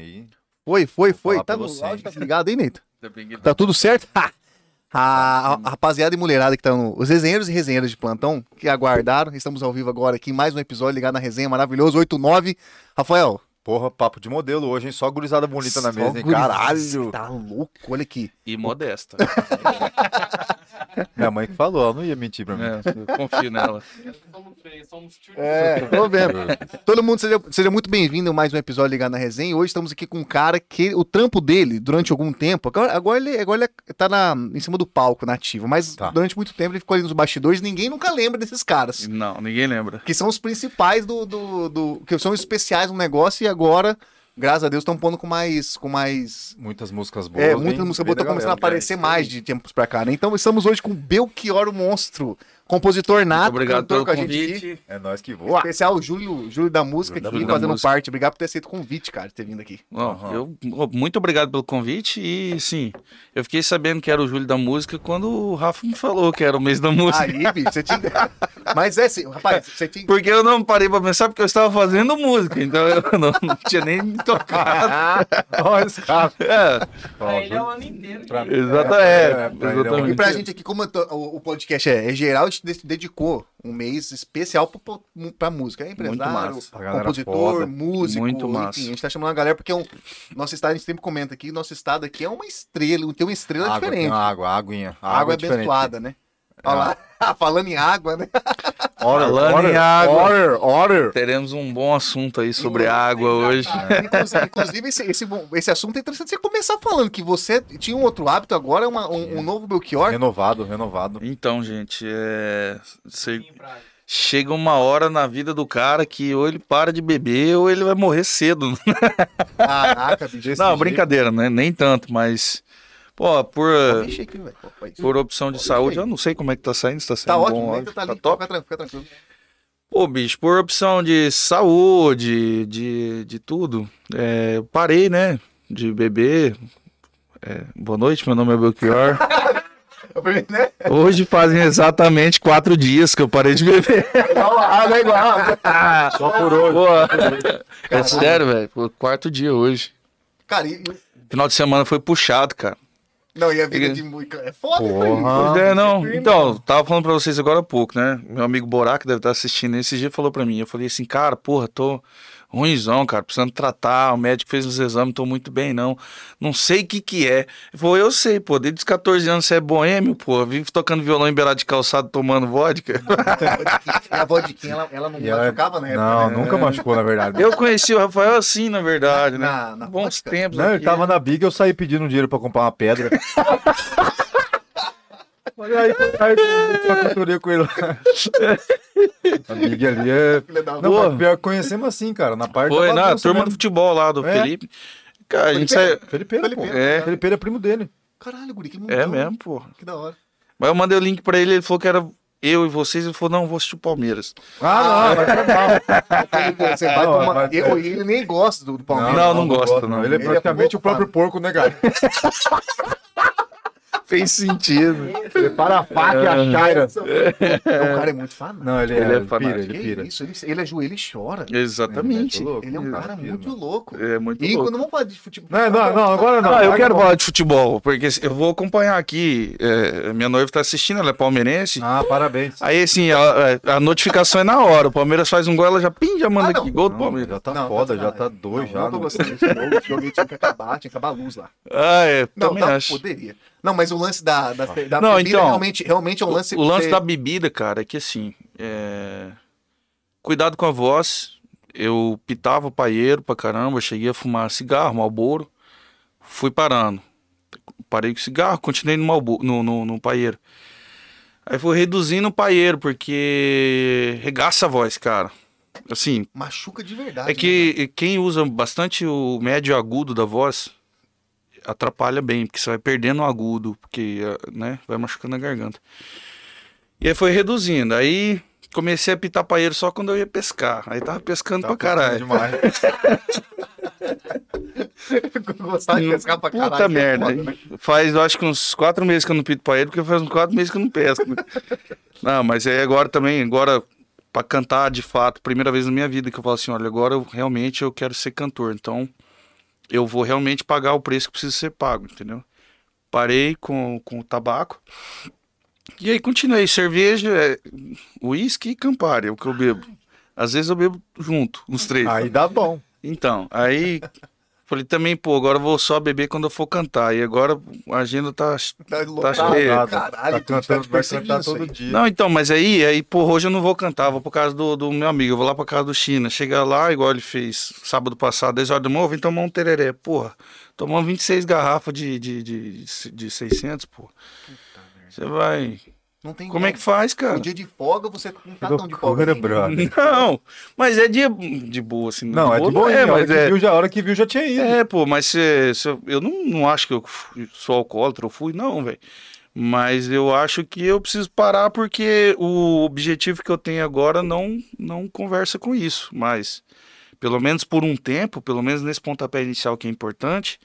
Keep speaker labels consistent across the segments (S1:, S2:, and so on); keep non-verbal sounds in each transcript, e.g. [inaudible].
S1: aí.
S2: Foi, foi, foi. Tá no áudio, tá ligado aí, Neito? [laughs] Tá tudo certo? Ha! A, a rapaziada e mulherada que tá no. Os resenheiros e resenheiras de plantão que aguardaram. Estamos ao vivo agora aqui, mais um episódio ligado na resenha maravilhoso, 89. Rafael.
S1: Porra, papo de modelo hoje, hein? Só gurizada bonita na mesa, hein? Caralho!
S2: Tá louco, olha aqui.
S3: E modesta. [laughs]
S1: Minha mãe que falou, ela não ia mentir pra mim.
S3: É, confio nela.
S2: É, tô vendo. Todo mundo seja, seja muito bem-vindo a mais um episódio ligado na resenha. Hoje estamos aqui com um cara que o trampo dele, durante algum tempo, agora, agora ele, agora ele tá na, em cima do palco, nativo, mas
S1: Tá.
S2: durante muito tempo ele ficou ali nos bastidores e ninguém nunca lembra desses caras.
S3: Não, ninguém lembra.
S2: Que são os principais do. do, do- que são especiais no negócio e agora, graças a Deus, estão pondo com mais. Com mais
S1: Muitas músicas boas.
S2: é,
S1: hein?
S2: muita música boa
S1: Bem
S2: tá
S1: da
S2: começando a aparecer mais de tempos pra cá, né? Então estamos hoje com Belchior o Monstro, compositor nato,
S3: Obrigado
S2: cantor
S3: pelo
S2: com a gente aqui.
S3: convite.
S1: É nós que voa.
S2: Especial Júlio, Júlio da Música
S3: Júlio
S2: aqui
S3: da
S2: fazendo
S3: Música.
S2: parte. Obrigado por ter aceito o convite, cara, de ter vindo aqui.
S1: Aham.
S3: eu, muito obrigado pelo convite e sim, eu fiquei sabendo que era o Júlio da Música quando o Rafa me falou que era o mês da música.
S2: Aí, bicho, você tinha. [laughs] Mas é assim, rapaz, você tinha.
S3: Porque eu não parei pra pensar porque eu estava fazendo música, então eu não, não tinha nem me tocado. [laughs]
S1: Olha esse cara. [laughs]
S3: É,
S4: Pra ele é o ano inteiro.
S1: pra-
S3: exata,
S1: é,
S3: é,
S1: pra ele é um-
S3: exatamente.
S2: E pra gente aqui, como eu tô- o, o podcast é, é geral, de- dedicou um mês especial pra música. É empresário, compositor,
S1: foda.
S2: músico.
S3: Muito massa.
S2: Enfim, a gente tá chamando a galera porque é um, nosso estado, a gente sempre comenta aqui, nosso estado aqui é uma estrela, tem uma estrela
S1: Água,
S2: diferente.
S1: tem água, aguinha.
S2: A água é
S1: diferente.
S2: abençoada, né? Olha lá, [laughs] falando em água, né?
S1: Order,
S3: Falando em
S1: order,
S3: água.
S1: Order, order.
S3: Teremos um bom assunto aí sobre água hoje.
S2: Inclusive, [laughs] inclusive, esse, esse, esse assunto é interessante você começar falando que você tinha um outro hábito, agora é uma- um, um novo Belchior.
S1: Renovado, renovado.
S3: Então, gente, é. cê- Chega uma hora na vida do cara que ou ele para de beber ou ele vai morrer cedo.
S2: Caraca, bicho. [laughs]
S1: Desse
S3: Não,
S1: jeito.
S3: brincadeira, né? Nem tanto, mas. Pô, por,
S2: aqui. Pô, pô,
S3: por opção de saúde, eu não sei como é que tá saindo, se tá saindo
S2: Tá
S3: bom
S2: ótimo,
S3: áudio,
S2: ainda tá
S3: tá
S2: ali.
S3: top.
S2: Fica tranquilo, fica tranquilo.
S3: Pô, bicho, por opção de saúde, de, de tudo, é, eu parei, né, de beber. É, boa noite, meu nome é Belchior. [laughs]
S2: Né?
S3: Hoje fazem exatamente quatro dias que eu parei de beber.
S2: Igual água, é igual. [laughs]
S1: Só por hoje.
S3: Pô, é sério, velho, quarto dia hoje.
S2: Cara, e-
S3: Final de semana foi puxado, cara.
S2: Não, e a vida de música é foda,
S1: Porra.
S3: é, não.
S2: firme,
S3: Então, tava falando pra vocês agora há pouco, né? Meu amigo Borac deve estar assistindo esse dia falou pra mim. Eu falei assim, cara, porra, tô ruimzão, cara, precisando tratar. O médico fez uns exames, tô muito bem, não. Não sei o que que é. Ele falou, eu sei, pô, desde os 14 anos você é boêmio, pô. Vive tocando violão em beirada de calçado, tomando vodka. [laughs]
S2: A vodquinha, ela, ela não
S1: E ela-
S2: machucava na época.
S1: Não,
S2: né?
S1: nunca machucou, na verdade.
S3: Eu conheci o Rafael assim, na verdade, né?
S2: Na- na
S3: Bons
S2: vodka?
S3: tempos.
S1: Não, ele
S3: aqui.
S1: tava na Big, eu saí pedindo dinheiro pra comprar uma pedra. [laughs] Olha aí, aí eu com ele lá. [laughs] A Big ali é. Não, mas pior que conhecemos assim, cara. Na parte
S3: Foi na turma do
S1: mesmo.
S3: futebol lá do
S1: É.
S3: Felipe. Cara, a gente
S2: Felipe?
S3: saiu.
S1: Felipeira, pô.
S2: Felipeira.
S3: É,
S1: Felipeira é primo dele.
S2: Caralho, guri, que
S3: é
S2: mundão.
S3: mesmo, porra.
S2: Que da hora.
S3: Mas eu mandei o link pra ele, ele falou que era eu e vocês, ele falou, não, vou assistir o Palmeiras.
S1: Ah, não, mas é mal.
S2: Felipe, [laughs] Você vai
S1: Não,
S2: tomar...
S1: mas-
S2: Eu, ele nem gosta do, do Palmeiras.
S3: Não, não gosta,
S1: gosto,
S3: não.
S1: Ele é
S2: Ele é
S1: praticamente
S2: pouco
S1: o próprio porco, né, cara? [laughs]
S3: Fez sentido.
S1: Prepara a faca e a chaira.
S2: Não, o cara é muito fanático.
S1: Não, ele,
S3: Ele
S1: é,
S3: é
S1: ele pira,
S3: fanático.
S1: ele pira.
S2: isso, ele, ele ajoelha e chora.
S3: Exatamente.
S1: É, louco.
S2: Ele é um cara
S1: Pira,
S2: muito louco.
S3: É muito
S2: E
S3: louco.
S2: quando vamos falar de futebol...
S1: Não, não, não, agora não.
S3: Não, eu quero falar de futebol, porque eu vou acompanhar aqui. é, minha noiva tá assistindo, ela é palmeirense.
S1: Ah, parabéns.
S3: Aí, assim, a, a- notificação é na hora. O Palmeiras faz um gol, ela já pim, já manda
S2: Ah,
S3: aqui. Gol do Palmeiras.
S1: já tá
S2: Não,
S1: foda,
S2: tá
S1: já tá dois
S2: não,
S1: já.
S2: Não tô gostando desse jogo. Esse jogo tinha que acabar, tinha que acabar a luz lá.
S3: Ah, é,
S2: Não,
S3: também
S2: tá,
S3: acho.
S2: poderia. Não, mas o lance da, da, da
S3: Não,
S2: bebida
S3: então,
S2: realmente, realmente é um lance...
S3: O lance
S2: você-
S3: da bebida, cara, é que assim, é, cuidado com a voz. Eu pitava paieiro pra caramba, cheguei a fumar cigarro, malboro, fui parando. Parei com cigarro, continuei no, malbo, no, no, no paieiro. Aí fui reduzindo o paieiro, porque regaça a voz, cara. Assim,
S2: Machuca de verdade.
S3: é
S2: né,
S3: que quem usa bastante o médio agudo da voz atrapalha bem, porque você vai perdendo o agudo, porque eh, né, vai machucando a garganta. E aí foi reduzindo. Aí comecei a pitar paeiro só quando eu ia pescar. Aí tava pescando
S1: Tá
S3: pra caralho.
S1: demais. [laughs]
S2: Gostava de pescar pra caralho.
S3: Puta
S2: é
S3: merda.
S2: foda,
S3: hein?
S2: né?
S3: Faz, eu acho que uns quatro meses que eu não pito paeiro, porque faz uns quatro meses que eu não pesco. né? [laughs] não, mas aí agora também, agora pra cantar de fato, primeira vez na minha vida que eu falo assim, olha, agora eu realmente eu quero ser cantor. Então, eu vou realmente pagar o preço que precisa ser pago, entendeu? Parei com, com o tabaco. E aí continuei. Cerveja, é, uísque e Campari é o que eu bebo. Às vezes eu bebo junto, os três.
S1: Aí dá bom.
S3: Então, aí falei também, pô, agora eu vou só beber quando eu for cantar. E agora a agenda tá.
S2: Tá
S3: Tá cheio.
S2: caralho.
S1: tá cantando,
S2: te
S1: vai cantar
S2: isso
S1: todo dia.
S3: Não, então, mas aí, aí, porra, hoje eu não vou cantar, vou por causa do, do meu amigo, eu vou lá pra casa do China. Chega lá, igual ele fez sábado passado, 10 horas da manhã, vem tomar um tereré. Porra, tomamos 26 garrafas de, de, de, de 600, porra. Você vai.
S2: Não tem
S3: Como é que faz, cara?
S2: Um dia de folga, você não tá tão de folga. assim, né?
S1: brother. [laughs]
S3: Não, mas é dia de boa, assim.
S1: Não, é de
S3: boa,
S1: boa,
S3: É,
S1: a hora
S3: mas é.
S1: viu, já, a hora que viu já tinha ido.
S3: É, pô, mas cê, cê- eu não, não acho que eu sou alcoólatra, eu fui, não, velho. Mas eu acho que eu preciso parar porque o objetivo que eu tenho agora não, não conversa com isso. Mas, pelo menos por um tempo, pelo menos nesse pontapé inicial que é importante,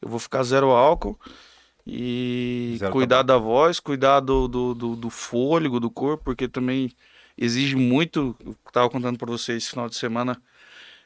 S3: eu vou ficar zero álcool e
S1: Zero
S3: cuidar da voz, cuidar do, do, do, do fôlego do corpo, porque também exige muito. Eu tava contando para vocês esse final de semana.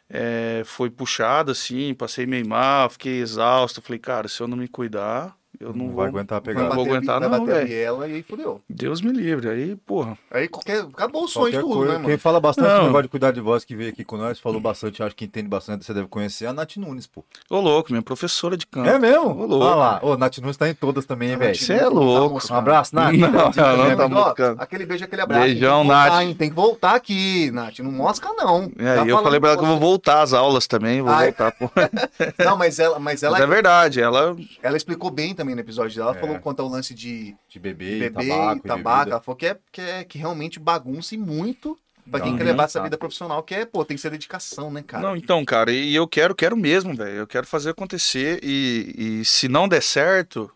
S3: é, foi puxado assim, passei meio mal, fiquei exausto. Falei, cara, se eu não me cuidar, eu não,
S1: Não
S3: vou.
S1: vai aguentar
S2: Vai
S1: pegada.
S3: vou aguentar não, velho.
S2: biela e aí fodeu.
S3: Deus me livre. Aí, porra.
S2: Aí qualquer, acabou o sonho de
S1: Qualquer
S2: tudo,
S1: coisa.
S2: né, mano?
S1: Quem fala bastante
S3: Não.
S1: negócio de cuidar de voz que veio aqui com nós, falou bastante, acho que entende bastante, você deve conhecer, é a Nath Nunes, pô.
S3: Ô, louco, minha professora de canto.
S1: É mesmo?
S3: Ô, louco.
S1: Olha lá. Ô, Nath Nunes tá em todas também, velho.
S2: Nath
S3: Cê é
S2: não tá
S3: louco.
S2: moscando.
S1: Um abraço, Nath.
S3: Não, não,
S2: É,
S3: não
S2: mas,
S3: tá moscando.
S2: Aquele beijo, aquele abraço.
S3: Beijão,
S2: tem voltar? Tem que voltar aqui, Nath. Não mosca, não.
S3: É,
S2: Tá
S3: e eu falei pra ela que eu vou voltar às aulas também, vou
S2: Ai.
S3: voltar, pô.
S2: você. [laughs] Não, mas ela, mas ela,
S3: Mas é verdade, ela.
S2: ela explicou bem também no episódio dela. Ela
S1: É.
S2: falou quanto ao lance de
S1: De beber,
S2: beber,
S1: tabaco, e
S2: tabaco. Ela falou que, é, que, é, que realmente bagunça e muito pra quem
S1: Não,
S2: quer levar essa vida profissional, que é, pô, tem que ser dedicação, né, cara?
S3: Não, então, cara, e eu quero, quero mesmo, velho. Eu quero fazer acontecer e, e se não der certo,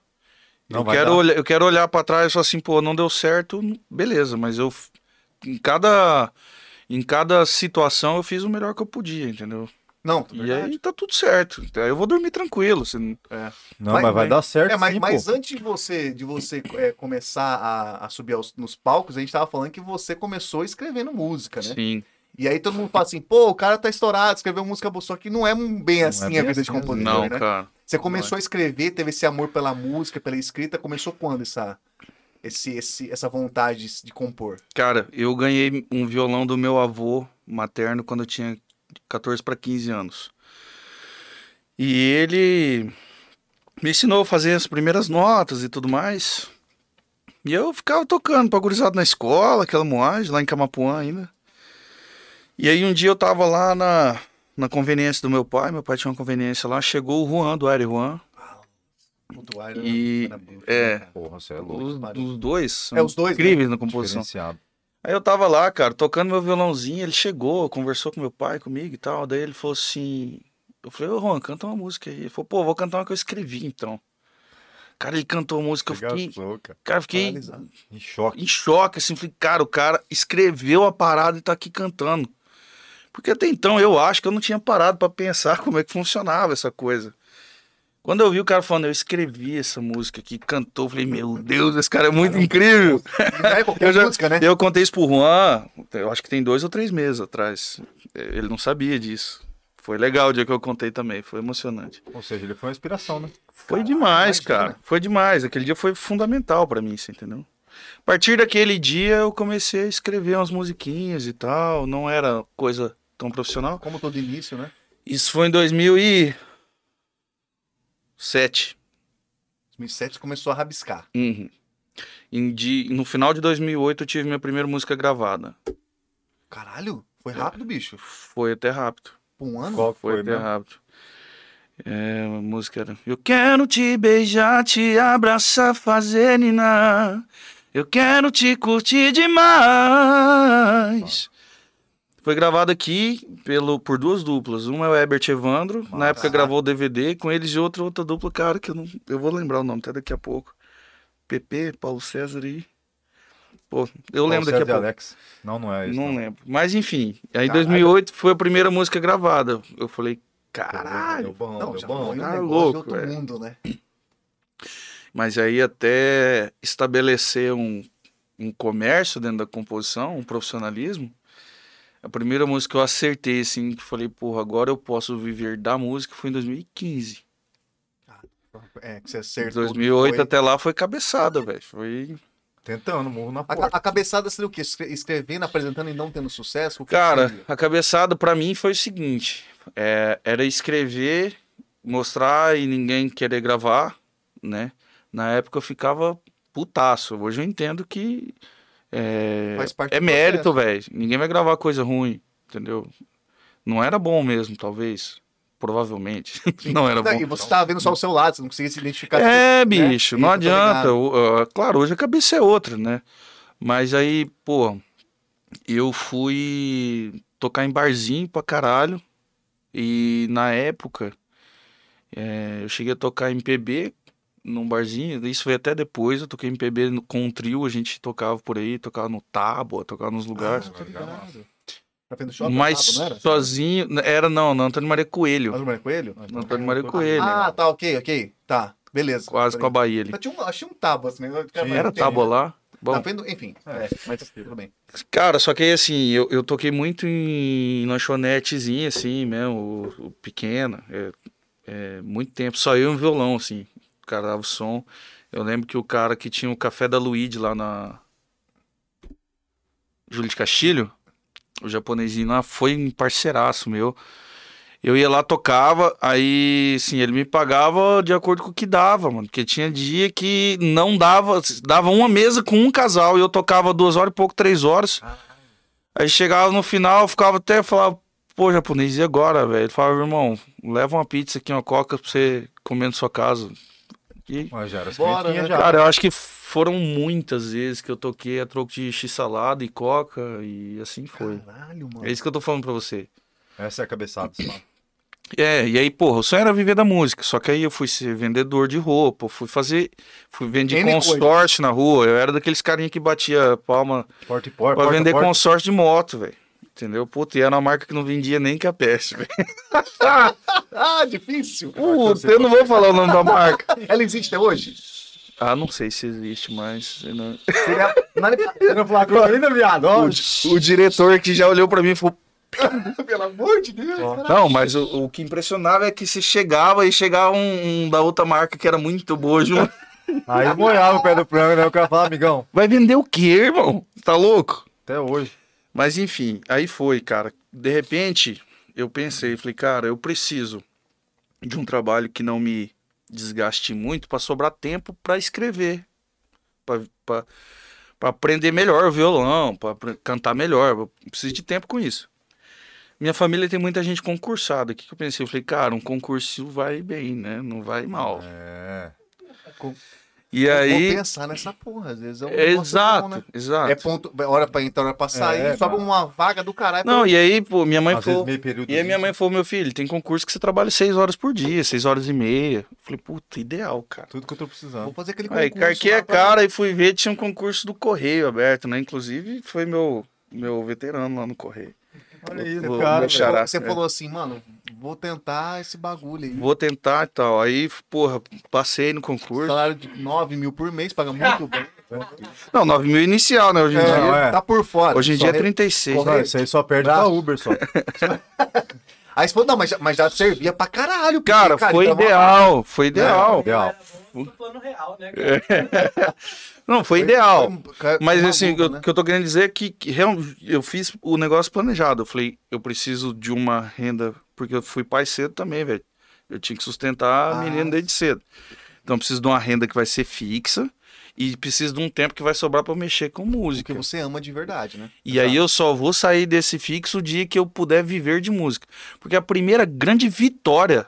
S1: Não
S3: eu quero, olhar, eu quero olhar pra trás e falar assim, pô, não deu certo, beleza, mas eu em cada em cada situação eu fiz o melhor que eu podia, entendeu?
S2: Não,
S3: E
S2: verdade.
S3: aí tá tudo certo. Então, eu vou dormir tranquilo, assim.
S1: Não,
S2: Vai-
S1: mas vai dar certo
S2: É, mas,
S1: sim,
S2: mas
S1: pô.
S2: antes de você, de você é, começar a, a subir aos- nos palcos, a gente tava falando que você começou escrevendo música, né?
S3: Sim.
S2: E aí todo mundo fala assim, pô, o cara tá estourado, escreveu música boa, só que não é um bem
S1: Não é
S2: assim
S1: bem
S2: a vida de
S1: assim,
S2: compositor,
S3: Não,
S2: né?
S3: cara.
S2: Você começou a escrever, teve esse amor pela música, pela escrita, começou quando essa, esse, esse, essa vontade de compor?
S3: Cara, eu ganhei um violão do meu avô materno quando eu tinha 14 para 15 anos. E ele me ensinou a fazer as primeiras notas e tudo mais. E eu ficava tocando pra gurizada na escola, aquela moagem, lá em Camapuã ainda. E aí um dia eu tava lá na, na conveniência do meu pai, meu pai tinha uma conveniência lá, chegou o Juan, do Aire Juan.
S2: O do Iron
S3: E-
S2: era bruto,
S3: é.
S2: né?
S1: Porra, você é louco.
S3: Os, os dois são
S2: É, os dois, né?
S3: incríveis na composição. Aí eu tava lá, cara, tocando meu violãozinho, ele chegou, conversou com meu pai, comigo e tal. Daí ele falou assim. Eu falei, ô Juan, canta uma música aí. Ele falou, pô, vou cantar uma que eu escrevi então. Cara, ele cantou a música, eu fiquei.
S1: Cara.
S3: Cara, eu fiquei
S2: Paralisado.
S1: Em choque.
S3: em choque, assim, falei, cara, o cara escreveu a parada e tá aqui cantando. Porque até então eu acho que eu não tinha parado pra pensar [laughs] como é que funcionava essa coisa. Quando eu vi o cara falando, eu escrevi essa música aqui, cantou, falei, meu Deus, esse cara é muito incrível.
S2: E não é [laughs]
S3: Eu já-
S2: música, né?
S3: Eu contei isso pro Juan, eu acho que tem dois ou três meses atrás. Ele não sabia disso. Foi legal o dia que eu contei também, foi emocionante.
S1: Ou seja, ele foi uma inspiração, né?
S3: Foi
S2: Caralho,
S3: demais,
S2: imagina.
S3: cara. Foi demais. Aquele dia foi fundamental pra mim, você entendeu? A partir daquele dia eu comecei a escrever umas musiquinhas e tal. Não era coisa tão profissional.
S2: Como todo início, né?
S3: Isso foi em 2007.
S2: 2007 você começou a rabiscar.
S3: Uhum. Em di- No final de 2008 eu tive minha primeira música gravada.
S2: Caralho, foi rápido, bicho.
S3: Foi até rápido.
S2: Por um ano?
S1: Qual
S3: Foi,
S1: foi,
S3: até
S1: mesmo?
S3: rápido. É, a música era. Eu quero te beijar, te abraçar, fazer ninar. Eu quero te curtir demais. Foi gravado aqui pelo, por duas duplas. Uma é o Herbert Evandro, na
S1: Massa.
S3: época gravou o DVD, com eles e outra, outra dupla, cara, que eu não. Eu vou lembrar o nome até daqui a pouco. PP, Paulo César e. Pô, eu lembro
S1: Paulo
S3: daqui a
S1: César
S3: pouco.
S1: Alex. Não, não é isso.
S3: Não lembro. Mas enfim, aí em
S2: Caralho.
S3: 2008 foi a primeira música gravada. Eu falei,
S1: Deu
S3: caralho.
S1: bom,
S2: Não,
S1: deu bom.
S2: um
S3: tá
S2: negócio
S3: louco,
S2: de outro
S3: é.
S2: mundo, né?
S3: Mas aí até estabelecer um, um comércio dentro da composição, um profissionalismo, A primeira música que eu acertei, assim, que falei, porra, agora eu posso viver da música, foi em 2015.
S2: É, que você acertou.
S3: 2008
S2: foi-
S3: até lá foi cabeçada, velho. Foi.
S1: Tentando, morro na
S2: A,
S1: porta.
S2: a cabeçada seria o quê? Escre- Escrevendo, apresentando e não tendo sucesso? O que
S3: Cara,
S2: seria?
S3: a cabeçada pra mim foi o seguinte: é, era escrever, mostrar e ninguém querer gravar, né? Na época eu ficava putaço. Hoje eu entendo que é, é mérito, velho. Ninguém vai gravar coisa ruim, entendeu? Não era bom mesmo, talvez. Provavelmente. [laughs] Não era bom.
S2: E você tava vendo só o seu lado, você não conseguia se identificar.
S3: É,
S2: né?
S3: bicho, não
S2: eu tô
S3: adianta. O- claro, hoje a cabeça é outra, né? Mas aí, pô, eu fui tocar em barzinho pra caralho. E na época, é, eu cheguei a tocar em PB num barzinho. Isso foi até depois. Eu toquei em PB no- com um trio, a gente tocava por aí, tocava no Tábua, tocava nos lugares.
S2: Ah. Tá vendo shopping?
S3: Mas
S2: Tábua, não era?
S3: sozinho. Era não, no Antônio Maria Coelho.
S2: Mas o Mário Coelho?
S3: No Antônio Maria Coelho.
S2: Ah, tá, ok, ok. Tá, beleza.
S3: Quase com a Bahia ali.
S2: Mas tinha um, achei um tábua, assim, né?
S1: Tinha,
S3: Era tábua
S2: né?
S3: lá. Bom,
S2: Tá vendo? Enfim, é, mas tudo bem.
S3: Cara, só que aí assim, eu, eu toquei muito em lanchonetezinha, assim, mesmo, o, o pequena, é, é, muito tempo, só eu e um violão, assim, cara dava o som. Eu lembro que o cara que tinha o Café da Luíde lá na Júlio de Castilho, o japonesinho lá, foi um parceiraço meu. Eu ia lá, tocava, aí, assim, ele me pagava de acordo com o que dava, mano. Porque tinha dia que não dava, dava uma mesa com um casal e eu tocava duas horas e pouco, três horas. Aí chegava no final, ficava até, falava, pô, japonês, e agora, velho? Ele falava, irmão, leva uma pizza aqui, uma coca pra você comer na sua casa. E,
S1: Mas já era
S2: Bora, né,
S1: já.
S3: cara, eu acho que foram muitas vezes que eu toquei a troco de x-salada e coca e assim foi.
S2: Caralho, mano.
S3: É isso que eu tô falando pra você.
S1: Essa é a cabeçada. sabe?
S3: É, e aí, porra, o sonho era viver da música. Só que aí eu fui ser vendedor de roupa, fui fazer. Fui vender consórcio na rua. Eu era daqueles carinha que batia palma
S1: Porta e porta.
S3: pra
S1: porta,
S3: vender
S1: porta.
S3: consórcio de moto, velho. Entendeu? Puta, e era uma marca que não vendia nem que a peste, velho. [laughs]
S2: Ah, difícil.
S3: Puta, eu não vou falar o nome da marca. [laughs]
S2: Ela existe até hoje?
S3: Ah, não sei se existe mais. não-
S2: Seria...
S1: Não falar ainda, viado?
S3: O, o diretor que já olhou pra mim e falou: [laughs]
S2: Pelo amor de Deus. Caralho.
S3: Não, mas o, o que impressionava é que se chegava e chegava um, um da outra marca que era muito boa junto.
S1: Aí molhava o pé do frango, né? O cara fala, amigão,
S3: Vai vender o quê, irmão? Tá louco?
S1: até hoje.
S3: Mas enfim, aí foi, cara. De repente, eu pensei, falei, cara, eu preciso de um trabalho que não me desgaste muito pra sobrar tempo pra escrever, pra aprender melhor o violão, apre- cantar melhor. Eu preciso de tempo com isso. Minha família tem muita gente concursada. O que que eu pensei? Eu falei, cara, um concurso vai bem, né? Não vai mal.
S1: É.
S3: E
S2: Vou
S3: aí.
S2: pensar nessa porra, às vezes é um
S3: Exato,
S2: bom, né?
S3: exato.
S2: É ponto, hora pra entrar, hora pra sair,
S1: É,
S2: sobe uma vaga do caralho.
S3: Não, e aí, pô, minha mãe
S1: Às
S3: falou.
S1: meio período.
S3: E aí minha mãe falou, meu filho, tem concurso que você trabalha seis horas por dia, seis horas e meia. Eu falei, puta, ideal, cara.
S1: Tudo que eu tô precisando.
S2: Vou fazer aquele
S3: Aí
S2: concurso.
S3: carquei a
S2: pra-
S3: cara e fui ver, tinha um concurso do Correio aberto, né? Inclusive, foi meu, meu veterano lá no Correio.
S1: Olha isso,
S3: Vou-
S1: cara.
S3: vou
S2: Você,
S1: velho.
S3: xará.
S2: você
S3: é.
S2: falou assim, mano, vou tentar esse bagulho aí.
S3: Vou tentar e tal. Aí, porra, passei no concurso.
S2: Salário de 9 mil por mês, paga muito bem. [laughs]
S3: Não, 9 mil inicial, né? Hoje em
S2: É,
S3: dia,
S1: é.
S2: Tá por fora.
S3: hoje em
S2: Só
S3: dia é
S2: re-
S3: 36.
S2: Correio.
S1: Cara, isso aí só perde
S2: Braço.
S1: pra Uber só. [laughs]
S2: Aí você falou, não, mas, já- mas já servia pra caralho. porque,
S3: Cara, foi
S2: então,
S3: ideal, foi ideal.
S1: Ideal.
S4: No plano real, né, cara? [laughs]
S3: Não, foi ideal.
S2: foi-
S3: Mas
S2: foi
S3: assim, o
S2: né?
S3: que eu tô querendo dizer é que, que eu fiz o negócio planejado. Eu falei, eu preciso de uma renda, porque eu fui pai cedo também, velho. Eu tinha que sustentar a
S2: Ah.
S3: menina desde cedo. Então eu preciso de uma renda que vai ser fixa e preciso de um tempo que vai sobrar pra mexer com música.
S2: Porque você ama de verdade, né?
S3: E aí eu só vou sair desse fixo o dia que eu puder viver de música. Porque a primeira grande vitória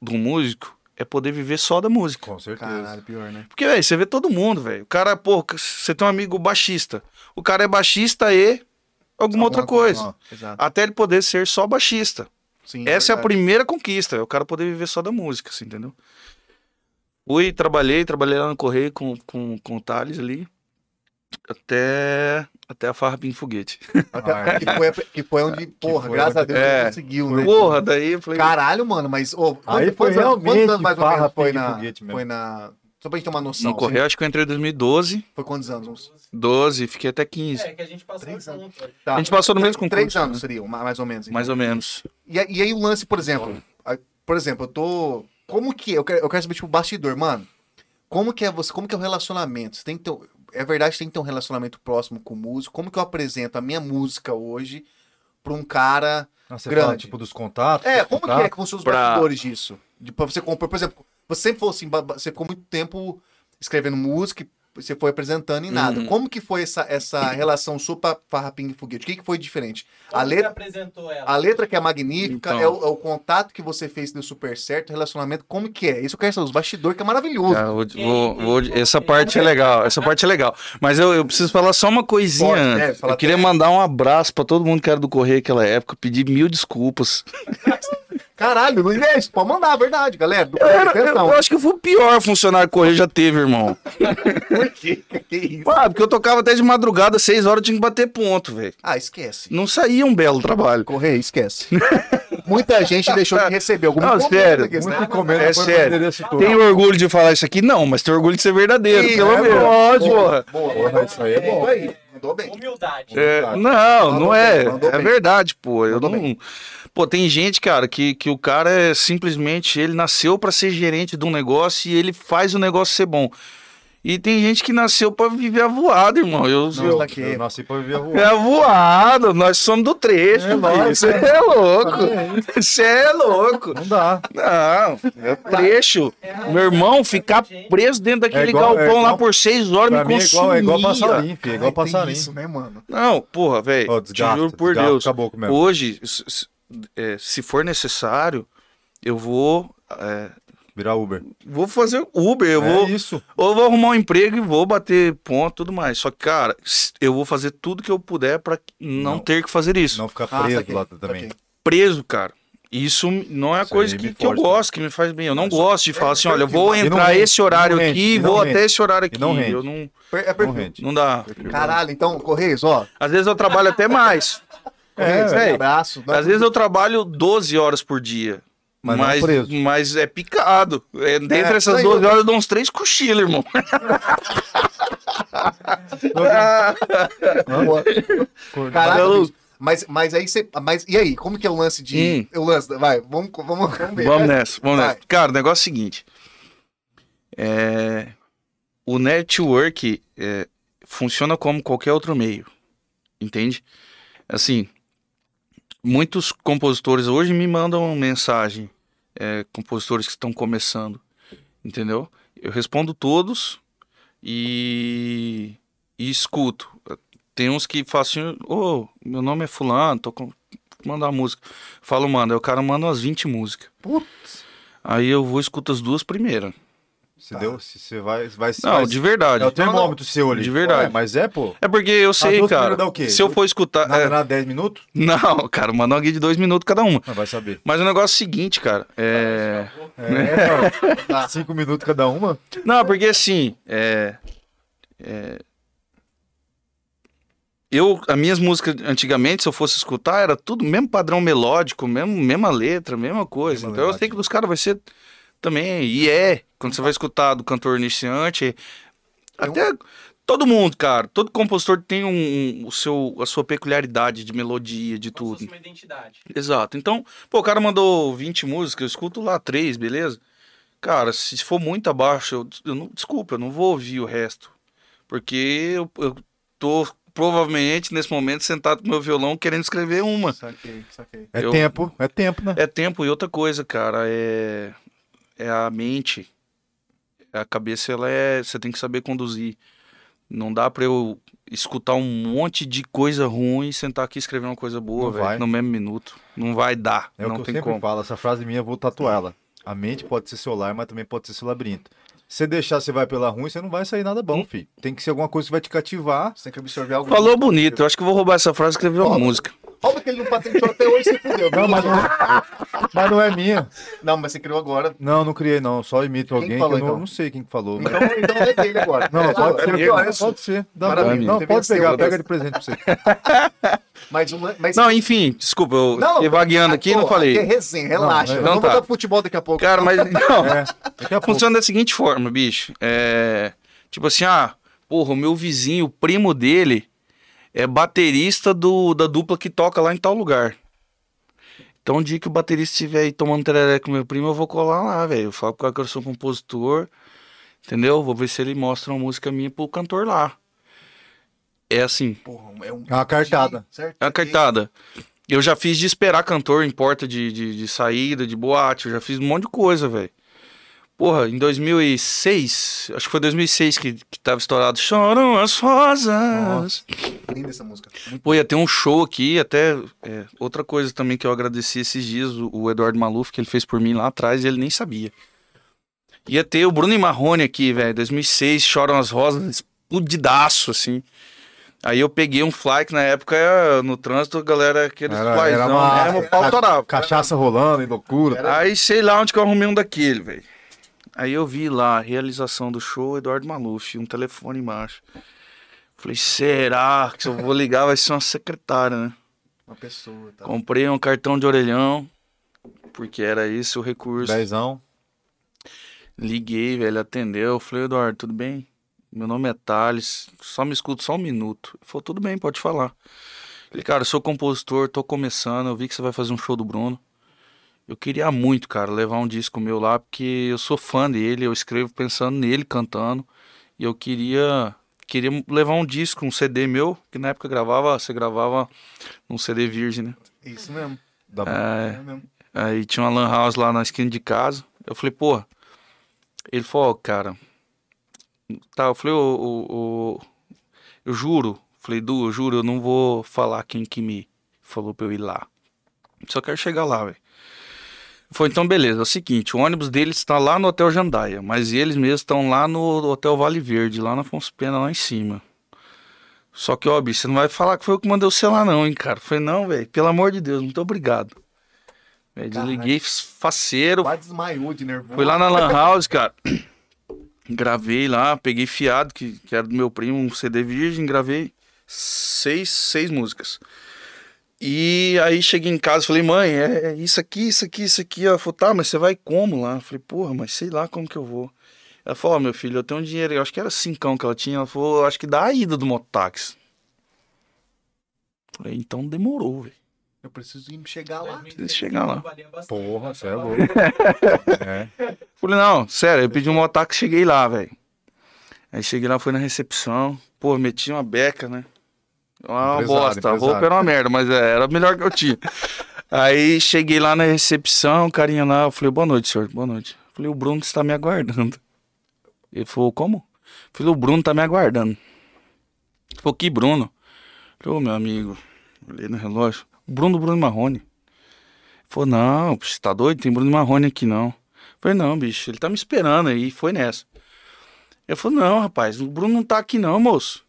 S3: do músico é poder viver só da música.
S1: Com certeza.
S2: Caralho, pior, né?
S3: Porque, velho, você vê todo mundo, velho. O cara, pô, você tem um amigo baixista. O cara é baixista e alguma outra
S2: Alguma
S3: coisa.
S2: ó, Exato.
S3: Até ele poder ser só baixista.
S2: Sim,
S3: Essa é a
S2: verdade.
S3: primeira conquista, é o cara poder viver só da música, assim, entendeu? Fui, trabalhei, trabalhei lá no Correio com, com, com o Thales ali. Até, até a farra em foguete. [laughs]
S2: Até- que, foi, que foi onde, porra,
S1: foi
S2: graças a
S1: onde-
S2: Deus,
S3: É.
S2: conseguiu, né?
S3: Porra, daí eu falei.
S2: Caralho, mano, mas. ô,
S1: Aí
S2: quantos-
S1: foi
S2: quantos anos-
S1: realmente
S2: quantos anos mais ou
S1: farra
S2: menos foi na.
S1: foguete mesmo.
S2: Foi na. Só pra gente ter uma noção.
S3: No Correio, acho que eu entrei em 2012,
S2: assim. Foi quantos anos? Uns...
S3: 12, fiquei até 15.
S4: É, que a gente passou
S2: Três anos.
S4: junto.
S2: Tá.
S3: A gente passou no mesmo concurso.
S2: Três anos
S3: né?
S2: seriam, ma- mais ou menos. então.
S3: Mais ou menos.
S2: E, e aí o lance, por exemplo, por exemplo, eu tô. Como que é? Eu quero, eu quero saber, tipo, o bastidor, mano. Como que é você? Como que é o relacionamento? Você tem que ter. É verdade que tem que ter um relacionamento próximo com o músico. Como que eu apresento a minha música hoje pra um cara.
S1: Ah, você
S2: Grande.
S1: fala, tipo, dos contatos?
S2: É,
S1: dos
S2: como que é
S1: contatos?
S2: que funcionam os
S3: Pra-
S2: bastidores disso? De, pra você compor, por exemplo, você sempre falou assim, você ficou muito tempo escrevendo música, e você foi apresentando e nada.
S3: Uhum.
S2: Como que foi essa, essa [coughs] relação sua pra Farra Ping e Foguete? O que, que foi diferente?
S4: Como
S2: A
S4: você
S2: letra,
S4: apresentou ela?
S2: a letra que é magnífica,
S3: Então.
S2: é, o, é o contato que você fez deu super certo, o relacionamento, como que é? Isso eu quero saber, os bastidores, que é maravilhoso.
S3: Tá, vou- vou- vou- essa parte é legal, essa parte é legal. Mas eu, eu preciso falar só uma coisinha
S2: Pode,
S3: antes.
S2: é,
S3: eu queria mandar um abraço pra todo mundo que era do Correio naquela época, pedir mil desculpas. [laughs]
S2: Caralho, não é isso, pode mandar, verdade, galera. Do-
S3: Eu, era- eu acho que eu fui o pior funcionário Correio já teve, irmão. [laughs]
S2: Por quê? Que isso?
S3: Ah, porque eu tocava até de madrugada, seis horas, eu tinha que bater ponto, velho.
S2: Ah, esquece.
S3: Não saía um belo trabalho.
S2: Correio, esquece. [laughs] Muita gente deixou de receber alguma
S3: Não, sério,
S2: aqui, né?
S3: É
S1: foi
S3: sério. Tem orgulho de falar isso aqui? Não, mas tem orgulho de ser verdadeiro,
S2: Sim,
S3: pelo
S2: é
S3: menos.
S2: lógico.
S3: Porra.
S2: Boa,
S1: Porra, isso aí é bom.
S2: Mandou bem.
S4: Humildade.
S3: É, não,
S2: Mandou
S3: não é. É
S2: bem.
S3: verdade, pô. Eu
S2: Mandou
S3: não. Pô, tem gente, cara, que, que o cara é simplesmente. Ele nasceu pra ser gerente de um negócio e ele faz o negócio ser bom. E tem gente que nasceu pra viver a voada, irmão. Eu,
S2: Não,
S3: eu-
S2: tá aqui.
S1: Eu nasci pra viver a
S3: é a voada, nós somos do trecho.
S1: É nóis,
S3: Você é louco.
S1: É
S3: Você é louco.
S1: Não dá.
S3: Não, é trecho. Meu irmão, ficar preso dentro daquele
S1: igual- é
S3: galpão lá
S1: igual-
S3: por seis horas me
S1: mim é igual, é igual
S3: consumia.
S1: passarinho, filho. É igual passarinho.
S2: isso, né, mano?
S3: Não, porra, velho. Te
S1: desgasta,
S3: juro por
S1: desgasta
S3: Deus. Hoje, é, se for necessário, eu vou. é,
S1: Virar Uber.
S3: vou fazer Uber, eu
S1: é
S3: vou.
S1: isso.
S3: Ou eu vou arrumar um emprego e vou bater ponto e tudo mais. Só que, cara, eu vou fazer tudo que eu puder pra não,
S1: Não.
S3: ter que fazer isso.
S1: Não ficar
S2: Ah,
S1: preso
S2: saquei,
S1: lá também.
S3: Preso, cara. Isso não é a coisa que, que eu gosto, que me faz bem. Eu não
S1: Isso-
S3: gosto de falar assim, olha, eu vou
S1: não
S3: entrar
S1: rende,
S3: esse horário aqui
S1: rende, não
S3: vou
S1: rende.
S3: até esse horário aqui.
S1: Não rende.
S3: Eu não,
S2: É
S1: Não
S2: perfeito.
S3: não dá.
S2: Caralho, então, Correios, ó.
S3: Às vezes eu trabalho até mais.
S2: Correios,
S3: velho.
S2: um abraço.
S3: Às vezes eu trabalho 12 horas por dia.
S1: Mas não
S3: mas,
S1: preso.
S3: mas é picado. É, dentre
S2: É,
S3: essas
S2: daí
S3: 12
S2: outra-
S3: horas eu dou uns três cochilos, irmão. [laughs]
S2: Caraca, mas, mas aí você. Mas e aí? Como que é o lance de.
S3: Hum.
S2: O lance. Vai, vamos, vamos, vamos ver.
S3: Vamos nessa, vamos
S2: Vai.
S3: nessa. Cara, o negócio é o seguinte. É, o network é, funciona como qualquer outro meio. Entende? Assim, muitos compositores hoje me mandam mensagem. é, compositores que estão começando. Entendeu? Eu respondo todos e, e escuto. Tem uns que falam assim, ô, meu nome é fulano, tô com... mandar uma música. Falo, mano, aí o cara manda umas 20 músicas.
S2: Putz.
S3: Aí eu vou escuto as duas primeiras.
S1: Se deu, se você vai, vai
S3: Não,
S1: vai-
S3: de verdade.
S1: É o termômetro seu ali.
S3: De verdade.
S1: Ué, mas é, pô.
S3: É porque eu sei,
S1: duas
S3: cara. Se eu for escutar.
S1: Nada,
S3: é,
S1: nada, 10 minutos?
S3: Não, cara, manda uma guia de dois minutos cada uma.
S1: Não, vai saber.
S3: Mas o negócio é o seguinte, cara. É.
S1: É, 5 minutos cada uma?
S3: Não, porque assim. É. é, Eu, as minhas músicas antigamente, se eu fosse escutar, era tudo mesmo padrão melódico, mesmo, mesma letra, mesma coisa.
S1: Mesma
S3: então eu
S1: levada.
S3: sei que dos caras vai ser também. E é. Quando você vai escutar do cantor iniciante. Até todo mundo, cara. Todo compositor tem um, o seu, a sua peculiaridade de melodia, de
S4: Como
S3: tudo.
S4: fosse uma identidade.
S3: Exato. Então, pô, o cara mandou 20 músicas, eu escuto lá três, beleza? Cara, se for muito abaixo, eu, eu não, desculpa, eu não vou ouvir o resto. Porque eu, eu tô provavelmente nesse momento sentado com meu violão querendo escrever uma.
S2: Saquei, saquei.
S1: É
S3: Eu-
S1: tempo, é tempo, né?
S3: É tempo e outra coisa, cara, é é a mente. A cabeça ela é, você tem que saber conduzir. Não dá pra eu escutar um monte de coisa ruim e sentar aqui e escrever uma coisa boa, velho, no mesmo minuto. Não vai dar,
S1: É o
S3: não
S1: que eu
S3: tem
S1: sempre
S3: como.
S1: falo. Essa frase minha, eu vou tatuar ela. A mente pode ser seu lar, mas também pode ser seu labirinto. Se você deixar, você vai pela ruim, você não vai sair nada bom,
S3: Hum.
S1: filho. Tem que ser alguma coisa que vai te cativar.
S2: Você tem que absorver algo.
S3: Falou bonito, eu acho que eu vou roubar essa frase e escrever uma música.
S2: Rouba que ele não patenteou até hoje, você fudeu.
S1: Não, mas não, mas não é minha.
S2: Não, mas você criou agora.
S1: Não, não criei, não. Só imito
S2: Quem
S1: alguém
S2: falou,
S1: que eu não,
S2: então?
S1: não sei quem que falou. mas-
S2: Então, então é dele agora.
S1: Não,
S2: É,
S1: pode
S2: é
S1: ser.
S2: porque, olha,
S1: Pode ser. Dá
S2: Maravilha.
S1: Não, pode pegar.
S2: né?
S1: Pega de presente pra você. [laughs]
S2: Mas, uma- mas
S3: Não, enfim, desculpa, eu
S2: Não,
S3: fiquei vagueando aqui e não falei.
S2: Aqui é resenha, relaxa.
S1: Não, é.
S2: Vamos
S3: Então tá.
S2: voltar pro futebol daqui a pouco.
S3: Cara, mas [laughs] não.
S1: É. Daqui a pouco.
S3: Funciona da seguinte forma, bicho. É. Tipo assim, ah, porra, o meu vizinho, o primo dele, é baterista do, da dupla que toca lá em tal lugar. Então, o dia que o baterista estiver aí tomando tereré com meu primo, eu vou colar lá, velho. Eu falo com o cara que eu sou compositor, entendeu? Vou ver se ele mostra uma música minha pro cantor lá. É assim,
S2: Porra, é um...
S1: É uma cartada.
S2: Certo?
S3: é uma cartada. Eu já fiz de esperar cantor em porta de, de, de saída, de boate, eu já fiz um monte de coisa, velho. Porra, em 2006, acho que foi 2006 que, que tava estourado Choram as Rosas.
S2: Linda essa música. Muito
S3: Pô, ia ter um show aqui, até é, outra coisa também que eu agradeci esses dias, o, o Eduardo Maluf, que ele fez por mim lá atrás e ele nem sabia. Ia ter o Bruno e Marrone aqui, velho, 2006, Choram as Rosas, explodidaço, assim. Aí eu peguei um fly que na época no trânsito a galera aqueles
S1: Era-
S3: flyzão
S1: era uma-
S3: mesmo, pau torava.
S1: Cachaça rolando e loucura.
S3: Aí sei lá onde que eu arrumei um daquele, velho. Aí eu vi lá, realização do show, Eduardo Maluf, um telefone embaixo. Falei, será que se eu vou ligar vai ser uma secretária, né?
S2: Uma pessoa, tá?
S3: Comprei um cartão de orelhão, porque era esse o recurso.
S1: Dezão.
S3: Liguei, velho, atendeu. Falei, Eduardo, tudo bem? Meu nome é Thales, só me escuta só um minuto. Ele falou, tudo bem, pode falar. Falei, cara, eu sou compositor, tô começando, eu vi que você vai fazer um show do Bruno. Eu queria muito, cara, levar um disco meu lá, porque eu sou fã dele, eu escrevo pensando nele cantando. E eu queria queria levar um disco, um CD meu, que na época gravava, você gravava num CD virgem, né?
S2: Isso mesmo.
S1: Dá
S3: É,
S2: É mesmo.
S3: Aí tinha uma lan house lá na esquina de casa. Eu falei, pô. Ele falou, ó, cara. Tá, eu falei, ô, eu juro. Falei, Du, eu juro, eu não vou falar quem que me falou pra eu ir lá. Só quero chegar lá, velho. Foi então, beleza. É o seguinte, o ônibus deles está lá no Hotel Jandaia, mas eles mesmos estão lá no Hotel Vale Verde, lá na Afonso Pena, lá em cima. Só que, ó, bicho, você não vai falar que foi eu que mandei o celular, não, hein, cara. Foi não, velho. Pelo amor de Deus, muito obrigado. Véi, desliguei faceiro,
S2: Quase desmaiou de nervoso.
S3: Fui lá na Lan House, cara. [coughs] Gravei lá, peguei fiado, que, que era do meu primo, um CD virgem, gravei seis, seis músicas. E aí cheguei em casa e falei, mãe, é é isso aqui, isso aqui, isso aqui. Ela falou, tá, mas você vai como lá? Eu falei, porra, mas sei lá como que eu vou. Ela falou, ó, meu filho, eu tenho um dinheiro, eu acho que era cincão que ela tinha. Ela falou, "Eu acho que dá a ida do mototáxi. Falei, então demorou, velho.
S2: Eu preciso ir chegar lá.
S3: Precisa chegar lá.
S1: Porra, você é louco. É. [laughs]
S3: Falei, não, sério, eu pedi um mototáxi, cheguei lá, velho. Aí cheguei lá, fui na recepção. Pô, meti uma beca, né? Uma
S1: Empresário,
S3: bosta. A
S1: empresário.
S3: roupa era uma merda, mas é, era a melhor que eu tinha. Aí cheguei lá na recepção, o carinha lá, eu falei, boa noite, senhor, boa noite. Falei, o Bruno está me aguardando. Ele falou, como? Eu falei, o Bruno tá me aguardando. Ele falou, que Bruno? Eu falei, ô, meu amigo, olhei no relógio. O Bruno, Bruno Marrone. Ele falou, não, você tá doido? Tem Bruno Marrone aqui não. Eu falei, não, bicho, ele tá me esperando aí, foi nessa. Ele falou, não, rapaz, o Bruno não tá aqui não, moço.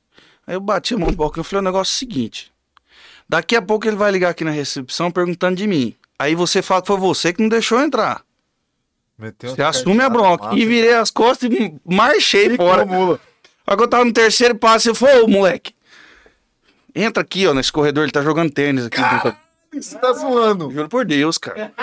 S3: Aí eu bati a mão no balcão e falei, o negócio é o seguinte. Daqui a pouco ele vai ligar aqui na recepção perguntando de mim. Aí você fala que foi você que não deixou entrar.
S1: Meteu
S3: Você assume a bronca.
S1: massa.
S3: E virei as costas e marchei fora.
S1: Mula.
S3: Aí eu tava no terceiro passo, eu falei, ô moleque, entra aqui, ó, nesse corredor, ele tá jogando tênis aqui.
S2: Você tá zoando.
S3: Juro por Deus, cara.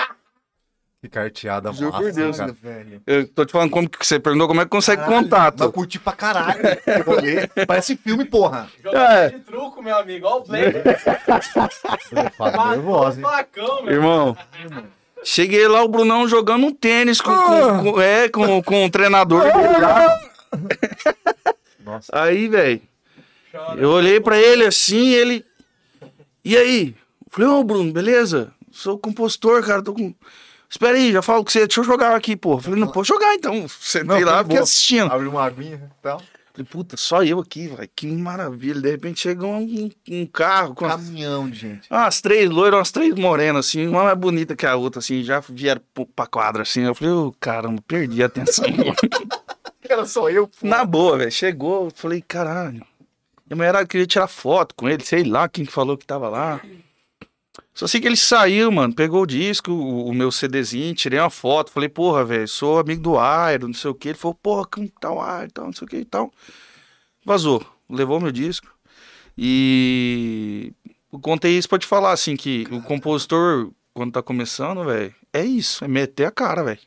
S1: Que carteada
S3: Juro
S1: massa,
S3: por Deus,
S1: cara.
S2: velho.
S3: Eu tô te falando como que você perguntou como é que consegue
S2: Caralho,
S3: contato.
S2: Mas curti pra caralho. rolê. Parece filme, porra.
S4: Jogador
S3: É.
S4: de truco, meu amigo. Olha o
S1: nervoso, hein?
S4: Facão, meu.
S3: Irmão, cheguei lá, o Brunão jogando um tênis com, com- com- é, com, com o treinador.
S1: Nossa.
S3: Aí, velho, eu olhei pra ele assim, ele. E aí? Eu Falei, ô Bruno, beleza? Sou compositor, cara, tô com. Espera aí, já falo com você, deixa eu jogar aqui, pô. Falei, não, pode jogar então. Sentei
S1: Não,
S3: lá, fiquei
S1: boa.
S3: assistindo.
S1: Abre uma aguinha e tal.
S3: Falei, puta, só eu aqui, velho, que maravilha. De repente chegou um, um carro com
S2: Caminhão de gente.
S3: Umas três loiras, umas três morenas, assim, uma mais bonita que a outra, assim, já vieram pra quadra, assim. Eu falei, ô, caramba, perdi a atenção. [laughs]
S2: Era só eu, pô.
S3: Na boa, velho, chegou, falei, caralho. E a mulher queria tirar foto com ele, sei lá quem que falou que tava lá. Só sei que ele saiu, mano, pegou o disco, o, o meu CDzinho, tirei uma foto, falei, porra, velho, sou amigo do Airo, não sei o que. Ele falou, porra, como tá o Airo tal, não sei o que e tal. Vazou, levou meu disco. E eu contei isso pra te falar, assim, que o compositor, quando tá começando, velho, é isso, é meter a cara, velho.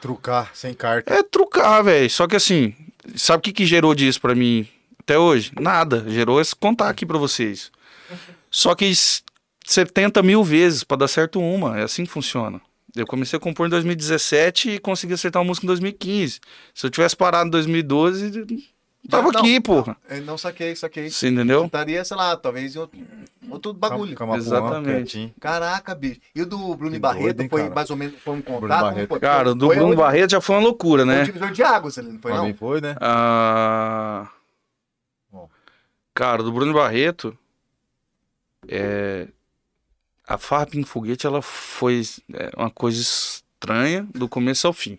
S1: Trucar, sem carta.
S3: É trucar, velho. Só que assim, sabe o que, que gerou disso pra mim até hoje? Nada. Gerou esse contar aqui pra vocês. Só que 70 mil vezes pra dar certo uma. É assim que funciona. Eu comecei a compor em 2017 e consegui acertar uma música em 2015. Se eu tivesse parado em 2012, tava
S2: Não,
S3: aqui, porra.
S2: Não saquei, saquei.
S3: Você entendeu?
S2: Estaria, sei lá, talvez em outro, outro bagulho.
S1: Fica uma
S3: Exatamente.
S1: quietinho.
S2: Caraca, bicho. E o do Bruno
S1: Que
S2: Barreto
S1: doido, hein,
S2: foi
S1: cara?
S2: mais ou menos foi um contato?
S1: Barreto.
S2: Foi-
S3: Cara, o do
S2: foi
S3: Bruno
S2: onde-
S3: Barreto já foi uma loucura,
S2: Foi um
S3: né?
S2: divisor de águas ali, não foi
S1: Também
S2: não?
S1: foi, né?
S3: Ah,
S1: Bom.
S3: Cara, do Bruno Barreto, é, a em foguete ela foi é, uma coisa estranha do começo ao fim.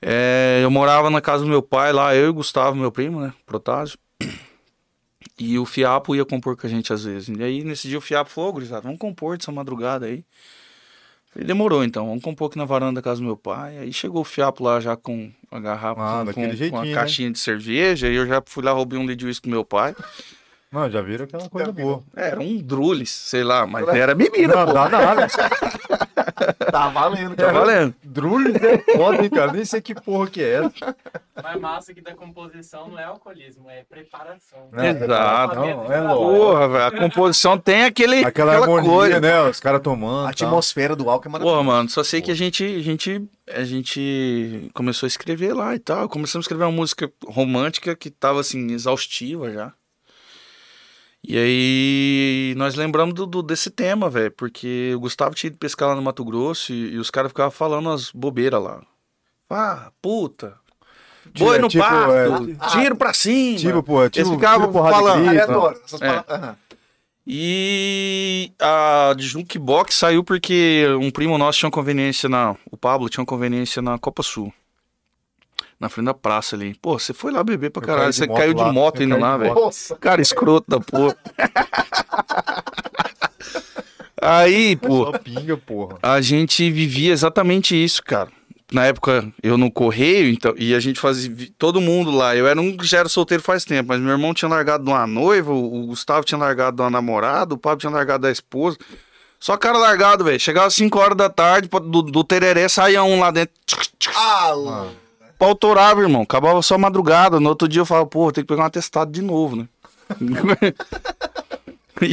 S3: É, eu morava na casa do meu pai lá, eu e Gustavo, meu primo, né, Protásio. [clears throat] E o Fiapo ia compor com a gente às vezes. E aí nesse dia o Fiapo falou, "Ô, gurizada, vamos compor dessa madrugada aí. Falei, demorou então, vamos compor aqui na varanda da casa do meu pai. Aí chegou o Fiapo lá já com a garrafa,
S1: Ah,
S3: com, com, com a
S1: né?
S3: caixinha de cerveja. E eu já fui lá, roubei um litro de uísque do meu pai.
S1: Não, já viram aquela coisa boa.
S3: É, Era um drules, sei lá, mas era bebida,
S1: Não,
S3: pô.
S1: dá nada. [laughs]
S2: Tá valendo,
S3: Tá
S2: cara.
S3: valendo.
S1: Drules é foda, hein, cara? Nem sei que porra que é essa.
S4: Mas massa que da composição não é alcoolismo, é preparação.
S1: Né?
S3: Exato.
S1: Não, é louco.
S3: Porra, velho, a composição tem aquele,
S1: Aquela,
S3: aquela
S1: harmonia,
S3: coisa.
S1: né? Os caras tomando.
S2: A
S1: tal.
S2: atmosfera do álcool é
S3: Porra,
S2: maravilhosa.
S3: mano, só sei que a gente, a gente, a gente começou a escrever lá e tal. Começamos a escrever uma música romântica que tava assim exaustiva já. E aí nós lembramos do, do- desse tema, velho, porque o Gustavo tinha ido pescar lá no Mato Grosso e, e os caras ficavam falando as bobeiras lá. Ah, puta. Boi no
S1: tipo, é,
S3: tiro pra cima.
S1: Tipo, pô, tipo,
S3: Eles ficavam
S1: tipo
S3: falando,
S1: grito,
S2: Aleatório. Essas
S3: É.
S2: palavras. Aham.
S3: E a de Jukebox saiu porque um primo nosso tinha uma conveniência na. O Pablo tinha uma conveniência na Copa Sul. Na frente da praça ali. Pô, você foi lá beber pra caralho. Você
S1: moto
S3: caiu de moto indo lá, velho. Cara, escroto da porra. Aí, [laughs] pô,
S1: pinga, porra.
S3: a gente vivia exatamente isso, cara. Na época, eu no correio, então, e a gente fazia. Todo mundo lá. Eu era um que já era solteiro faz tempo, mas meu irmão tinha largado de uma noiva, o Gustavo tinha largado de uma namorada, o Pablo tinha largado da esposa. Só cara largado, velho. Chegava às 5 horas da tarde, do, do tereré saía um lá dentro.
S2: Ah,
S1: Mano.
S3: Pau torava, irmão. Acabava só madrugada. No outro dia eu falava, pô, tem que pegar um atestado de novo, né? [laughs] e,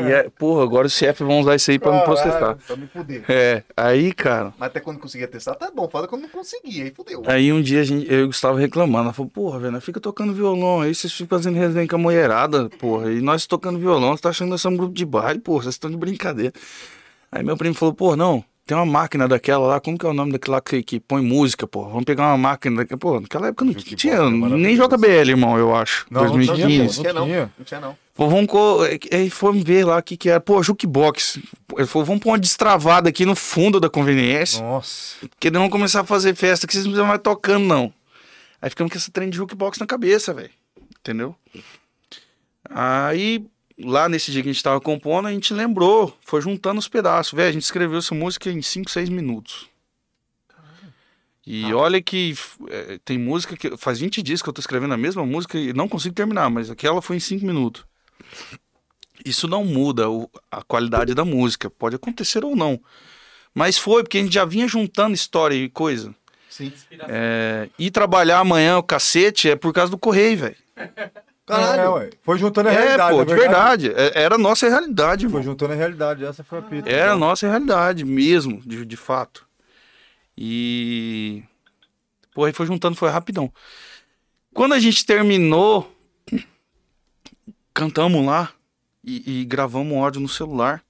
S3: e é, porra, agora os chefes vão usar isso aí pra me processar.
S2: Caralho, Pra me fuder.
S3: É, aí, cara.
S2: Mas até quando conseguia testar, tá bom. Foda quando não conseguia, aí fudeu.
S3: Aí um dia a gente, eu e o Gustavo reclamando. Ela falou, porra, velho, fica tocando violão aí, vocês ficam fazendo resenha com a mulherada, porra. E nós tocando violão, você tá achando que nós somos um grupo de baile, porra, vocês estão de brincadeira. Aí meu primo falou, porra, não, tem uma máquina daquela lá, como que é o nome daquela que, que põe música, porra? Vamos pegar uma máquina daquela. Pô, naquela época não
S1: Jukebox
S3: tinha
S1: é
S3: nem. JBL, irmão, eu acho.
S1: Não, não tinha,
S3: 2015.
S1: pô.
S2: tinha não.
S1: tinha.
S2: Não tinha não.
S3: Falou, vamos. Aí fomos ver lá o que, que era. Pô, jukebox. Ele falou, vamos pôr uma destravada aqui no fundo da conveniência.
S1: Nossa.
S3: Porque não vamos começar a fazer festa que vocês não precisam mais tocando, não. Aí ficamos com essa trem de jukebox na cabeça, velho. Entendeu? Aí, lá nesse dia que a gente tava compondo, a gente lembrou, foi juntando os pedaços. Velho, a gente escreveu essa música em 5, 6 minutos. E olha que é, tem música que. Faz 20 dias que eu tô escrevendo a mesma música e não consigo terminar, mas aquela foi em 5 minutos. Isso não muda o- a qualidade da música. Pode acontecer ou não. Mas foi, porque a gente já vinha juntando história e coisa.
S2: Sim.
S3: É, ir trabalhar amanhã o cacete é por causa do correio, velho. [laughs]
S2: Caralho.
S1: É. Foi juntando a
S3: É,
S1: realidade.
S3: pô,
S1: na
S3: de verdade. É- Era a nossa realidade,
S1: Foi juntando a realidade. Essa foi a pita.
S3: Era a nossa realidade mesmo, de, de fato. E. Pô, aí foi juntando, foi rapidão. Quando a gente terminou, [clears throat] cantamos lá e, e gravamos um áudio no celular.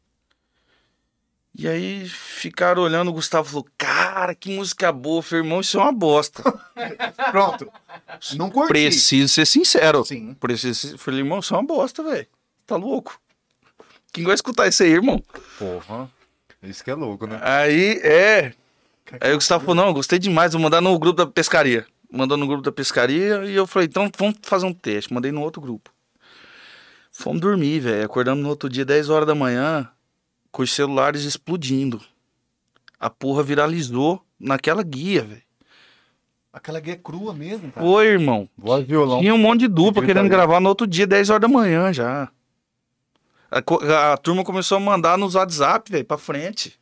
S3: E aí ficaram olhando, o Gustavo falou: Cara, que música boa. Eu falei, irmão, isso é uma bosta. [laughs]
S2: Pronto. Não curti.
S3: Preciso ser sincero.
S2: Sim.
S3: Preciso ser... Falei, irmão, isso é uma bosta, velho. Tá louco? Quem vai escutar isso aí, irmão?
S1: Porra. Isso que é louco, né?
S3: Aí, é. Aí o Gustavo falou, não, gostei demais, vou mandar no grupo da pescaria. Mandou no grupo da pescaria e eu falei, então vamos fazer um teste. Mandei no outro grupo. Fomos dormir, velho. Acordamos no outro dia, 10 horas da manhã, com os celulares explodindo. A porra viralizou naquela guia, velho.
S2: Aquela guia é crua mesmo, cara.
S3: Oi, irmão.
S1: Voz violão.
S3: Tinha um monte de dupla querendo gravar no outro dia, 10 horas da manhã já. A, a turma começou a mandar nos WhatsApp, velho, pra frente.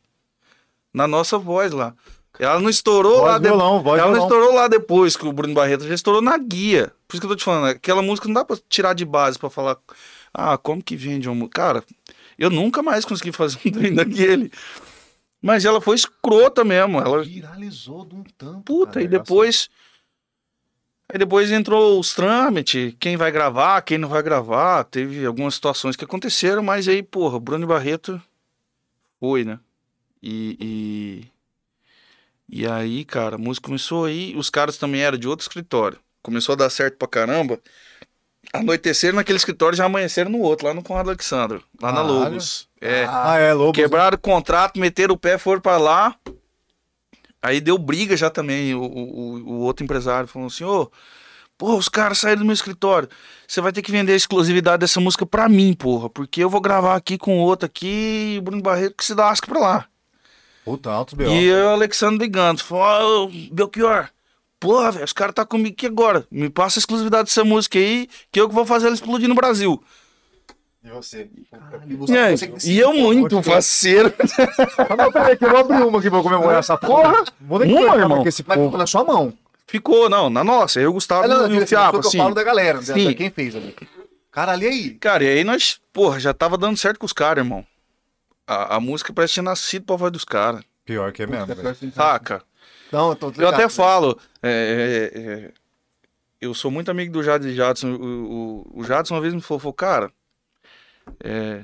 S3: Na nossa voz lá. Ela não estourou lá
S1: Voz
S3: depois.
S1: violão, voz
S3: Ela não
S1: violão.
S3: estourou lá depois que o Bruno Barreto já estourou na guia. Por isso que eu tô te falando, aquela música não dá pra tirar de base pra falar, ah, como que vende uma música? Cara, eu nunca mais consegui fazer um trem daquele. Mas ela foi escrota mesmo. Ela,
S2: Viralizou de um tanto.
S3: Puta,
S2: cara.
S3: e depois. Aí depois entrou os trâmites, quem vai gravar, quem não vai gravar. Teve algumas situações que aconteceram, mas aí, porra, o Bruno Barreto foi, né? E, e. e aí, cara, a música começou aí. Os caras também eram de outro escritório. Começou a dar certo pra caramba. Anoiteceram naquele escritório e já amanheceram no outro, lá no Conrado Alexandre, lá na
S1: Caralho.
S3: Logos. É.
S1: Ah, é, Lobo.
S3: Quebraram o contrato, meteram o pé, foram pra lá. Aí deu briga já também. O, o, o outro empresário falou assim: Ô, pô, os caras saíram do meu escritório. Você vai ter que vender a exclusividade dessa música pra mim, porra. Porque eu vou gravar aqui com outro aqui, e o Bruno Barreto que se lasca pra lá.
S1: Puta, altos B.O.
S3: E eu, o Alexandre brigando. Falou: Ô, Belchior, porra, velho, os caras tá comigo aqui agora. Me passa a exclusividade dessa música aí, que eu que vou fazer ela explodir no Brasil.
S1: E você?
S2: Caralho, você
S3: E, aí,
S2: consegue
S3: e eu muito faceiro.
S1: Ah, não, peraí, que eu vou abrir uma aqui pra comemorar essa porra. Vou nem
S3: Uma, irmão.
S1: esse
S2: Mas ficou na sua mão.
S3: Ficou, não, na nossa. Eu, Gustavo
S2: Ah, não,
S3: e
S2: não,
S3: o
S2: digo assim,
S3: Fiapo,
S2: foi o
S3: assim.
S2: eu falo da galera, né?
S3: Sim.
S2: quem fez ali. Caralho, e aí?
S3: Cara, e aí nós, porra, já tava dando certo com os caras, irmão. A, a música parece que tinha nascido pra voz dos caras,
S1: Pior que é mesmo, velho.
S3: saca?
S2: Não, eu tô
S3: Eu
S2: ligado,
S3: até
S2: né?
S3: falo, é, é, é, eu sou muito amigo do Jadson. Jadson o, o, o Jadson uma vez me falou, falou, cara, é,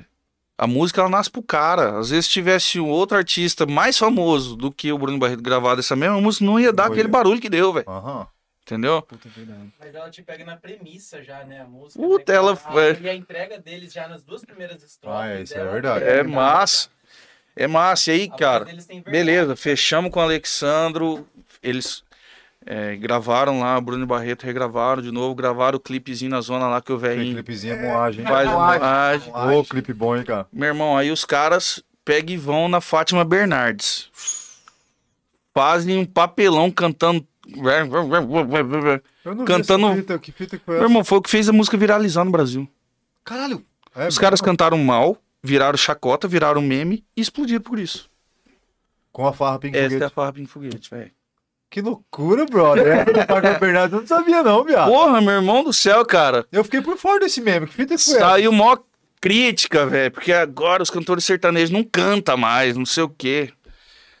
S3: a música ela nasce pro cara. Às vezes se tivesse um outro artista mais famoso do que o Bruno Barreto gravado essa mesma música, não ia dar aquele barulho que deu, velho.
S1: Aham.
S3: Entendeu?
S2: Puta, é verdade.
S4: Mas ela te pega na premissa já, né? A música.
S3: Puta,
S4: né?
S3: ela-
S4: A-
S3: é.
S4: E a entrega deles já nas duas primeiras estrofes.
S1: Ah, isso é verdade.
S3: É massa. É massa. E aí,
S4: A
S3: cara. Beleza, fechamos com o Alexandro. Eles é, gravaram lá, Bruno Barreto regravaram de novo, gravaram o clipezinho na zona lá que o velhinho
S1: clipezinho é moagem. hein?
S3: faz
S2: moagem.
S3: moagem.
S1: Ô, clipe bom, hein, cara.
S3: Meu irmão, aí os caras pegam e vão na Fátima Bernardes. Fazem um papelão cantando.
S1: Eu não
S3: Cantando-
S1: fita. Que fita que foi
S3: Meu irmão, foi o que fez a música viralizar no Brasil.
S2: Caralho,
S1: É
S3: Os caras cantaram mal, viraram chacota, viraram meme e explodiram por isso.
S1: Com a farra Pink
S3: Essa é a
S1: Foguete.
S3: farra Pink Foguete, velho.
S1: Que loucura, brother. Essa do Fátima [laughs] Bernardes eu não sabia não, viado.
S3: Porra, meu irmão do céu, cara.
S1: Eu fiquei por fora desse meme. Que fita foi essa?
S3: Saiu mó crítica, velho, porque agora os cantores sertanejos não cantam mais, não sei o quê.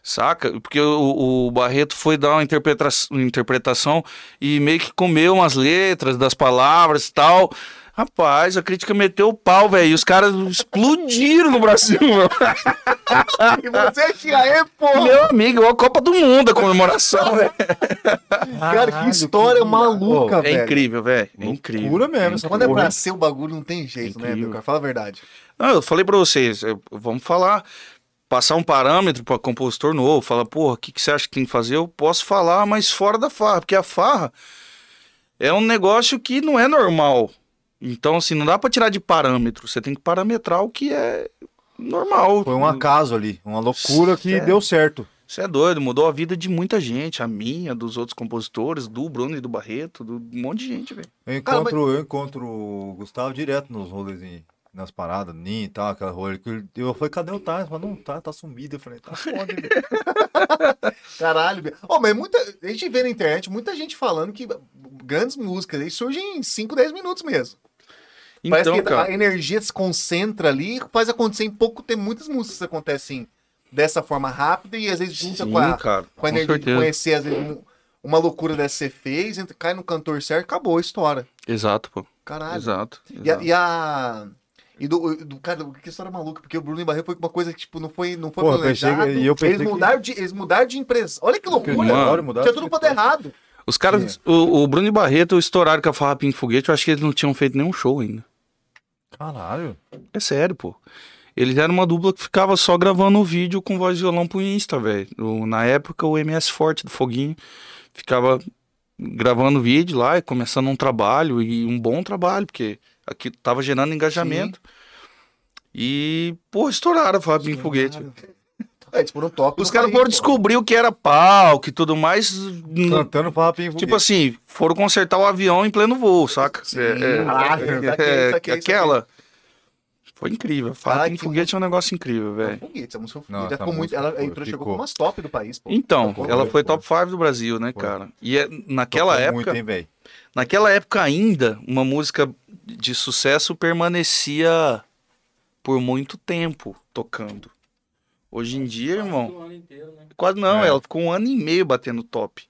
S3: Saca? Porque o, o Barreto foi dar uma interpreta- interpretação e meio que comeu umas letras das palavras e tal. Rapaz, a crítica meteu o pau, velho. E os caras explodiram no Brasil, meu. [laughs]
S2: e você que aí, porra?
S3: Meu amigo, é a Copa do Mundo a comemoração, velho.
S2: Cara, que história
S1: que
S2: maluca,
S3: É
S2: velho.
S3: incrível, velho. É incrível.
S1: Loucura mesmo,
S3: É
S2: Quando é pra ser o bagulho, não tem jeito, né,
S3: Incrível.
S2: meu cara? Fala a verdade.
S3: Não, eu falei pra vocês, eu- vamos falar, passar um parâmetro pra compositor novo, falar, porra, o que, que você acha que tem que fazer? Eu posso falar, mas fora da farra, porque a farra é um negócio que não é normal. Então, assim, não dá pra tirar de parâmetro, você tem que parametrar o que é normal.
S1: Foi um acaso ali. Uma loucura que
S3: É.
S1: deu certo.
S3: Você é doido, mudou a vida de muita gente, a minha, dos outros compositores, do Bruno e do Barreto, do um monte de gente, velho.
S1: Eu
S2: Cara,
S1: encontro, eu encontro o Gustavo direto nos rolês, nas paradas, Ninho e tal, aquela rolê. que Eu falei, cadê o? Ele falou, não, tá, tá sumido. Eu falei, tá foda. [laughs]
S2: Caralho, velho. Ô, mas muita, a gente vê na internet muita gente falando que grandes músicas aí surgem em 5, 10 minutos mesmo. Parece
S3: Então,
S2: que
S3: cara,
S2: a energia se concentra ali e faz acontecer em pouco tempo. Muitas músicas acontecem dessa forma rápida e às vezes junta
S3: sim,
S2: com a,
S3: cara,
S2: com a energia de
S3: certeza.
S2: conhecer, às vezes, um- uma loucura dessa que você fez, entra- cai no cantor certo, acabou a história.
S3: Exato, pô.
S2: Caralho.
S3: Exato.
S2: E a.
S3: exato.
S2: E, a- e do, do- cara, que história maluca, porque o Bruno Barreto foi uma coisa que, tipo, não foi, não foi
S1: Porra, eu pensei que-
S2: planejado.
S1: e eu pensei
S2: eles,
S1: que-
S2: mudaram de, eles mudaram de empresa. Olha que loucura.
S3: Mano,
S1: Agora mudaram
S2: Tinha
S1: de
S2: tudo pra dar errado.
S3: Os caras, o, o Bruno e Barreto estouraram com a Farra Pink Foguete, eu acho que eles não tinham feito nenhum show ainda.
S1: Caralho.
S3: É sério, pô. Eles eram uma dupla que ficava só gravando o vídeo com voz de violão pro Insta, velho. Na época, o MS Forte do Foguinho ficava gravando vídeo lá e começando um trabalho, e um bom trabalho, porque aqui tava gerando engajamento. E, pô, estouraram o Fabinho Foguete.
S2: É, eles foram top.
S3: Os caras foram
S2: pô.
S3: descobrir o que era palco e tudo mais.
S1: Cantando papinho
S3: Tipo assim, foram consertar o avião em pleno voo, saca?
S2: Sim,
S3: É, é, é, é, aquela. Foi incrível.
S2: Caraca,
S3: Fabinho
S2: que
S3: Foguete é um negócio incrível, velho.
S2: Foguete, essa música foi
S1: Não,
S2: foguete. Ela, ficou muito, ela entrou, chegou
S1: ficou.
S2: com umas top do país, pô.
S3: Então,
S2: Foi,
S3: ela
S1: foi,
S3: foi
S1: foi.
S3: top 5 do Brasil, né,
S1: Foi.
S3: cara? E é, naquela época,
S1: Muito, hein, velho?
S3: naquela época ainda, uma música de sucesso permanecia por muito tempo tocando. Hoje em dia, irmão,
S4: O ano inteiro, né?
S3: quase não,
S1: É.
S3: ela ficou um ano e meio batendo top.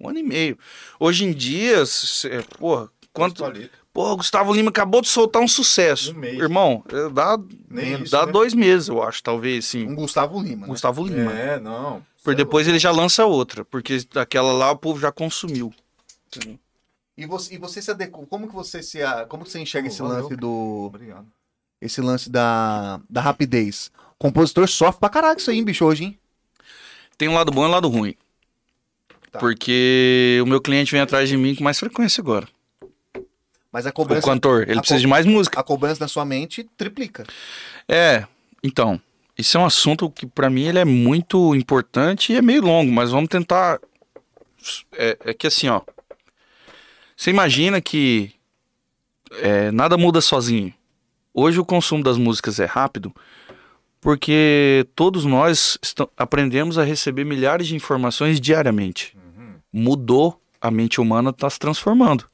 S3: Um ano e meio. Hoje em dia, cê- porra, quanto. Porra, Gustavo Lima acabou de soltar um sucesso.
S1: Um mês.
S3: Irmão, é, dá,
S1: Nem isso,
S3: dá
S1: né?
S3: dois meses, eu acho, talvez, sim.
S2: Um Gustavo Lima, né?
S3: Gustavo Lima.
S1: É, não.
S3: Por depois ele já lança outra, porque aquela lá o povo já consumiu.
S2: E você, e você se adequou, como que você se, a- como que você enxerga
S1: Pô,
S2: esse
S1: valeu.
S2: lance do,
S1: Obrigado.
S2: esse lance da, da rapidez? O compositor sofre pra caralho isso aí, hein, bicho, hoje, hein?
S3: Tem um lado bom e um lado ruim.
S2: Tá.
S3: Porque o meu cliente vem atrás de mim com mais frequência agora.
S2: Mas a
S3: O
S2: cobrança,
S3: cantor, ele precisa
S2: co-
S3: de mais música.
S2: a cobrança na sua mente triplica.
S3: É, então, isso é um assunto que pra mim ele é muito importante e é meio longo, mas vamos tentar. É, é que assim, ó. Você imagina que é, nada muda sozinho. Hoje o consumo das músicas é rápido porque todos nós aprendemos a receber milhares de informações diariamente. Mudou, a mente humana está se transformando.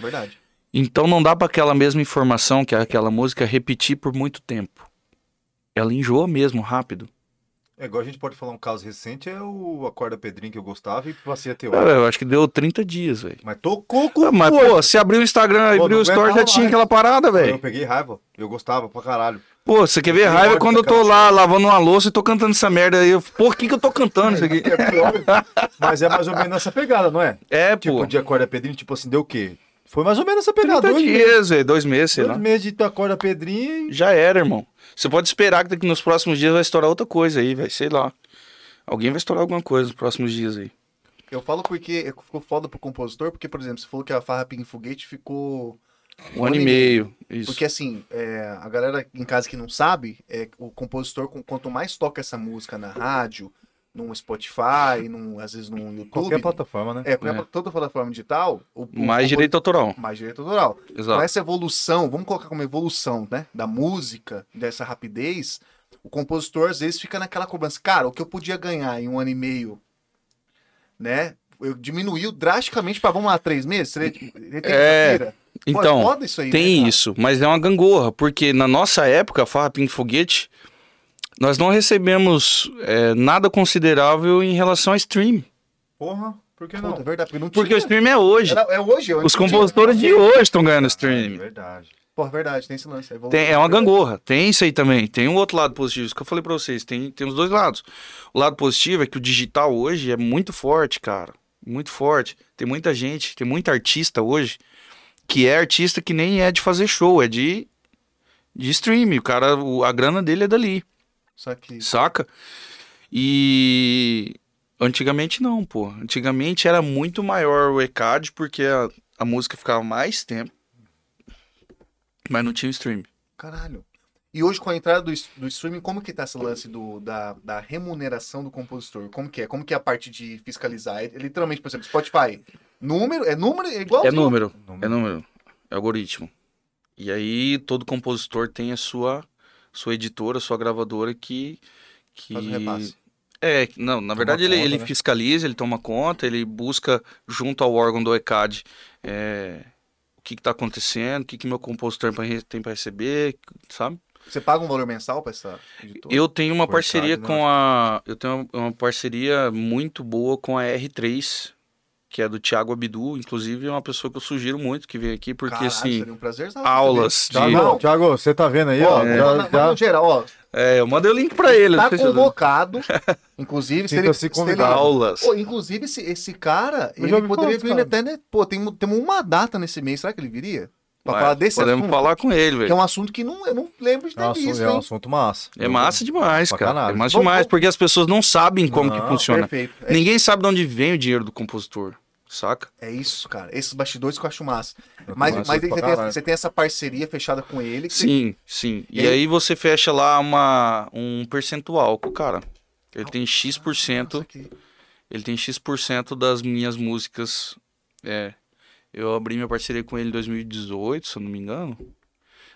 S2: Verdade.
S3: Então não dá para aquela mesma informação que é aquela música repetir por muito tempo. Ela enjoa mesmo rápido.
S1: É igual a gente pode falar um caso recente, é o Acorda Pedrinho que eu gostava e passei a ter
S3: Cara,
S1: outro.
S3: eu acho que deu 30 dias, velho.
S1: Mas tocou com
S3: Ah, Mas, pô, se abriu o Instagram,
S1: Pô,
S3: abriu o
S1: não
S3: story, já tinha
S1: mais.
S3: aquela parada,
S1: Eu
S3: velho.
S1: peguei raiva. Eu gostava pra caralho.
S3: Pô, você quer ver raiva quando eu tô lá lavando uma louça e tô cantando essa merda aí. O que que eu tô cantando isso aqui?
S1: É pior. Mas é mais ou menos essa pegada, não é?
S3: É,
S1: Tipo,
S3: pô.
S1: de Acorda Pedrinho, tipo assim, deu o quê? Foi mais ou menos essa pegada.
S3: 30
S1: Dois meses,
S3: dias, velho. Dois meses, sei
S1: dois
S3: lá.
S1: meses de Acorda Pedrinho e...
S3: Já era, irmão. Você pode esperar que daqui nos próximos dias vai estourar outra coisa aí, velho. Sei lá. Alguém vai estourar alguma coisa nos próximos dias aí.
S2: Eu falo porque ficou foda pro compositor, porque, por exemplo, você falou que a Farra Ping Foguete ficou.
S3: Um ano e meio. Isso.
S2: Porque assim, é, a galera em casa que não sabe, é, o compositor, com- quanto mais toca essa música na rádio, num Spotify, num, às vezes num YouTube.
S1: Qualquer plataforma, né?
S2: É, qualquer,
S3: É.
S2: toda plataforma digital. O, o
S3: Mais
S2: compo-
S3: direito autoral.
S2: Mais direito autoral. Com
S3: Exato.
S2: essa evolução, vamos colocar como evolução, né? Da música, dessa rapidez, o compositor às vezes fica naquela cobrança. Cara, o que eu podia ganhar em um ano e meio, né? Eu diminuiu drasticamente para vamos lá, três meses? Tem
S3: É,
S2: carteira. Pô, é
S3: Então,
S2: foda isso aí, né,
S3: tem
S2: cara?
S3: isso, mas é uma gangorra, porque na nossa época, a Farra Pink Foguete, nós não recebemos é, nada considerável em relação a stream.
S1: Porra, por que
S2: Puta,
S1: não?
S2: é verdade, porque não
S3: Porque o stream é hoje.
S2: Era- é hoje, é
S3: Os
S2: antes
S3: compositores de hoje estão ganhando
S1: É
S3: stream.
S1: verdade.
S2: Pô, é verdade, tem esse lance. evolução,
S3: Tem, é uma
S2: verdade.
S3: gangorra. Tem isso aí também. Tem um outro lado positivo. Isso que eu falei pra vocês. Tem, tem os dois lados. O lado positivo é que o digital hoje é muito forte, cara. Muito forte. Tem muita gente, tem muita artista hoje que é artista que nem é de fazer show, é de, de stream. O cara, o- a grana dele é dali, saca? E antigamente não, pô. Antigamente era muito maior o ECAD porque a, a música ficava mais tempo, mas não tinha o stream.
S2: Caralho. E hoje, com a entrada do, do streaming, como que tá esse lance do, da, da remuneração do compositor? Como que é? Como que é a parte de fiscalizar? É, literalmente, por exemplo, Spotify. Número? É número? É igual?
S3: É número,
S1: Número.
S3: é número, é algoritmo. E aí todo compositor tem a sua sua editora, sua gravadora que que
S2: Faz o repasse.
S3: é, não, na verdade ele,
S1: conta,
S3: ele
S1: né?
S3: fiscaliza, ele toma conta, ele busca junto ao órgão do ECAD é, o que está acontecendo, o que, que meu compositor tem para receber, sabe?
S2: Você paga um valor mensal pra essa editora?
S3: Eu tenho uma
S1: Por
S3: parceria
S1: né?
S3: com a. Eu tenho uma parceria muito boa com a R3, que é do Thiago Abdu. Inclusive, é uma pessoa que eu sugiro muito que venha aqui, porque
S2: Caralho,
S3: assim.
S2: seria um prazer.
S3: aulas de-
S1: Thiago, Thiago, você tá vendo aí, ó?
S2: Ó,
S1: já, já
S2: no geral, ó.
S3: É, eu mandei o link pra ele.
S2: Tá
S3: não se eu-
S2: convocado. Inclusive, se ele, se ele-
S1: convidado.
S3: Aulas.
S2: Pô, inclusive, esse, esse cara,
S1: Eu
S2: ele poderia vir até, né? Pô, tem, temos uma data nesse mês, será que ele viria? Pra
S3: Mas
S2: falar desse
S3: Podemos
S2: assunto?
S3: falar com ele,
S2: Que é
S3: velho.
S2: um assunto que não, eu não lembro de ter
S1: É um assunto,
S2: visto,
S1: é um assunto massa.
S3: É massa demais, cara. É massa
S2: Vamos-
S3: demais, porque as pessoas não sabem como que
S1: Não,
S3: funciona.
S2: Perfeito. É,
S3: Ninguém sabe de onde vem o dinheiro do compositor. saca?
S2: É isso, cara. Esses bastidores que eu acho massa.
S1: Eu
S2: Mas, mas você tem, você tem essa parceria fechada com ele. que você-
S3: Sim, sim.
S2: E
S3: E,
S2: aí-
S3: aí você fecha lá uma, um percentual com o cara. Ele tem X%,
S2: Nossa, que-
S3: ele tem X% das minhas músicas. É. Eu abri minha parceria com ele em 2018, se eu não me engano.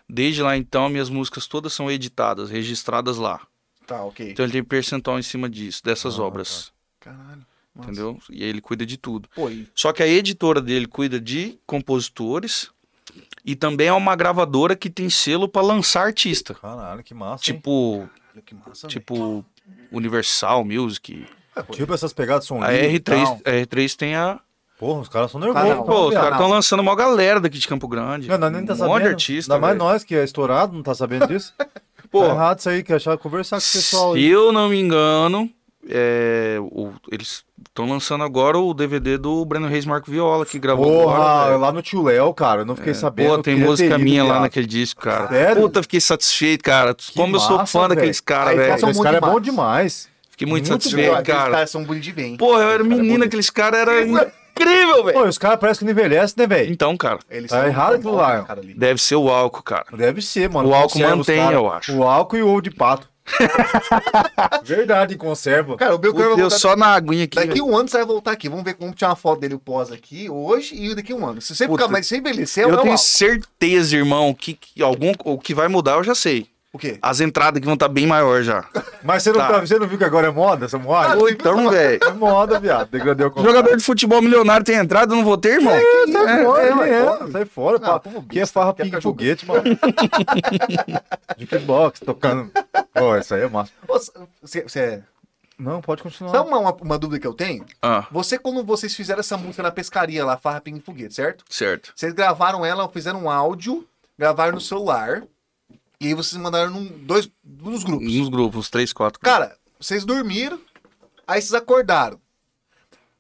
S3: Desde lá então, minhas músicas todas são editadas, registradas lá.
S2: Tá, ok.
S3: Então ele tem percentual em cima disso, dessas
S1: Ah,
S3: obras.
S2: Caralho. massa.
S3: Entendeu? E aí ele cuida de tudo.
S2: Pô, e-
S3: Só que a editora dele cuida de compositores e também é uma gravadora que tem selo pra lançar artista.
S1: Caralho, que massa.
S3: Tipo,
S2: que massa,
S3: tipo Universal Music.
S1: Tipo essas pegadas som
S3: A
S1: livre e
S3: R3,
S1: tal.
S3: a R3 tem a.
S1: Porra, os caras são nervosos.
S3: Pô, os caras estão lançando uma galera daqui de Campo Grande.
S1: Não, nós nem tá
S3: um
S1: sabendo.
S3: monte de artista.
S1: Ainda mais nós que é estourado, não tá sabendo disso.
S3: Pô, [laughs]
S1: Tá errado isso aí, que achar conversar com o pessoal
S3: se
S1: aí.
S3: eu não me engano, é, o- eles estão lançando agora o DVD do Breno Reis Marco Viola, que gravou
S1: Porra,
S3: agora,
S1: lá no Tio Léo, cara, eu não fiquei sabendo.
S3: Pô, tem música minha lá naquele disco, cara.
S1: Sério?
S3: Puta, fiquei satisfeito, cara. Como eu sou
S1: massa,
S3: fã
S1: velho.
S3: daqueles caras,
S2: Aí,
S3: velho.
S2: são
S1: Esse cara é bom
S2: demais.
S3: Fiquei muito,
S1: muito
S3: satisfeito,
S2: Aqueles
S3: cara.
S2: caras são bonitos de hein?
S3: Pô, eu era
S1: Cara, é
S3: menino,
S1: bonito.
S3: aqueles caras eram incrível, velho.
S1: Pô, os caras parecem que não envelhecem, né, velho?
S3: Então, cara,
S2: Eles
S1: Tá errado aquilo lá.
S2: cara, ali.
S3: deve ser o álcool, cara.
S1: Deve ser, mano.
S3: O álcool mantém,
S1: caras.
S3: eu acho.
S1: O álcool e o ovo de pato. [laughs] Verdade, conserva.
S2: Cara, o Belchior vai
S3: Puta, eu
S2: voltar...
S3: só na aguinha aqui.
S2: Daqui
S3: velho.
S2: um ano você vai voltar aqui. Vamos ver como tirar uma foto dele o pós aqui hoje e daqui um ano. Se você
S3: Puta.
S2: ficar mais sem envelhecer, é
S3: eu
S2: o
S3: tenho
S2: álcool.
S3: certeza, irmão, que, que algum, o que vai mudar eu já sei.
S2: O quê?
S3: As entradas que vão estar bem maior já.
S1: Mas você não,
S3: Tá.
S1: tá. você não viu que agora é moda, essa moda?
S3: Ou então, velho.
S1: É moda, viado. Degradei o
S3: Jogador de futebol milionário tem entrada, eu não vou ter, irmão?
S1: Sai fora,
S2: é,
S1: é,
S2: vai
S1: é,
S2: fora.
S1: sai fora,
S2: Não,
S1: pá. Que é farra
S2: quer
S1: ping
S2: ficar jogando.
S1: foguete, mano. [laughs] Jukebox, tocando. Pô, essa aí é massa.
S2: Você, você...
S1: Não, pode continuar.
S2: Sabe uma, uma, uma dúvida que eu tenho?
S3: Ah,
S2: Você, quando vocês fizeram essa música na pescaria lá, Farra Ping Foguete, certo?
S3: certo.
S2: Vocês gravaram ela, fizeram um áudio, gravaram no celular, e aí vocês mandaram num, dois, nos grupos.
S3: Nos grupos, uns três, quatro.
S2: Cara, vocês dormiram, aí vocês acordaram.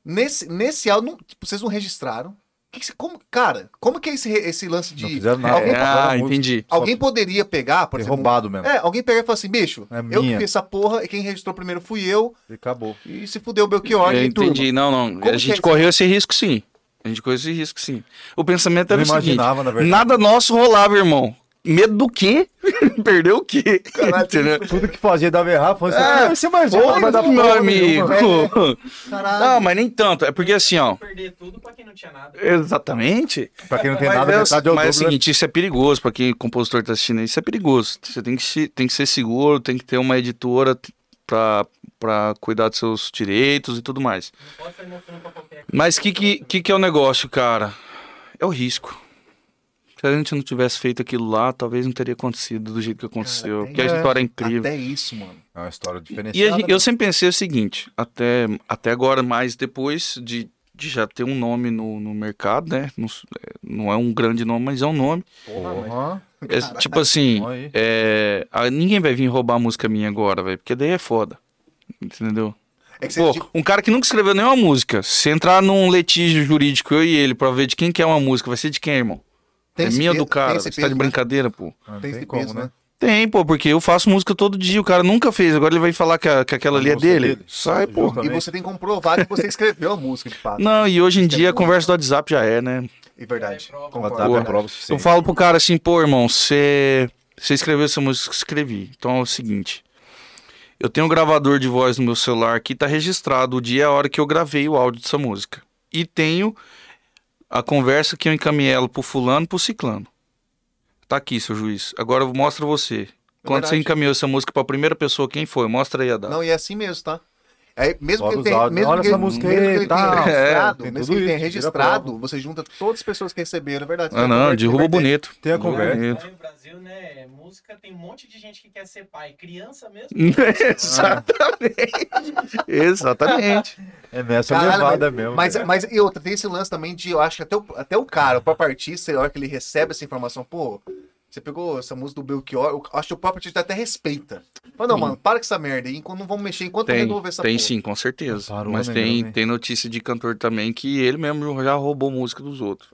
S2: Nesse, nesse áudio, não- tipo, vocês não registraram. Que que como, cara, como que é esse, esse lance de.
S1: Não fizeram nada.
S2: Alguém,
S3: É, ah, entendi.
S2: alguém poderia pegar, por exemplo.
S1: roubado mesmo.
S2: É, alguém pegar e falar assim, bicho,
S1: É
S2: eu que fiz essa porra, e quem registrou primeiro fui eu,
S1: E acabou.
S2: e se fudeu o Belchior
S3: Eu
S2: e turma.
S3: entendi. Não, não.
S2: Como
S3: a
S2: é
S3: gente
S2: isso?
S3: correu esse risco, sim. A gente correu esse risco, sim. O pensamento
S1: Eu
S3: era
S1: não
S3: o seguinte:
S1: imaginava, na verdade.
S3: nada nosso rolava, irmão. Medo do quê? [laughs] Perdeu o quê? Entendeu?
S1: Tudo que fazia dava errado. Isso aqui
S3: É,
S1: vai ser mais um,
S3: Foi,
S1: não vai dar
S3: meu amigo.
S1: nenhuma.
S2: Caralho.
S3: Não, mas nem tanto. É porque assim, ó.
S4: Perder tudo pra quem não tinha nada.
S3: Exatamente.
S1: Pra quem não tem
S3: Mas,
S1: nada,
S3: é, o-
S1: metade é o
S3: mas é o
S1: né?
S3: seguinte, isso é perigoso pra quem compositor tá assistindo aí, isso é perigoso. Você tem que, se- tem que ser seguro, tem que ter uma editora pra, pra cuidar dos seus direitos e tudo mais.
S4: Não pode sair mostrando pra qualquer
S3: Mas que que, que que é o negócio, cara? É o risco. Se a gente não tivesse feito aquilo lá, talvez não teria acontecido do jeito que aconteceu.
S2: Cara,
S3: porque a
S1: é.
S3: história é incrível.
S2: Até isso, mano.
S1: É uma história
S3: E a
S1: diferenciada.
S3: gente- eu sempre pensei o seguinte, até, até agora, mas depois de, de já ter um nome no, no mercado, né? Não, é, não é um grande nome, mas é um nome.
S1: Porra.
S3: É, tipo assim, é, ah, ninguém vai vir roubar a música minha agora, velho, porque daí é foda. Entendeu?
S2: É
S3: Pô,
S2: tipo,
S3: um cara que nunca escreveu nenhuma música, se entrar num litígio jurídico, eu e ele, pra ver de quem que é uma música, vai ser de quem, irmão?
S2: Tem
S3: é minha
S2: peso-
S3: do cara?
S2: tem
S3: Você
S2: esse
S3: tá
S2: peso,
S3: de
S2: né?
S3: brincadeira, pô.
S1: Não
S2: Tem
S1: tem
S2: esse
S1: como,
S2: peso,
S1: né?
S2: né?
S3: Tem, pô, porque eu faço música todo dia, o cara nunca fez, agora ele vai falar que, a- que aquela
S1: A
S3: ali é
S1: música
S3: dele.
S1: dele.
S3: Sai, pô.
S1: Justamente.
S2: E você tem que comprovar que você escreveu a música, de fato.
S3: Não, e hoje em dia a conversa do WhatsApp já é, né?
S2: É verdade.
S4: É.
S1: WhatsApp é prova
S3: Eu falo pro cara assim, pô, irmão, você você escreveu essa música, escrevi. Então é o seguinte, eu tenho um gravador de voz no meu celular aqui, tá registrado o dia e a hora que eu gravei o áudio dessa música. E tenho a conversa que eu encaminhei ela pro fulano, pro ciclano. Tá aqui, seu juiz. Agora eu mostro você. Quando você
S2: verdade.
S3: encaminhou essa música pra primeira pessoa, quem foi? Mostra aí a data.
S2: Não, e é assim mesmo, tá? É, mesmo
S1: Olha
S2: que ele tenha, mesmo
S1: Olha
S2: que,
S1: essa música
S2: mesmo
S1: aí,
S2: que ele tenha
S1: tá.
S2: registrado,
S1: Tem
S2: mesmo
S1: tudo
S2: que ele tenha registrado, você junta todas as pessoas que receberam, é verdade.
S3: Ah, não, derruba
S2: Inverter.
S3: bonito.
S1: Tem a
S3: Derruba
S1: conversa.
S3: bonito.
S4: Aí no Brasil, né, música tem um monte de gente que quer ser pai. Criança mesmo. [laughs]
S3: Exatamente. Exatamente.
S1: É nessa
S2: Caralho,
S1: levada mesmo.
S2: Mas,
S1: cara.
S2: mas e outra, tem esse lance também de, eu acho que até o, até o cara, o próprio artista, na hora que ele recebe essa informação, pô, você pegou essa música do Belchior, eu acho que o próprio artista até respeita. Fala, não,
S3: Sim.
S2: mano, para com essa merda aí, enquanto não vamos mexer, enquanto não
S3: Tem,
S2: resolver essa
S3: tem
S2: porra.
S3: sim, com certeza.
S1: Parou,
S3: Mas
S1: né,
S3: tem,
S1: meu?
S3: tem notícia de cantor também que ele mesmo já roubou música dos outros.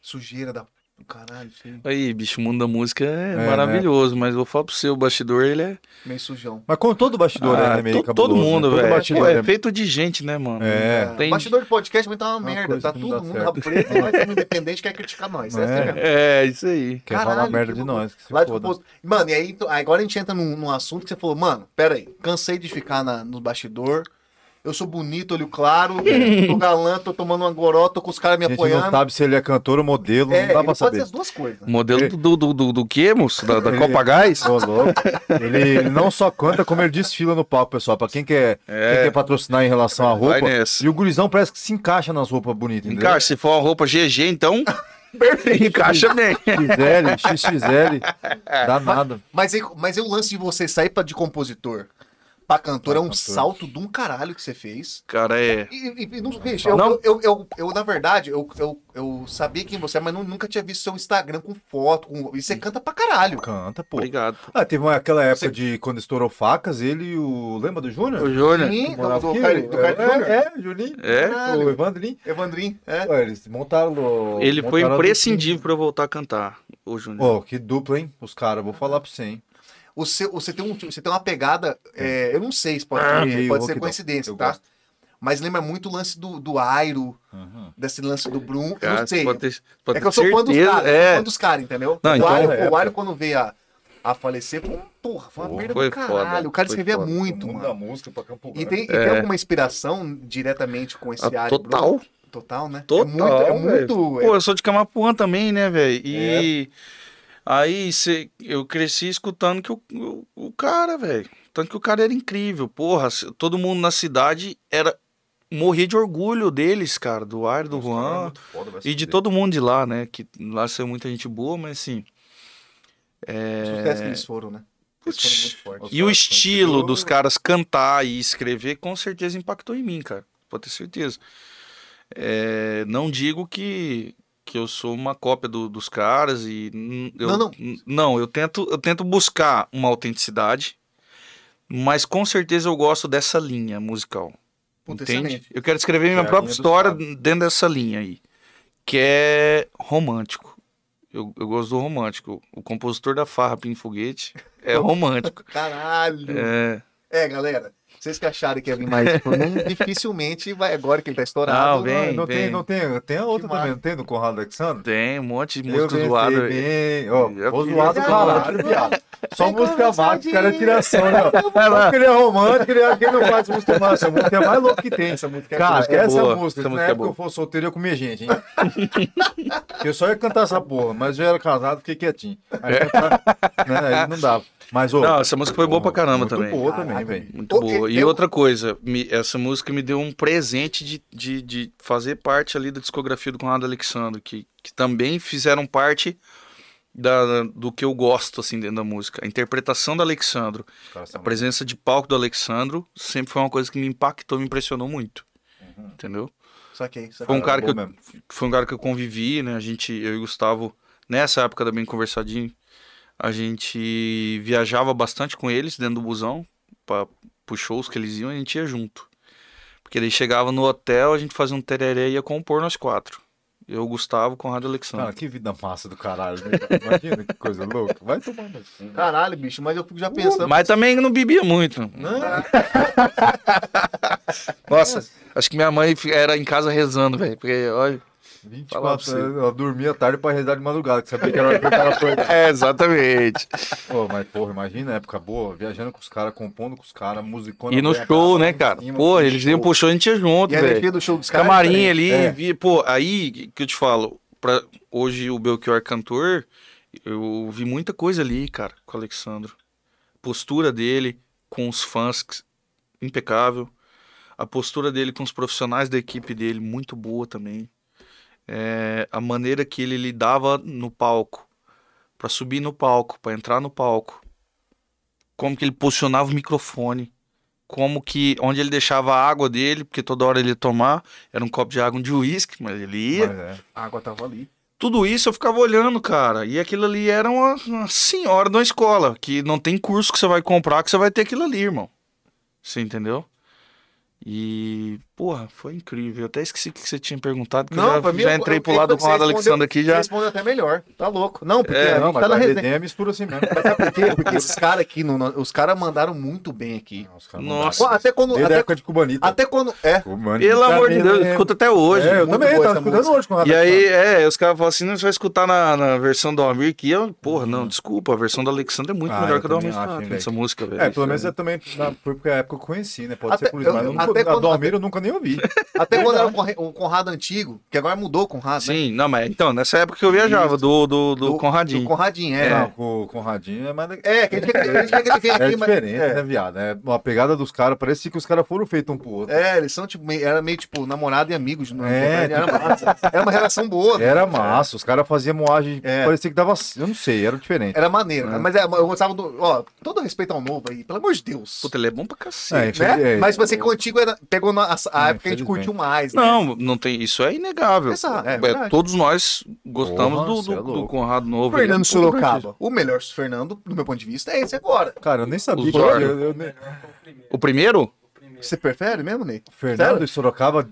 S2: Sujeira da. Caralho, sim.
S3: Aí, bicho, o mundo da música é,
S1: né?
S3: maravilhoso, mas eu vou falar pro seu, o bastidor, ele é.
S2: Meio sujão.
S1: Mas como todo bastidor
S3: Ah,
S1: é meio
S3: to-
S1: cabuloso,
S3: todo mundo,
S1: né?
S3: Velho. é
S1: é-
S3: feito de gente, né, mano?
S1: É.
S3: Tem-
S2: Bastidor de podcast também tá uma
S1: Uma
S2: merda. Tá todo mundo rabo preto nós quer criticar nós. É.
S1: É.
S3: É, isso aí.
S1: Quer falar
S2: Caralho,
S1: merda
S2: que
S1: de nós,
S2: Lá
S1: foda.
S2: Mano, e aí então, agora a gente entra num, num assunto que você falou, mano, pera aí, cansei de ficar na, no bastidor. Eu sou bonito, olho claro, [laughs] tô galã, tô tomando uma goró, tô com os caras me
S1: A gente
S2: apoiando.
S1: não sabe se ele é cantor ou modelo,
S2: é,
S1: não dá
S2: ele
S1: pra
S2: pode ser
S1: saber.
S2: as duas coisas.
S3: Modelo do, do, do, do quê, moço? Da, da
S1: Ele-
S3: Copa Gás?
S1: Ô, louco. Ele, ele não só canta, como ele desfila no palco, pessoal. Pra quem quer,
S3: É.
S1: quem quer patrocinar em relação à
S3: Vai
S1: roupa. E o gurizão parece que se encaixa nas roupas bonitas. entendeu?
S3: Encaixa, se for uma roupa GG, então. [laughs] Perfeito. Encaixa bem.
S1: XL, XXL, [laughs] dá nada.
S2: Mas, aí, mas aí o lance de você sair pra, de compositor pra cantor
S1: Pra
S2: é um
S1: cantor.
S2: salto de um caralho que você fez.
S3: Cara, é.
S2: E, e- e não, bicho, eu,
S3: Não?
S2: Eu, eu, eu, eu, na verdade, eu, eu, eu sabia quem você é, mas nu- nunca tinha visto seu Instagram com foto. Com... E você canta pra caralho.
S1: Canta, pô.
S3: Obrigado.
S1: Ah, teve uma, aquela época
S2: Você-
S1: de quando estourou facas, ele e o. Lembra do Júnior?
S3: Ô, Júnior.
S2: Sim, do,
S1: é,
S2: Júnior.
S1: é, Juninho.
S3: É?
S2: Caralho.
S1: O Evandrinho.
S2: Evandrinho, é.
S1: Ué, eles montaram. o-
S3: Ele foi
S1: montaram a
S3: imprescindível pra eu voltar a cantar, ô Júnior.
S1: Ô, que dupla, hein? Os caras, vou falar pra você, hein?
S2: O seu, você, tem um, você tem uma pegada, é, eu não sei se pode,
S1: Ah,
S2: ser- pode ser coincidência, tá?
S1: gosto.
S2: Mas lembra muito o lance do, do Airo,
S1: Uhum.
S2: desse lance do Brum. eu
S3: Cara,
S2: não sei.
S3: pode ter, pode
S2: É que eu sou fã dos caras,
S3: é.
S2: sou fã dos caras, entendeu?
S3: Não,
S2: o,
S3: então,
S2: Airo,
S1: é,
S2: o. Airo, quando veio a, a falecer, foi, porra, foi uma
S3: foi
S2: do caralho.
S3: foda,
S2: o cara escrevia
S3: foda.
S2: muito, mano.
S1: da música pra Campo
S2: E tem, e tem
S3: É.
S2: alguma inspiração diretamente com esse
S3: Ah,
S2: Airo?
S3: total.
S2: Total, né?
S3: Total,
S2: É muito, é muito...
S3: Pô, eu sou de Camapuã também, né, velho? E
S2: É.
S3: aí cê, eu cresci escutando que o, o, o cara, velho. Tanto que o cara era incrível. Porra, todo mundo na cidade era. Morria de orgulho deles, cara, do Air, do
S1: é
S3: Juan.
S1: foda,
S3: E de todo mundo de lá, né? Que lá saiu muita gente boa, mas assim.
S2: O sucesso que eles foram, né? Eles foram
S3: E o estilo dos caras cantar e escrever com certeza impactou em mim, cara. Pode ter certeza. É, não digo que, que eu sou uma cópia do- dos caras e eu,
S2: Não, não.
S3: não, eu tento eu tento buscar uma autenticidade, mas com certeza eu gosto dessa linha musical.
S2: Puta,
S3: entende?
S2: excelente.
S3: Eu quero escrever minha
S1: é
S3: própria história dentro dessa linha aí, que é romântico. Eu, eu gosto do romântico. O compositor da Farra Pim Foguete é [laughs] romântico.
S2: Caralho.
S3: É,
S2: É, galera. Vocês que acharam que ia vir mais tipo, não, [laughs] dificilmente vai agora que ele tá estourado.
S3: Não, vem.
S1: não, tem, não tem, tem a outra
S2: Que
S1: também,
S2: massa.
S1: não tem do Conrado Alexandre?
S3: tem um monte de
S1: Eu
S3: música zoada.
S1: bem, ó, vou zoado caralho, viado. Só
S2: Tem
S1: música mágica, os caras é tiração, né? [laughs] Só porque ele é romântico, ele, ele não faz música mágica. Essa música é a mais louca que tem.
S2: Essa música é
S1: Cara,
S3: é
S1: essa
S3: boa,
S1: música,
S3: essa
S1: na
S3: música é
S1: época que eu
S3: boa.
S1: fosse solteiro, eu ia comer gente, hein? Porque [laughs] eu só ia cantar essa porra, mas eu era casado, fiquei quietinho. Aí, cantar, né, aí não dava. Mas, ô,
S3: Não, essa música foi boa pra caramba
S1: muito
S3: também.
S1: boa também, velho.
S3: Muito
S2: Ô,
S3: boa.
S2: e-
S3: E
S2: eu-
S3: outra coisa, me- essa música me deu um presente de, de, de fazer parte ali da discografia do Conrado Alexandre, que, que também fizeram parte da, do que eu gosto, assim, dentro da música. A interpretação do Alexandro,
S1: Os caras
S3: a
S1: são
S3: presença de palco do Alexandro, sempre foi uma coisa que me impactou, me impressionou muito.
S1: Uhum.
S3: Entendeu?
S2: Saquei, saquei.
S3: Foi um cara
S1: bom
S3: que eu,
S1: mesmo.
S3: foi um cara que eu convivi, né? A gente, eu e o Gustavo, nessa época da Bem Conversadinho, a gente viajava bastante com eles dentro do busão, para os shows que eles iam, a gente ia junto. Porque ele chegava no hotel, a gente fazia um tereré e ia compor nós quatro. Eu, Gustavo, Conrado e Alexandre.
S1: Cara, que vida massa do caralho, né? Imagina que coisa louca. Vai cu.
S2: Caralho, bicho, mas eu fico já pensando.
S3: Mas também não bebia muito.
S1: Não, [laughs]
S3: Nossa, acho que minha mãe era em casa rezando, velho. Porque, olha.
S1: 24
S3: Falar pra
S1: anos, eu dormia tarde pra rezar de madrugada, que sabia que era hora que eu tava acordado.
S3: É, exatamente.
S1: Pô, mas porra, imagina a época boa, viajando com os caras, compondo com os caras, musicando.
S3: E no show, né, cara? Pô, eles iam pro show, a gente ia junto,
S2: E
S3: velho.
S2: energia do show dos caras.
S3: Camarim
S2: diferente.
S3: ali,
S1: É.
S3: pô, aí que eu te falo, pra, hoje o Belchior cantor, eu vi muita coisa ali, cara, com o Alexandro. Postura dele com os fãs, impecável. A postura dele com os profissionais da equipe dele, muito boa também. É, a maneira que ele lidava no palco, pra subir no palco, pra entrar no palco. Como que ele posicionava o microfone como que onde ele deixava a água dele, porque toda hora ele ia tomar, era um copo de água de uísque, mas ele ia.
S1: Mas é.
S2: A água tava ali.
S3: Tudo isso eu ficava olhando, cara. E aquilo ali era uma, uma senhora da escola, que não tem curso que você vai comprar que você vai ter aquilo ali, irmão. Você entendeu? E Porra, foi incrível. Eu até esqueci o que você tinha perguntado. que
S2: Não,
S3: eu já,
S2: pra mim,
S3: já entrei
S2: eu-
S3: pro lado do
S2: respondeu-
S3: Alexandre aqui
S2: Você
S3: já.
S2: responde até melhor. Tá louco. Não, porque
S3: É,
S2: a
S1: Não,
S2: tá na
S1: a
S2: resenha.
S1: resenha mistura assim mesmo.
S2: Mas sabe por quê? Porque [laughs] esses caras aqui, no- no- os caras mandaram muito bem aqui.
S1: Os caras
S3: Nossa.
S1: mandaram.
S2: Até quando.
S1: Desde
S2: Até,
S1: época de Cubanita.
S2: até quando. É.
S1: Cubanita
S3: Pelo amor de Deus, eu
S1: mesmo.
S3: escuto até hoje.
S1: É, eu também, tava escutando hoje com o
S3: E
S1: Rafa
S3: aí, é, os caras falam assim, não, você vai escutar na, na versão do Almir que eu, porra, não, desculpa, a versão do Alexandre é muito
S1: Ah,
S3: melhor que a do Almir
S1: velho.
S3: essa música, velho.
S1: É, pelo menos eu também, na, foi porque a época eu conheci, né? Pode ser por isso, mas a
S2: quando-
S1: do Almir eu nunca nem ouvi.
S2: Até quando era o Conra- o Conrado antigo, que agora mudou o Conrado, né?
S3: Sim, não, mas então, nessa época que eu viajava, do, do, do,
S2: Do
S3: Conradinho.
S2: Do Conradinho, é.
S1: Não, com, com o Radinho é mais.
S2: É, que a gente quer que ele venha
S1: É
S2: aqui, mas.
S1: diferente,
S2: é.
S1: né, viado? É, a pegada dos caras, parece que os caras foram feitos um pro outro.
S2: É, eles são tipo, meio, era meio tipo namorado e amigos. Não,
S1: É,
S2: era, massa. era uma relação boa.
S1: Era massa, os caras faziam moagem,
S2: É.
S1: parecia que dava, eu não sei, era diferente.
S2: Era maneiro.
S1: É.
S2: Mas é, eu gostava do. Ó, todo respeito ao novo aí, pelo amor de Deus.
S3: Puta, ele é bom pra cacete.
S1: É,
S2: né?
S1: é,
S2: Mas você que o antigo era, pegou na, a, a
S1: É,
S2: época que a gente curtiu mais. né?
S3: Não, não tem, isso é inegável.
S2: Exato, é
S3: É, todos nós gostamos
S1: Porra,
S3: do,
S1: cê é
S3: do, do. Conrado Novo.
S2: Fernando
S3: é um puta
S2: Sorocaba. O melhor Fernando, do meu ponto de vista, é esse agora.
S1: Cara, eu nem sabia eu, eu, nem-
S3: O primeiro?
S4: O primeiro.
S2: Você prefere mesmo, Ney?
S1: Fernando
S2: Sério?
S1: e Sorocaba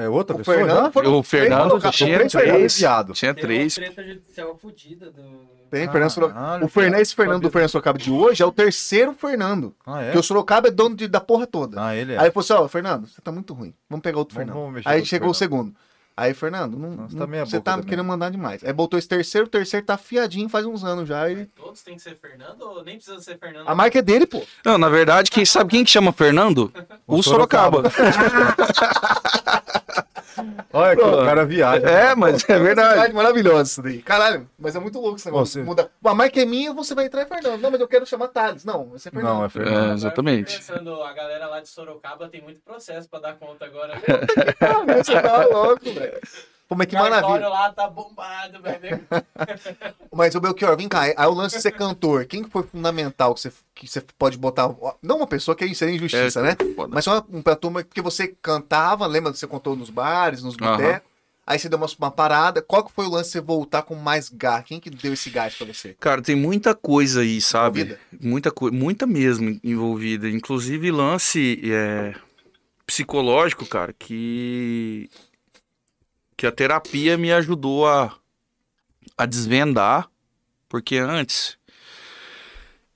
S1: é outra
S2: O
S1: pessoa
S2: Fernando foi-
S3: O Fernando tinha
S2: três
S1: Fernando
S3: três.
S1: viado.
S3: Tinha
S4: Tem
S3: três.
S4: uma treta judicial fodida do...
S2: Tem, Fernando Sorocaba. O Fernando, esse Fernando do. Fernando Sorocaba de hoje é o terceiro Fernando.
S1: Ah, é?
S2: Porque o Sorocaba é dono de- da porra toda.
S1: Ah, ele é.
S2: Aí ele falou assim: ó, Fernando, você tá muito ruim. Vamos pegar outro
S1: Vamos-
S2: Fernando.
S1: vamos
S2: Aí chegou o
S1: outro
S2: segundo. Aí, Fernando, não,
S1: Nossa,
S2: não-
S1: tá
S2: você tá
S1: também.
S2: querendo mandar demais. Aí botou esse terceiro, o terceiro tá fiadinho faz uns anos já. E...
S4: Todos têm que ser Fernando ou nem precisa ser Fernando?
S2: A marca é dele, pô.
S3: Não, na verdade, quem sabe quem que chama Fernando? O, Sorocaba. [laughs]
S1: Olha que o cara viaja.
S3: É, mas é verdade.
S2: maravilhosa isso daí. Caralho, mas é muito louco esse negócio.
S1: Você-
S2: Muda. A marca é minha, você vai entrar em Fernando. Não, mas eu quero chamar Thales. Não, vai ser Fernando.
S1: Não, é
S3: É,
S1: Fernando.
S4: Eu
S3: exatamente.
S4: Pensando, a galera lá de Sorocaba tem muito processo pra dar conta agora. [laughs]
S2: Você tá louco, velho. Pô, mas que
S4: o cartório
S2: maravilha.
S4: lá tá bombado, velho. [laughs]
S2: Mas o Belchior, vem cá. Aí o lance de ser cantor, quem que foi fundamental que você, que você pode botar? Não uma pessoa que seria injustiça,
S3: É,
S2: né?
S3: foda.
S2: Mas só uma, uma turma que você cantava, lembra que você contou nos bares, nos botecos? Aí você deu uma, uma parada. Qual que foi o lance de você voltar com mais gás? Quem que deu esse gás pra você?
S3: Cara, tem muita coisa aí, sabe?
S2: Envolvida?
S3: Muita coisa, muita mesmo envolvida. Inclusive lance é, psicológico, cara, que que a terapia me ajudou a, a desvendar, porque antes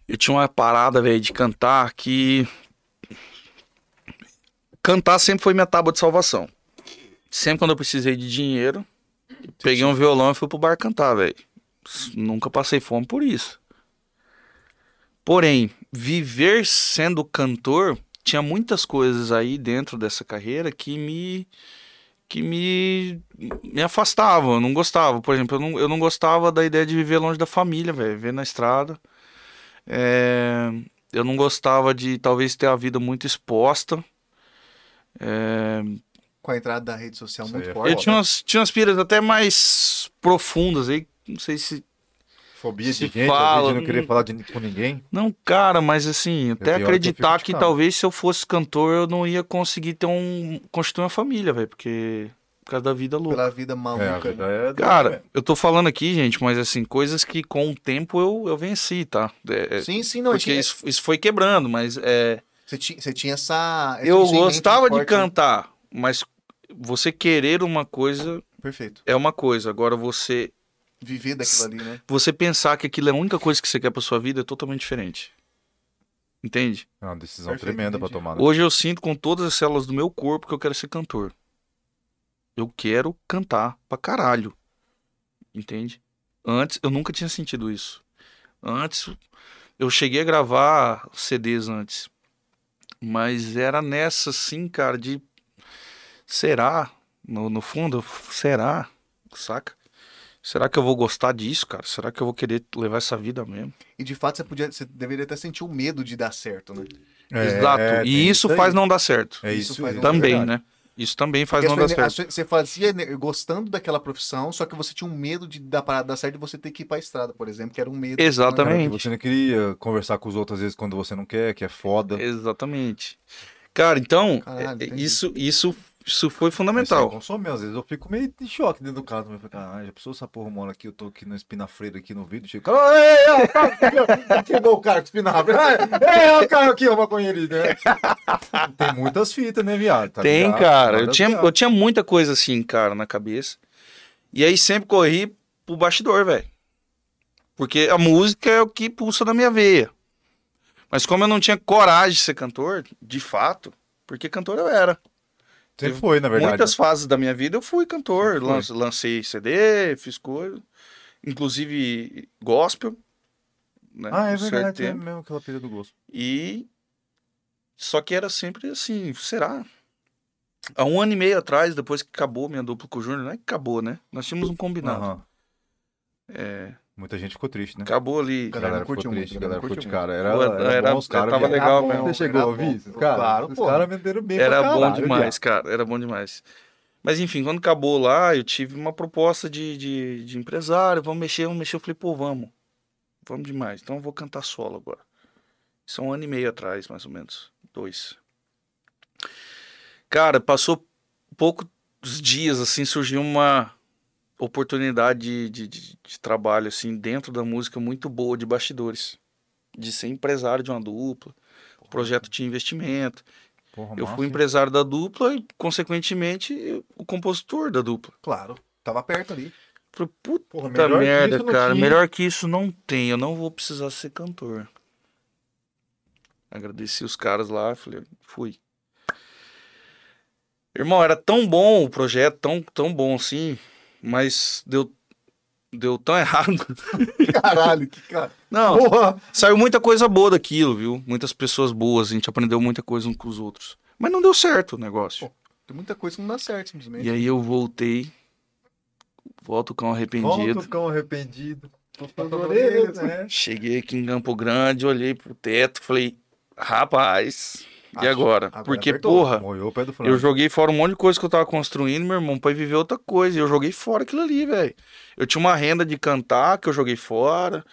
S3: eu tinha uma parada, velho, de cantar que cantar sempre foi minha tábua de salvação. Sempre quando eu precisei de dinheiro, peguei um violão e fui pro bar cantar, velho. Nunca passei fome por isso. Porém, viver sendo cantor tinha muitas coisas aí dentro dessa carreira que me que me me afastavam, eu não gostava. Por exemplo, eu não, eu não gostava da ideia de viver longe da família, velho, viver na estrada. É, eu não gostava de talvez ter a vida muito exposta. É,
S2: Com a entrada da rede social muito
S1: é
S2: forte.
S3: eu tinha umas, tinha umas piras até mais profundas aí, não sei se
S1: Fobia de
S3: Se
S1: gente,
S3: fala,
S1: de não querer falar de, com ninguém.
S3: Não, cara, mas assim, até
S1: que eu
S3: acreditar que
S1: chocado.
S3: talvez se eu fosse cantor eu não ia conseguir ter um. constituir uma família, velho, porque. Por causa da vida louca.
S2: Pela vida
S1: É, a
S2: maluca.
S1: vida
S2: né?
S1: é
S3: Cara, eu tô falando aqui, gente, mas assim, coisas que com o tempo eu, eu venci, tá? É, é,
S2: Sim, sim, não.
S3: porque
S2: tinha-
S3: isso, isso foi quebrando, mas é,
S2: Você, tinha, você tinha essa.
S3: eu gostava de
S2: forte, né?
S3: cantar, mas você querer uma coisa
S2: Perfeito.
S3: é uma coisa, agora você
S2: Viver daquilo ali, né?
S3: você pensar que aquilo é a única coisa que você quer pra sua vida é totalmente diferente. Entende?
S1: É uma decisão
S2: Perfeito,
S1: tremenda pra
S2: entendi.
S1: tomar. né?
S3: Hoje eu sinto com todas as células do meu corpo que eu quero ser cantor. Eu quero cantar pra caralho. Entende? Antes, eu nunca tinha sentido isso. Antes, eu cheguei a gravar CDs antes. Mas era nessa, assim, cara, de. Será? No, no fundo, será? Saca? Será que eu vou gostar disso, cara? Será que eu vou querer levar essa vida mesmo?
S2: E de fato você podia, você deveria até sentir o medo de dar certo, né?
S1: É,
S3: Exato.
S1: é,
S3: e isso faz não dar certo.
S1: É
S2: isso
S1: isso,
S2: faz
S1: isso
S2: não
S1: é
S3: Também,
S1: verdade.
S3: né? Isso também faz
S2: Porque
S3: não dar certo.
S2: Você fazia né, gostando daquela profissão, só que você tinha um medo de dar parada dar certo e você ter que ir pra estrada, por exemplo, que era um medo.
S3: Exatamente.
S1: Cara, que Você não queria conversar com os outros às vezes quando você não quer, que é foda.
S3: Exatamente. Cara, então,
S2: Caralho,
S3: é- é- isso, isso Isso foi fundamental.
S1: sem consome, às vezes eu fico meio de choque dentro do carro. Eu fico, caralho, já pensou essa porra mora aqui? Eu tô aqui no espinafreira aqui no vídeo. Chega, "Ah, ei, ei, tá o carro com espinafreira. Ei, é o carro aqui, ó, maconheirinho, né? [laughs] Tem muitas fitas, né, viado? Tá
S3: Tem,
S1: ligado?
S3: cara. Eu tinha, eu tinha muita coisa assim, cara, na cabeça. E aí sempre corri pro bastidor, velho. Porque a música é o que pulsa na minha veia. Mas como eu não tinha coragem de ser cantor, de fato, porque cantor eu era.
S1: Sempre foi, na verdade.
S3: Muitas fases da minha vida eu fui cantor. Lan- Lancei CD, fiz coisa. Inclusive gospel. Né,
S1: Ah, é
S3: um
S1: verdade, é mesmo aquela pilha do gosto.
S3: E. Só que era sempre assim, será? Há um ano e meio atrás, depois que acabou minha dupla com o Júnior, não é que acabou, né? Nós tínhamos um combinado.
S1: Aham.
S3: É,
S1: Muita gente ficou triste, né?
S3: acabou ali.
S1: A
S2: Galera
S1: galera
S2: curtiu muito,
S1: triste, a galera
S2: galera
S1: curtiu, cara. Era, era,
S3: era-
S1: bom, os caras
S3: tava legal
S1: Era
S3: mesmo.
S1: Você chegou a ouvir isso? Cara,
S2: Claro,
S1: os caras venderam bem
S3: Era bom
S1: caralho,
S3: demais, cara. Era bom demais. Mas enfim, quando acabou lá, eu tive uma proposta de, de, de empresário. Vamos mexer, vamos mexer. Eu falei, pô, vamos. Vamos demais. Então eu vou cantar solo agora. Isso é um ano e meio atrás, mais ou menos. Dois. Cara, passou poucos dias, assim, surgiu uma oportunidade de, de, de- de trabalho, assim, dentro da música muito boa de bastidores. De ser empresário de uma dupla. O projeto tinha investimento.
S1: Porra,
S3: Eu
S1: massa,
S3: fui
S1: hein?
S3: empresário da dupla e, consequentemente, o compositor da dupla.
S2: Claro. Tava perto ali.
S3: Puta
S1: Porra,
S3: merda, cara.
S1: tinha.
S3: Melhor que isso não tem. Eu não vou precisar ser cantor. Agradeci os caras lá, falei, fui. Irmão, era tão bom o projeto, tão, tão bom assim, mas deu, deu tão [laughs] errado.
S2: Caralho, que cara.
S3: Não,
S2: Porra.
S3: saiu muita coisa boa daquilo, viu? Muitas pessoas boas, a gente aprendeu muita coisa uns com os outros. Mas não deu certo o negócio.
S2: Tem muita coisa que não dá certo, simplesmente.
S3: E aí eu voltei, volto com arrependido.
S1: Volta o cão arrependido. Orelhas, né?
S3: Cheguei aqui em Campo Grande, olhei pro teto, falei, rapaz, e agora?
S2: agora
S3: Porque,
S2: apertou.
S3: porra, eu joguei fora um monte de coisa que eu tava construindo, meu irmão, pra viver outra coisa. E eu joguei fora aquilo ali, velho. Eu tinha uma renda de cantar que eu joguei fora.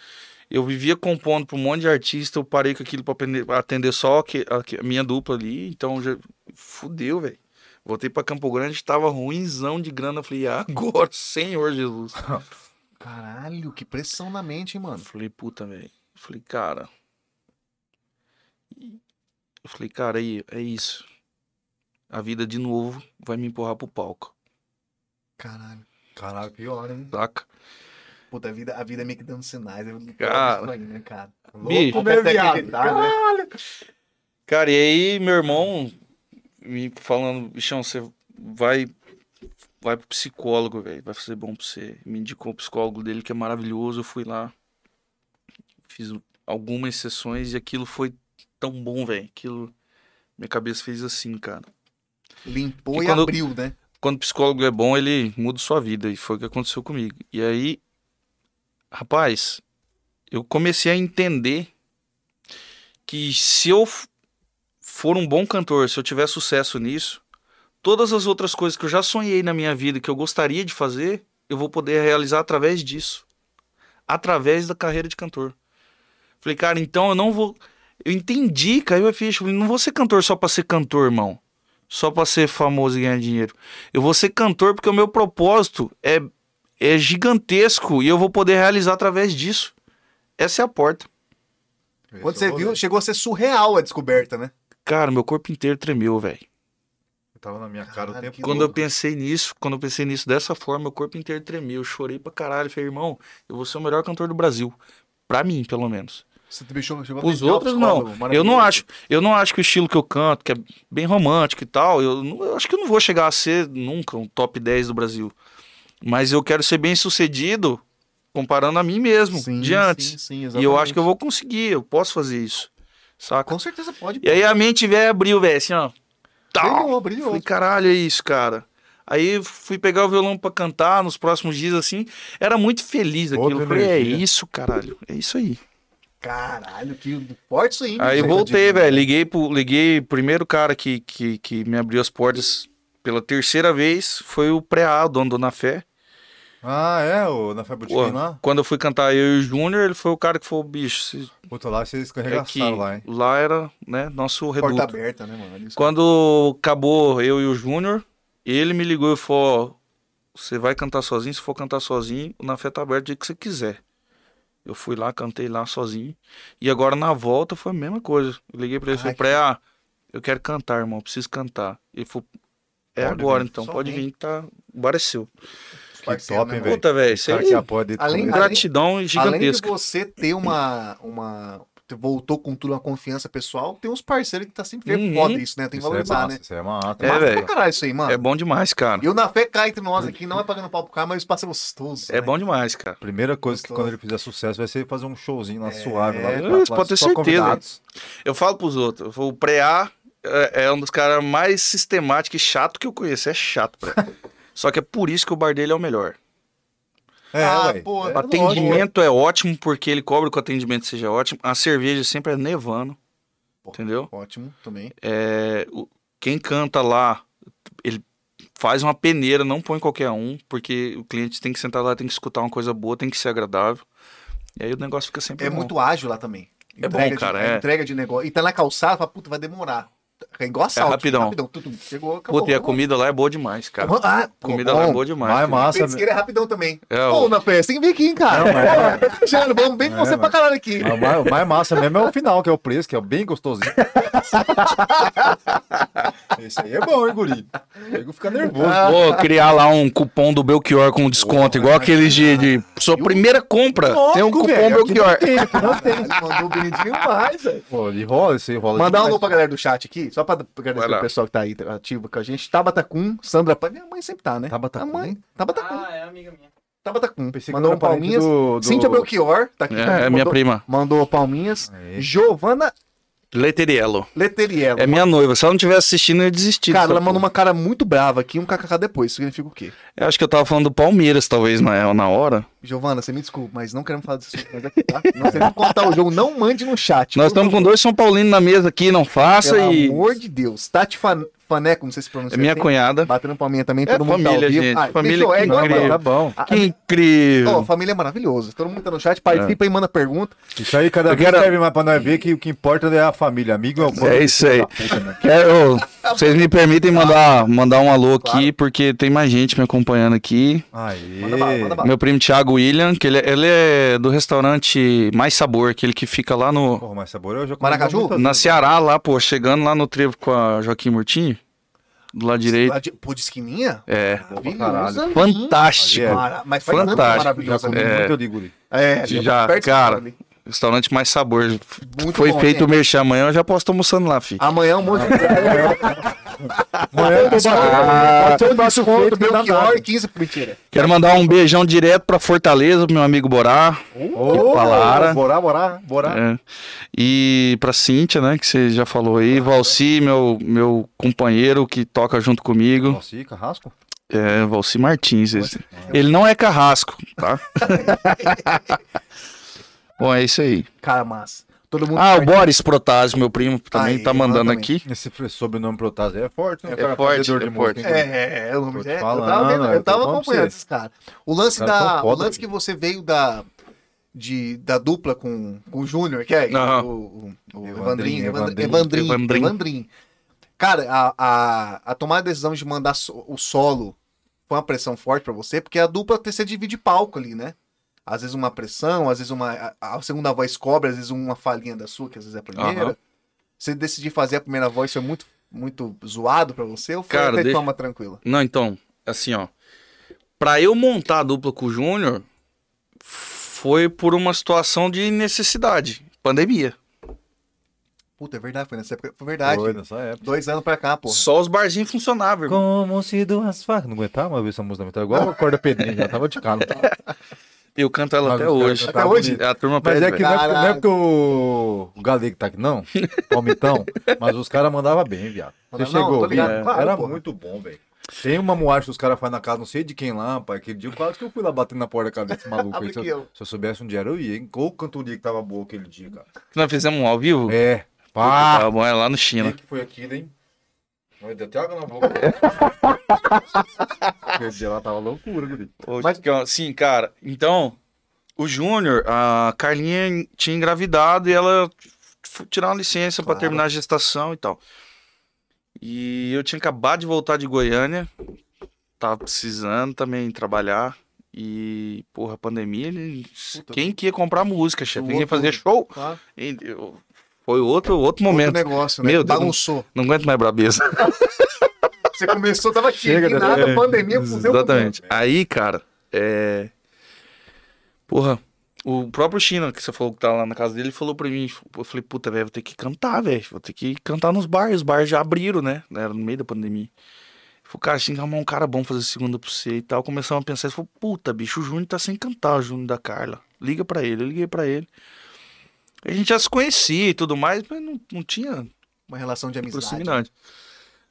S3: Eu vivia compondo pra um monte de artista, eu parei com aquilo pra atender só a, minha dupla ali. Então já fudeu, velho. Voltei pra Campo Grande, tava ruimzão de grana. Falei, "Ah, agora, [laughs] Senhor Jesus. [laughs]
S2: Caralho, que pressão na mente, hein, mano.
S3: Falei, puta, velho. Falei, cara. Eu falei, cara, aí, é isso. A vida de novo vai me empurrar pro palco,
S2: Caralho.
S1: Caralho, pior, hein?
S3: saca?
S2: Puta, a vida, a vida é meio que dando sinais. Eu
S3: Cara.
S2: aí, né, cara?
S3: Bicho.
S2: Louco, né, viado?
S1: Caralho.
S3: Cara, e aí meu irmão me falando, bichão, você vai vai pro psicólogo, velho, vai fazer bom pra você. Me indicou o psicólogo dele que é maravilhoso, eu fui lá. Fiz algumas sessões e aquilo foi tão bom, velho. Aquilo minha cabeça fez assim, cara.
S2: Limpou e
S3: quando-
S2: abriu, né?
S3: quando o psicólogo é bom, ele muda sua vida. E foi o que aconteceu comigo. E aí, rapaz, eu comecei a entender que se eu for um bom cantor, se eu tiver sucesso nisso, todas as outras coisas que eu já sonhei na minha vida, que eu gostaria de fazer, eu vou poder realizar através disso. Através da carreira de cantor. Falei, cara, então eu não vou. Eu entendi, caiu a ficha. Falei, não vou ser cantor só pra ser cantor, irmão. Só pra ser famoso e ganhar dinheiro. Eu vou ser cantor porque o meu propósito é, é gigantesco e eu vou poder realizar através disso. Essa é a porta.
S2: Quando você viu, chegou a ser surreal a descoberta, né?
S3: Cara, meu corpo inteiro tremeu, velho.
S1: Tava na minha cara o
S2: Caralho,
S1: tempo
S2: que
S3: Quando
S1: todo.
S3: eu pensei nisso, quando eu pensei nisso dessa forma, meu corpo inteiro tremeu. Eu chorei pra caralho. Falei, irmão, eu vou ser o melhor cantor do Brasil. Pra mim, pelo menos.
S2: Você também chegou, chegou
S3: Os outros não. Eu não acho. Eu não acho que o estilo que eu canto, que é bem romântico e tal, eu, eu acho que eu não vou chegar a ser nunca um top 10 do Brasil. Mas eu quero ser bem sucedido comparando a mim mesmo,
S2: Sim,
S3: de antes.
S2: sim, sim,
S3: e eu acho que eu vou conseguir, eu posso fazer isso. Saca?
S2: Com certeza pode.
S3: E aí a mente velha abriu, velho, assim, ó. Tal.
S2: Brilhou, brilhou.
S3: Falei, caralho, é isso, cara. Aí fui pegar o violão pra cantar nos próximos dias, assim. Era muito feliz aquilo.
S1: Outra
S3: Falei, é isso, caralho. É isso aí.
S2: Caralho, que forte isso aí.
S3: Aí
S2: gente.
S3: voltei, velho. Liguei pro liguei, o primeiro cara que, que, que me abriu as portas pela terceira vez foi o Preá, o dono do Na Fé.
S1: Ah, é? O, na Fé Botequim lá?
S3: quando eu fui cantar eu e o Júnior, ele foi o cara que falou, bicho, se-
S1: Puta, lá vocês
S3: é que
S1: escorregaçaram lá, hein?
S3: lá era, né, nosso
S2: Porta
S3: reduto.
S2: aberta, né, mano? Isso.
S3: Quando acabou eu e o Júnior, Ele me ligou e falou: você vai cantar sozinho? Se for cantar sozinho, na fé tá aberto o dia que você quiser. Eu fui lá, cantei lá sozinho. E agora na volta foi a mesma coisa. Eu liguei pra ele e falei, Pré, ah, eu quero cantar, irmão, eu preciso cantar. Ele falou, é
S1: Pode
S3: agora
S1: vir,
S3: então,
S2: só
S3: pode
S2: vem.
S3: vir que tá. Bar é
S1: Que top,
S2: né,
S1: hein, velho?
S3: Puta, velho,
S1: dentro
S2: Além- além-
S3: gratidão
S2: Além de
S3: gigantesca.
S2: você ter uma, uma. Voltou com tudo, uma confiança pessoal, tem uns parceiros que tá sempre
S3: Uhum.
S2: foda isso, né? Tem que
S1: Isso é
S2: valorizar,
S1: massa,
S2: né?
S1: Isso é massa.
S3: É,
S2: pra caralho isso aí, mano.
S3: É bom demais, cara.
S2: E o Na Fé cá entre nós aqui, não é pagando pau pro cara, mas o espaço é gostoso.
S3: É
S2: né?
S3: bom demais, cara.
S1: Primeira coisa que
S2: Gostoso.
S1: quando ele fizer sucesso vai ser fazer um showzinho lá
S2: É,
S1: suave. Lá,
S3: isso pode ter certeza.
S1: convidados.
S3: Eu falo pros outros, o Preá é, é um dos caras mais sistemáticos e chato que eu conheço. É chato, Preá. [laughs] Só que é por isso que o bar dele é o melhor.
S1: É,
S2: Ah,
S1: ué.
S2: pô,
S1: É
S3: O atendimento é ótimo porque ele cobra que o atendimento seja ótimo. A cerveja sempre é nevando.
S2: Pô.
S3: Entendeu?
S2: Ótimo também.
S3: É, o- quem canta lá, ele faz uma peneira, não põe qualquer um, porque o cliente tem que sentar lá, tem que escutar uma coisa boa, tem que ser agradável. E aí o negócio fica sempre
S2: É
S3: bom.
S2: muito ágil lá também.
S3: É bom,
S2: Entrega de-
S3: cara, é.
S2: Entrega de negócio. E tá na calçada, fala, puta, vai demorar. É igual assalto.
S3: rapidão.
S2: Rapidão, tudo. Chegou, acabou.
S3: Puta, e a comida lá é boa demais, cara.
S2: Ah,
S3: comida lá é
S2: bom.
S3: boa demais.
S1: Mais massa.
S2: Petisqueira é rapidão também.
S3: É,
S2: Pô,
S3: o-
S2: na festa, tem que vir aqui, hein, cara.
S1: Não, mas-
S2: Pô, [laughs] Cristiano, vamos bem com
S1: É,
S2: você pra
S1: mas-
S2: caralho aqui.
S1: O mais, mais massa mesmo é o final, que é o preço, que é bem gostosinho. [laughs] Esse aí é bom, hein, guri? Nego fica nervoso.
S2: Ah,
S3: Vou criar lá um cupom do Belchior com desconto, igual aqueles de, de sua primeira compra. tem um cupom
S1: velho, aqui
S3: Belchior.
S1: não tem, não tem. [laughs]
S2: Mandou bonitinho demais, velho.
S1: Pô, ele rola, esse aí rola
S2: Mandar um alô pra galera do chat aqui, só pra agradecer
S3: Vai lá.
S2: o pessoal que tá aí ativo com a gente. Tabata Kun, Sandra Pan, minha mãe sempre tá, né?
S1: Tabata
S2: a
S1: Kun?
S2: mãe, Tabata Kun,
S4: Ah, é amiga minha.
S2: Tabata Kun.
S1: Pensei que
S2: Mandou um palminhas.
S1: do- do-
S2: Cíntia Belchior, tá aqui
S3: É,
S2: também,
S3: é minha
S2: mandou,
S3: prima.
S2: mandou palminhas.
S1: Aí.
S2: Giovana
S3: Leteriello.
S2: Leteriello.
S3: É minha noiva. Se ela não tivesse assistindo, eu ia desistir.
S2: Cara, ela mandou uma cara muito brava aqui, um kkk depois. Significa o quê?
S3: Eu acho que eu tava falando do Palmeiras, talvez, na, na hora.
S2: Giovana, você me desculpa, mas não queremos falar desse assunto aqui, tá? Não, não contar o jogo, não mande no chat.
S3: Nós estamos com dois São Paulinos na mesa aqui, não faça
S2: Pelo
S3: e.
S2: amor de Deus. Tati Fan- Faneco, não sei se pronuncia
S3: É minha
S2: assim.
S3: cunhada.
S2: Batendo palminha também,
S3: É
S2: todo mundo tá
S3: família,
S2: ao vivo.
S3: gente.
S2: Ah,
S3: Família
S2: fechou, é igual a
S3: incrível.
S2: minha.
S1: Tá bom.
S2: Ah,
S3: Que incrível.
S2: Ó, família é maravilhosa. Todo mundo tá no chat, participa e manda pergunta.
S1: Isso aí cada
S3: Eu
S1: vez
S3: quero-
S1: serve mais pra nós ver que o que importa é a família. Amigo é o
S3: É isso aí.
S1: né?
S3: Quero, vocês me permitem mandar, mandar um alô aqui, porque tem mais gente me acompanhando aqui.
S1: Aí.
S2: Manda bala, manda bala.
S3: Meu primo Thiago William, que ele, ele é do restaurante Mais Sabor, aquele que fica lá no.
S1: Porra, mas sabor eu já
S2: Maracaju?
S3: Na. Ceará, lá, pô, chegando lá no trevo com a Joaquim Murtinho, do lado direito.
S2: Lá de- Pô, de esquininha?
S3: É.
S2: Maravilhoso. ali.
S3: Fantástico.
S1: É.
S2: Mara- Mas faz é
S3: Fantástico.
S1: Já comi.
S3: É.
S1: muito, eu digo. ali.
S2: É,
S3: Já,
S2: de
S3: cara.
S2: ali.
S3: Restaurante Mais Sabor.
S2: Muito
S3: Foi
S2: bom,
S3: feito o
S2: né?
S3: merchan amanhã, eu já posso estar almoçando lá, fi.
S2: Amanhã um monte de.
S1: Amanhã eu tô
S2: Ah,
S1: Pode ser baixo
S2: Desconto,
S1: feito, não dá
S2: Belchior
S1: nada.
S2: 15. Mentira.
S3: Quero mandar um beijão direto pra Fortaleza, pro meu amigo Borá.
S1: Ô,
S3: Palara.
S1: Bora, bora, bora.
S3: É. E pra Cíntia, né, que você já falou aí. Valci, meu, meu companheiro que toca junto comigo.
S1: E carrasco?
S3: É, Valci Martins. esse. Ele não é carrasco, tá? [laughs] Bom, é isso aí.
S2: Cara, massa. Todo mundo.
S3: Ah, o Boris Protásio, meu primo, também
S2: Aí,
S3: tá mandando
S2: manda
S3: aqui.
S1: Esse sobrenome Protásio é forte, né?
S3: É
S1: cara
S3: forte, é forte.
S2: É, é, o nome é. Eu
S1: falando,
S2: tava, vendo, eu
S1: eu
S2: tava acompanhando esses caras. O lance,
S1: Os caras
S2: da,
S1: tão
S2: o
S1: foda,
S2: lance que você veio da, de, da dupla com, com o Júnior, que é
S3: Aham.
S2: o, o, o
S1: Evandrinho,
S2: Evandrinho, Evandrinho,
S1: Evandrinho.
S2: Evandrinho,
S3: Evandrinho.
S2: Evandrinho. Cara, a, a, a tomar a decisão de mandar so- o solo foi uma pressão forte pra você, porque a dupla você divide palco ali, né? Às vezes uma pressão, às vezes uma. A, a segunda voz cobre, às vezes uma falhinha da sua, que às vezes é a primeira.
S3: Aham.
S2: Você decidir fazer a primeira voz foi muito, muito zoado pra você ou foi
S3: Cara,
S2: até de
S3: deixa-
S2: forma tranquila?
S3: Não, então, assim, ó. Pra eu montar a dupla com o Júnior, foi por uma situação de necessidade. Pandemia.
S2: Puta, é verdade, foi nessa época. Foi verdade.
S1: Foi nessa época.
S2: Dois anos pra cá, porra.
S3: Só os barzinhos funcionavam, irmão.
S1: Como se duas facas. Não aguentava ouvir essa música, tá igual a corda pedrinha, já tava de cara. [laughs]
S3: Eu canto ela até hoje.
S1: cantavam
S2: Até hoje?
S3: É a turma
S1: Mas
S3: pede,
S1: é que não é, porque- não é porque o, o Galego tá aqui, não, [laughs] palmitão, mas os caras mandavam bem, viado. Você chegou,
S2: ligado, claro,
S1: era
S2: porra.
S1: muito bom, velho. Tem uma moagem que os caras fazem na casa, não sei de quem lá, pai. Aquele dia quase que eu fui lá batendo na porta da casa desse maluco [laughs] aí. Se eu, se eu soubesse onde era, eu ia, hein? Ou cantoria que tava boa aquele dia, cara.
S3: Nós fizemos um ao vivo?
S1: É. Pá!
S3: Tava bom, é lá no
S1: O
S3: China.
S1: que foi aquilo, hein? Olha, deu até água na boca. Aquele dia lá tava loucura, guri.
S3: Mas, sim, cara, então, o Júnior, a Carlinha tinha engravidado e ela tirar uma licença pra
S2: Claro.
S3: terminar a gestação e tal. E eu tinha acabado de voltar de Goiânia, tava precisando também trabalhar. E, porra, a pandemia, ele... Quem que ia comprar música, chefe? Ninguém fazia
S2: tudo.
S3: show.
S2: Claro.
S3: E eu- Foi outro, outro momento.
S2: Outro negócio, né?
S3: Meu Deus.
S2: Bagunçou.
S3: Não aguento mais brabeza. [laughs]
S2: Você começou, tava aqui,
S1: Chega dessa-
S2: nada,
S1: é,
S2: pandemia, fudeu com
S3: Exatamente. Aí, cara, é. Porra, o próprio China, que você falou que tá lá na casa dele, falou pra mim. Eu falei, puta, velho, vou ter que cantar, velho. Vou ter que cantar nos bares. Os bares já abriram, né? Era no meio da pandemia. Falou, cara, tinha que arrumar um cara bom fazer segunda pra você e tal. Começamos a pensar, ele falou, puta, bicho, o Júnior tá sem cantar, o Júnior da Carla. Liga pra ele. Eu liguei pra ele. A gente já se conhecia e tudo mais, mas não, não tinha
S2: Uma relação de amizade.
S3: proximidade.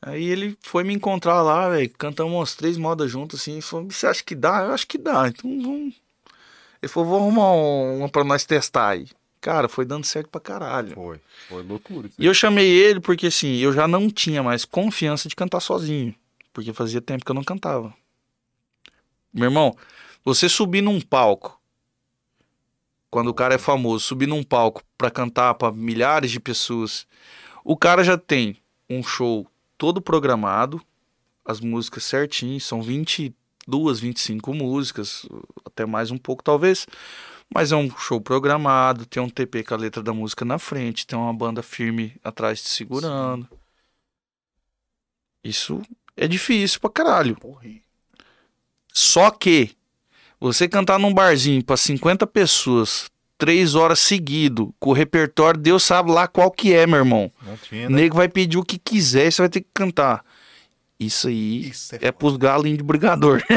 S3: Aí ele foi me encontrar lá, velho. Cantamos umas três modas juntas assim. e Falou: Você acha que dá? Eu acho que dá. Então vamos. Ele falou: Vou arrumar um- uma pra nós testar aí. Cara, foi dando certo pra caralho.
S1: Foi. Foi loucura.
S3: E eu chamei ele porque assim, eu já não tinha mais confiança de cantar sozinho. Porque fazia tempo que eu não cantava. Meu irmão, você subir num palco, quando o cara é famoso, subir num palco pra cantar pra milhares de pessoas, o cara já tem um show todo programado, as músicas certinhas, são 22, 25 músicas, até mais um pouco talvez. Mas é um show programado, tem um TP com a letra da música na frente, tem uma banda firme atrás te segurando. Isso é difícil pra caralho.
S2: Porra,
S3: Só que você cantar num barzinho pra 50 pessoas, três horas seguido, com o repertório, Deus sabe lá qual que é, meu irmão.
S1: Não tinha,
S3: O
S1: né?
S3: nego vai pedir o que quiser e você vai ter que cantar. Isso aí
S2: Isso é,
S3: é pros galinhos de brigador. [laughs]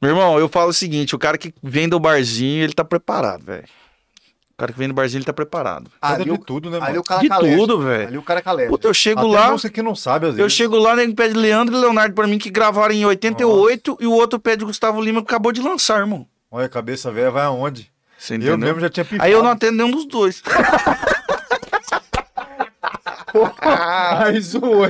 S3: Meu irmão, eu falo o seguinte: o cara que vem do barzinho, ele tá preparado, velho. O cara que vem do barzinho, ele tá preparado.
S2: Ali,
S1: de
S2: o,
S1: tudo, né,
S2: ali
S1: mano?
S2: o cara
S3: De
S2: caleja.
S3: tudo, velho.
S2: Ali o cara caleja.
S3: Puta, eu chego
S1: Até
S3: lá,
S1: você que não sabe, às
S3: eu
S1: vezes.
S3: chego lá, nego pede Leandro e Leonardo pra mim que gravaram em 88 e o outro pede Gustavo Lima que acabou de lançar, irmão.
S1: Olha, a cabeça velha vai aonde?
S3: Você
S1: Eu mesmo já tinha pipado.
S3: Aí eu não atendo nenhum dos dois. [laughs]
S1: Ai, zoou.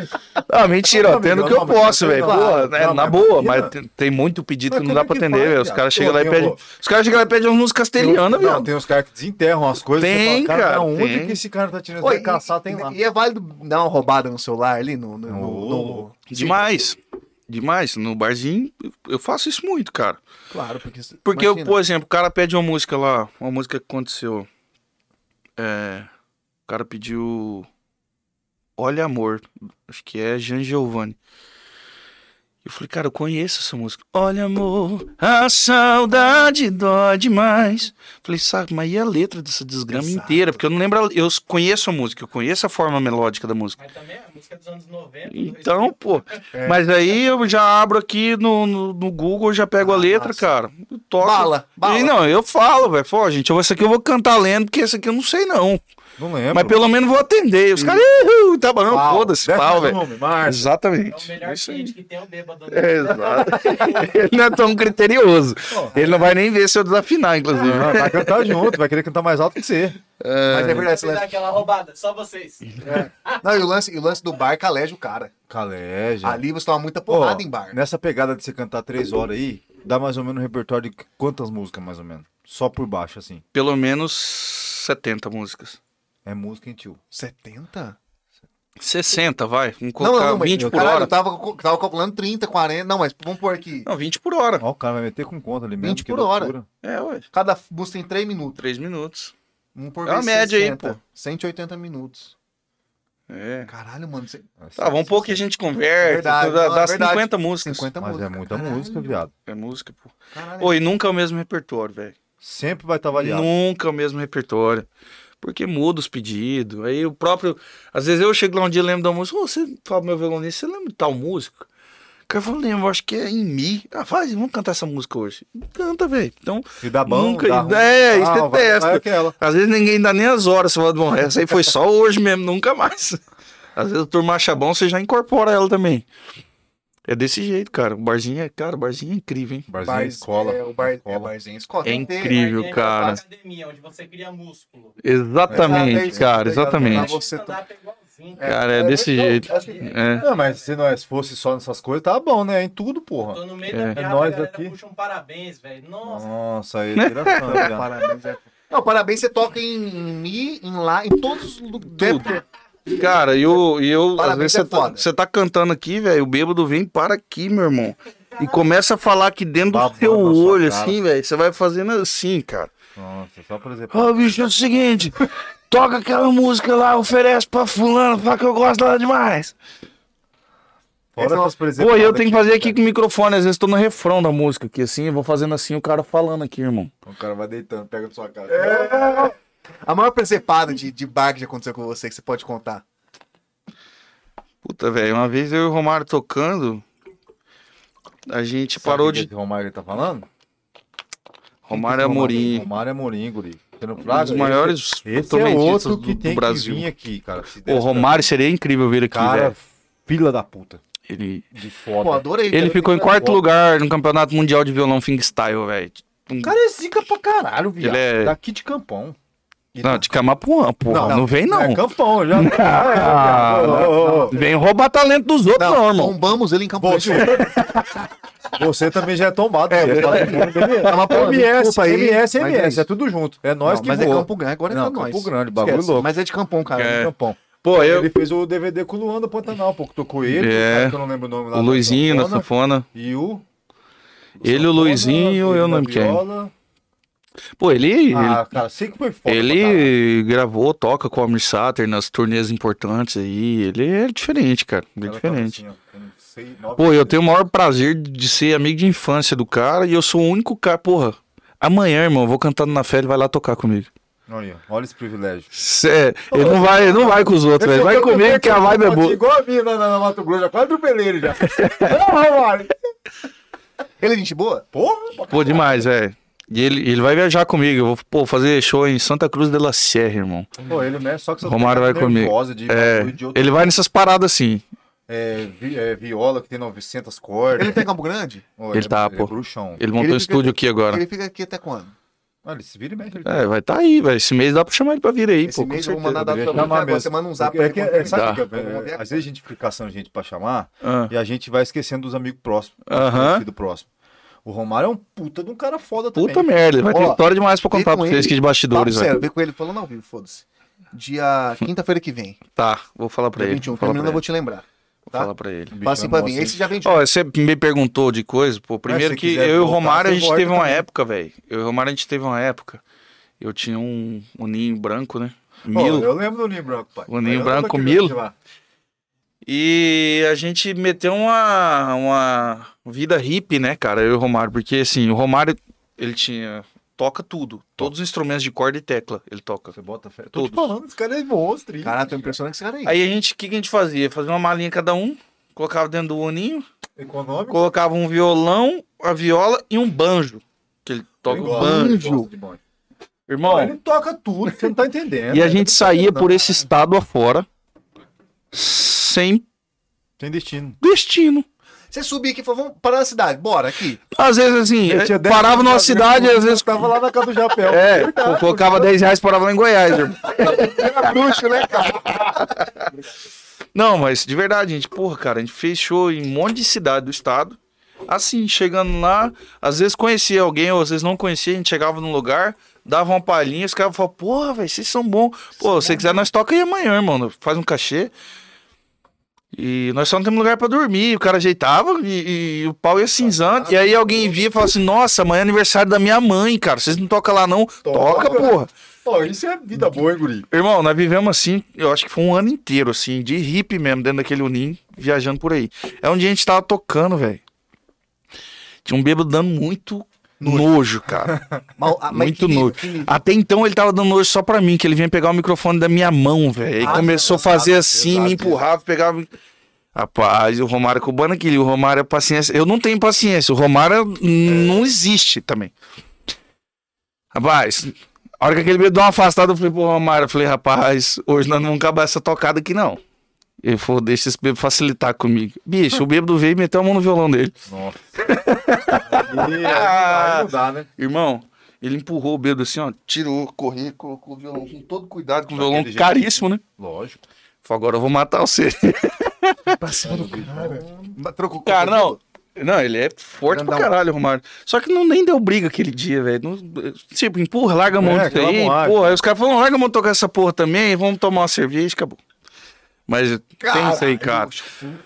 S3: Ah, mentira, eu
S1: Não,
S3: atendo o que eu
S1: não,
S3: posso, velho.
S1: claro,
S3: né,
S1: não,
S3: na
S1: mas
S3: boa,
S1: imagina.
S3: mas tem, tem muito pedido
S1: Mas
S3: que não dá pra
S1: é
S3: atender, velho. Os caras chegam lá e pedem. Os caras chegam lá e pedem umas músicas castelhanas,
S1: Não,
S3: velho.
S1: tem uns caras que desenterram as coisas.
S3: Tem,
S1: fala,
S3: cara,
S1: Onde
S3: tem.
S1: que esse cara tá tirando?
S2: Oi,
S1: caçar, tem lá.
S2: E é válido dar uma roubada no celular ali? No, no, no-
S1: Oh.
S2: no-
S3: Demais. Demais. No barzinho, eu faço isso muito, cara.
S2: Claro, porque.
S3: Porque, eu,
S2: imagina.
S3: por exemplo, o cara pede uma música lá, uma música que aconteceu. É, o cara pediu Olha Amor, acho que é Jean Giovanni. Eu falei, cara, eu conheço essa música. Olha, amor, a saudade dói demais. Falei, sabe, mas e a letra dessa desgrama
S2: Exato.
S3: inteira? Porque eu não lembro, a- eu conheço a música, eu conheço a forma melódica da música.
S4: Mas também a música dos anos 90.
S3: Então, pô.
S2: É.
S3: Mas aí eu já abro aqui no, no, no Google, já pego a
S2: Ah,
S3: letra,
S2: massa.
S3: cara. Toco.
S2: Bala, bala.
S3: E não, eu falo, velho. Fala, gente, eu- esse aqui eu vou cantar lendo, porque esse aqui eu não sei, não.
S1: Não lembro.
S3: Mas pelo menos vou atender. Os caras, "Ihu", tá bom, foda-se, pau, velho.
S1: Márcio.
S4: É
S3: Exatamente.
S4: o melhor
S3: Isso
S4: cliente que tem é o bêbado.
S3: É, exato. [laughs] Ele não é tão criterioso. Ele não vai nem ver se eu desafinar, inclusive.
S1: Não, vai cantar junto, vai querer cantar mais alto que você.
S2: Mas é verdade,
S4: Você
S2: lance.
S4: aquela roubada, só vocês.
S2: Não, e o lance, e o lance do bar caleja o cara.
S1: Caleja.
S2: Ali você toma muita porrada em bar.
S1: Nessa pegada de você cantar três horas aí, dá mais ou menos um repertório de quantas músicas, mais ou menos? Só por baixo, assim.
S3: Pelo menos 70 músicas.
S1: É música, hein, tio?
S2: 70?
S3: 60, vai. Vamos
S2: Não,
S3: colocar
S2: não, não, mas
S3: 20 por
S2: caralho,
S3: hora.
S2: eu tava, tava calculando 30, 40. Não, mas vamos pôr aqui.
S3: Não, 20 por hora.
S1: Ó, o cara vai meter com conta ali mesmo.
S2: 20
S1: que
S2: por hora.
S1: loucura.
S3: É, ué.
S2: Cada música tem 3 minutos.
S3: 3 minutos.
S2: Vamos pôr
S3: É uma média aí,
S2: 60.
S3: pô.
S2: 180 minutos.
S3: É.
S2: Caralho, mano. cê-
S3: Tá, vamos pôr que a gente converte.
S2: Verdade,
S3: dá dá
S2: é verdade.
S3: 50 músicas.
S2: 50
S1: Mas
S2: músicas.
S1: é muita
S2: Caralho.
S1: música, viado.
S3: É música, pô.
S2: Caralho.
S3: Oi, nunca é o mesmo repertório, velho.
S1: Sempre vai estar variado.
S3: Nunca é o mesmo repertório. Porque muda os pedidos. Aí o próprio. Às vezes eu chego lá um dia e lembro da música. Ô, você fala meu violonista, você lembra de tal música? O cara fala, lembro, acho que é em Mi. Ah, faz, vamos cantar essa música hoje. Canta, velho. Então,
S1: Se dá bom,
S3: Nunca-
S1: dá ruim.
S3: é, isso
S1: Ah,
S3: é
S1: vai-
S3: testa.
S1: vai aquela.
S3: às vezes ninguém dá nem as horas. Você fala, bom, essa aí foi só hoje mesmo, nunca mais. Às vezes a turma acha bom, você já incorpora ela também. É desse jeito, cara. O barzinho é, cara, o barzinho é incrível, hein?
S1: Barzinho,
S2: Bar-
S1: escola.
S2: É, o bar, é
S1: escola.
S2: barzinho escola.
S3: É incrível.
S4: Aí,
S3: cara.
S4: academia, onde você cria músculo.
S3: Exatamente,
S2: É, é
S3: cara,
S2: tá
S3: exatamente.
S2: Você-
S4: Stand-up é igualzinho.
S3: Cara, é desse
S2: então,
S3: jeito. É.
S1: Não, mas se nós fosse só nessas coisas, tá bom, né? Em tudo, porra.
S4: Tô no meio
S3: É.
S4: da piada,
S1: nós
S4: a galera
S1: aqui.
S4: puxa um parabéns, velho. Nossa,
S1: Nossa, aí é tiração, [laughs] viado.
S2: Parabéns, é. Não, parabéns, você toca em Mi, em Lá, em todos os lugares.
S3: Cara, e eu, e eu às vezes
S2: é
S3: você tá,
S2: foda.
S3: você tá cantando aqui, velho, o bêbado vem para aqui, meu irmão. E começa a falar aqui dentro do
S1: Babando
S3: seu
S1: na sua
S3: olho, assim, velho. Você vai fazendo assim, cara.
S1: Nossa, só por exemplo.
S3: Ô, bicho, é o seguinte, toca aquela música lá, oferece pra fulano, fala que eu gosto dela demais.
S1: Fora essas
S3: Pô,
S1: presepadas
S3: e eu tenho que fazer aqui com o microfone, às vezes tô no refrão da música aqui, assim, eu vou fazendo assim, o cara falando aqui, irmão.
S1: O cara vai deitando, pega na sua cara.
S2: A maior presepada de, de bar que já aconteceu com você, que você pode contar.
S3: Puta, velho, uma vez eu e o Romário tocando, a gente
S1: Sabe
S3: parou
S1: o que
S3: de...
S1: esse Romário tá falando?
S3: Romário Amorim,
S1: Romário Amorim, guri.
S3: Um dos maiores
S1: Esse é outro
S3: do,
S1: que
S3: do
S1: tem
S3: Brasil.
S1: que vir aqui, cara.
S3: O Romário seria incrível vir aqui,
S1: pra- Cara,
S3: velho.
S1: fila da puta.
S3: Ele,
S1: De
S2: Pô,
S1: foda.
S2: adorei.
S3: ele ficou em quarto lugar no Campeonato Mundial de Violão Fingerstyle, velho. Um-
S1: O cara é zica pra caralho, viado.
S3: Ele é-
S1: Daqui de Campão.
S3: Não, de Camapuã, porra. Não, vem, não.
S1: É Campão, já.
S3: Ah,
S1: Ô, ô, ô, ô.
S3: Vem roubar talento dos outros, não,
S2: Não,
S3: irmão.
S2: tombamos ele em Campo
S1: Você, [laughs] você também já é tombado. É,
S2: Tava falando,
S1: MS,
S2: desculpa aí,
S1: MS,
S2: é
S1: MS, é tudo junto. É nós
S2: Não,
S1: que
S2: mas é
S1: voa.
S2: Campo Grande, agora é
S1: Não,
S2: pra nós.
S1: Campo Grande, bagulho
S2: Esquece.
S1: louco.
S2: Mas é de Campão, cara.
S3: É.
S1: Campão.
S3: Pô, eu.
S1: Ele fez o DVD com o Luan do Pantanal, pô, que tocou ele,
S3: É.
S1: que eu não lembro o nome lá.
S3: O Luizinho na
S1: sanfona. E o...
S3: Ele, o Luizinho, eu não quem.
S1: viola.
S3: Pô, ele.
S1: Ah, cara, sei que foi foda.
S3: ele gravou, toca com o Amir Sater nas turnês importantes aí. Ele é diferente, cara. Ele é diferente.
S1: assim, ó,
S3: Pô, eu tenho o maior prazer de ser amigo de infância do cara e eu sou o único cara. Porra, amanhã, irmão, eu vou cantando na fé, ele vai lá tocar comigo.
S1: Olha, olha esse privilégio.
S3: Cê, ele não vai, não vai com os outros, velho. Vai comigo que a vibe é boa.
S1: Igual a minha na, na, na Mato Grosso, já quase atropelei ele já. [laughs] Não, Romário.
S2: Ele é gente boa?
S1: Porra,
S3: Pô, demais, velho. E ele, ele vai viajar comigo. Eu vou pô, fazer show em Santa Cruz de la Serra, irmão.
S1: Pô, ele mexe só que você
S3: Romário vai comigo.
S1: de
S3: É,
S1: de
S3: ele vai nessas paradas assim.
S1: É, vi- é, viola que tem 900 cordas.
S2: Ele tá em Campo Grande? [laughs]
S1: Ô,
S3: Ele tá,
S1: é
S3: pô.
S1: bruxão.
S3: Ele montou
S2: Ele
S3: um estúdio aqui agora.
S2: Ele fica aqui até quando?
S1: Olha, ele se vira e mexe. Ele
S3: É, vai tá aí, velho. Esse mês dá pra chamar ele pra vir aí,
S2: Esse
S3: pô. Com
S2: mês eu vou mandar
S1: Poderia
S2: pra
S1: chamar
S2: você.
S1: mesmo.
S2: Você manda um zap pra
S1: é
S2: ele.
S1: é, sabe que é, é, às vezes a gente fica caçando gente pra chamar
S3: Ah,
S1: e a gente vai esquecendo dos amigos próximos.
S3: Aham.
S1: Do próximo. O Romário é um puta de um cara foda também.
S3: Puta merda, ele vai ter
S2: Ó,
S3: história demais pra contar pra vocês
S2: ele.
S3: aqui de bastidores, velho.
S2: vê com ele falando ao vivo, foda-se. Dia [laughs] quinta-feira que vem,
S3: Tá, vou falar pra
S2: dia
S3: ele.
S2: 21.
S3: Vou falar
S2: Terminando, eu vou te lembrar.
S3: Vou
S2: tá?
S3: falar pra ele.
S2: Assim
S1: é
S2: pra mim. Esse já vem de
S3: Ó, você me perguntou de coisa, pô. Primeiro que
S1: quiser
S3: eu e o
S1: voltar,
S3: Romário, a gente teve uma
S1: também.
S3: época, velho. Eu e o Romário, a gente teve uma época. Eu tinha um, um ninho branco, né?
S1: Ó,
S3: Milo.
S1: eu lembro do Ninho Branco, pai.
S3: O Ninho
S1: Eu
S3: Branco,
S1: de lá.
S3: E a gente meteu uma, uma vida hippie, né, cara, eu e o Romário. Porque, assim, o Romário, ele tinha... Toca tudo. Todos os instrumentos de corda e tecla ele toca.
S1: Você bota fé. Tô te
S3: Todos.
S1: falando, esse cara é monstro. hein?
S2: Caralho, tô impressionado com esse cara aí.
S3: Aí a gente, o que, que a gente fazia? Fazia uma malinha cada um, colocava dentro do oninho,
S1: Econômico.
S3: colocava um violão, a viola e um banjo. Que ele toca o banjo.
S1: banjo.
S3: Irmão,
S1: Ele toca tudo, você não tá entendendo.
S3: e a gente saía por esse estado afora, sem
S1: Tem destino.
S3: destino.
S2: Você subia aqui e falou, vamos parar na cidade, bora aqui.
S3: Às vezes, assim,
S1: Ele tinha 10
S3: parava numa cidade, às vezes.
S1: Tava lá na casa do Japéu.
S3: É,
S1: Verdade,
S3: pô, colocava 10 reais parava lá em Goiás, irmão.
S2: Era bruxo, né, cara?
S3: Não, mas de verdade, gente, porra, cara, a gente fez show em um monte de cidade do estado. Assim, chegando lá, às vezes conhecia alguém, ou às vezes não conhecia, a gente chegava num lugar, dava uma palhinha, os caras falavam, porra, velho, vocês são bons. Pô, se você quiser, nós toca aí amanhã, irmão. Faz um cachê. E nós só não temos lugar pra dormir. O cara ajeitava e, e o pau ia cinzando. E aí alguém via e falava assim: Nossa, amanhã é aniversário da minha mãe, cara. Vocês não tocam lá, não? Toca, porra.
S1: Pô, isso é vida boa, hein, guri?
S3: Irmão, nós vivemos assim, eu acho que foi um ano inteiro, assim, de hippie mesmo, dentro daquele unim, viajando por aí. É onde a gente tava tocando, velho. Tinha um bêbado dando muito nojo, cara. [laughs]
S2: Mas- ah,
S3: muito
S2: que
S3: nojo.
S2: que?
S3: Até então ele tava dando nojo só pra mim, que ele vinha pegar o microfone da minha mão, velho. Aí
S2: Ah,
S3: começou a fazer assim,
S1: exato,
S3: me empurrava, pegava. Rapaz, o Romário cubano aquele, o Romário é paciência. Eu não tenho paciência, o Romário não existe também. Rapaz, a hora que aquele bêbado deu uma afastada, eu falei pro Romário, eu falei, rapaz, hoje nós não vamos acabar essa tocada aqui não. Ele falou, deixa esse bêbado facilitar comigo. Bicho, o bêbado veio e meteu a mão no violão dele.
S1: Nossa. Aí, dá, né?
S3: Irmão, ele empurrou o bêbado assim, ó, tirou, correu, colocou o violão com todo cuidado, com o violão
S1: jeito.
S3: caríssimo, né?
S1: Lógico.
S3: Falou, agora eu vou matar você. [laughs]
S2: Pra cima do cara. Trocou
S3: Cara, não. Não, ele é forte
S2: Grandão.
S3: pra caralho, Romário. Só que não nem deu briga aquele dia, velho. Tipo, empurra, larga a mão
S1: É,
S3: aí. Porra, aí os caras falaram, larga a mão tocar essa porra também, vamos tomar uma cerveja, acabou. Mas pensa aí, cara.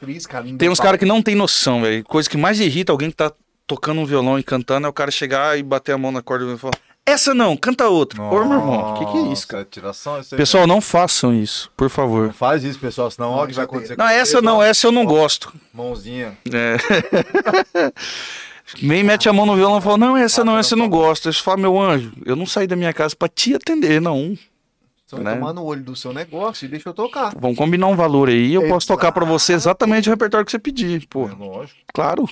S2: Cris, cara não
S3: Tem uns caras que não tem noção, velho. Coisa que mais irrita alguém que tá tocando um violão e cantando é o cara chegar e bater a mão na corda e falar: Essa não, canta outra. Ô, meu irmão, o que, que é isso, cara?
S1: Nossa, Tiração, isso aí,
S3: Pessoal, não façam isso, por favor.
S1: Não faz isso, pessoal, senão olha o que vai
S2: tem.
S1: acontecer.
S3: Não, essa
S1: vocês,
S3: não,
S1: ó.
S3: essa eu não gosto.
S1: Mãozinha.
S3: É. [laughs] Nem mete a mão no violão e fala: Não, essa não, essa eu não gosto. Aí você fala: Meu anjo, eu não saí da minha casa pra te atender, não.
S2: Você vai
S3: né?
S2: tomar no olho do seu negócio e deixa eu tocar.
S3: Vamos combinar um valor aí. Eu posso tocar pra você exatamente o repertório que você pedir. Pô,
S1: É lógico.
S3: claro.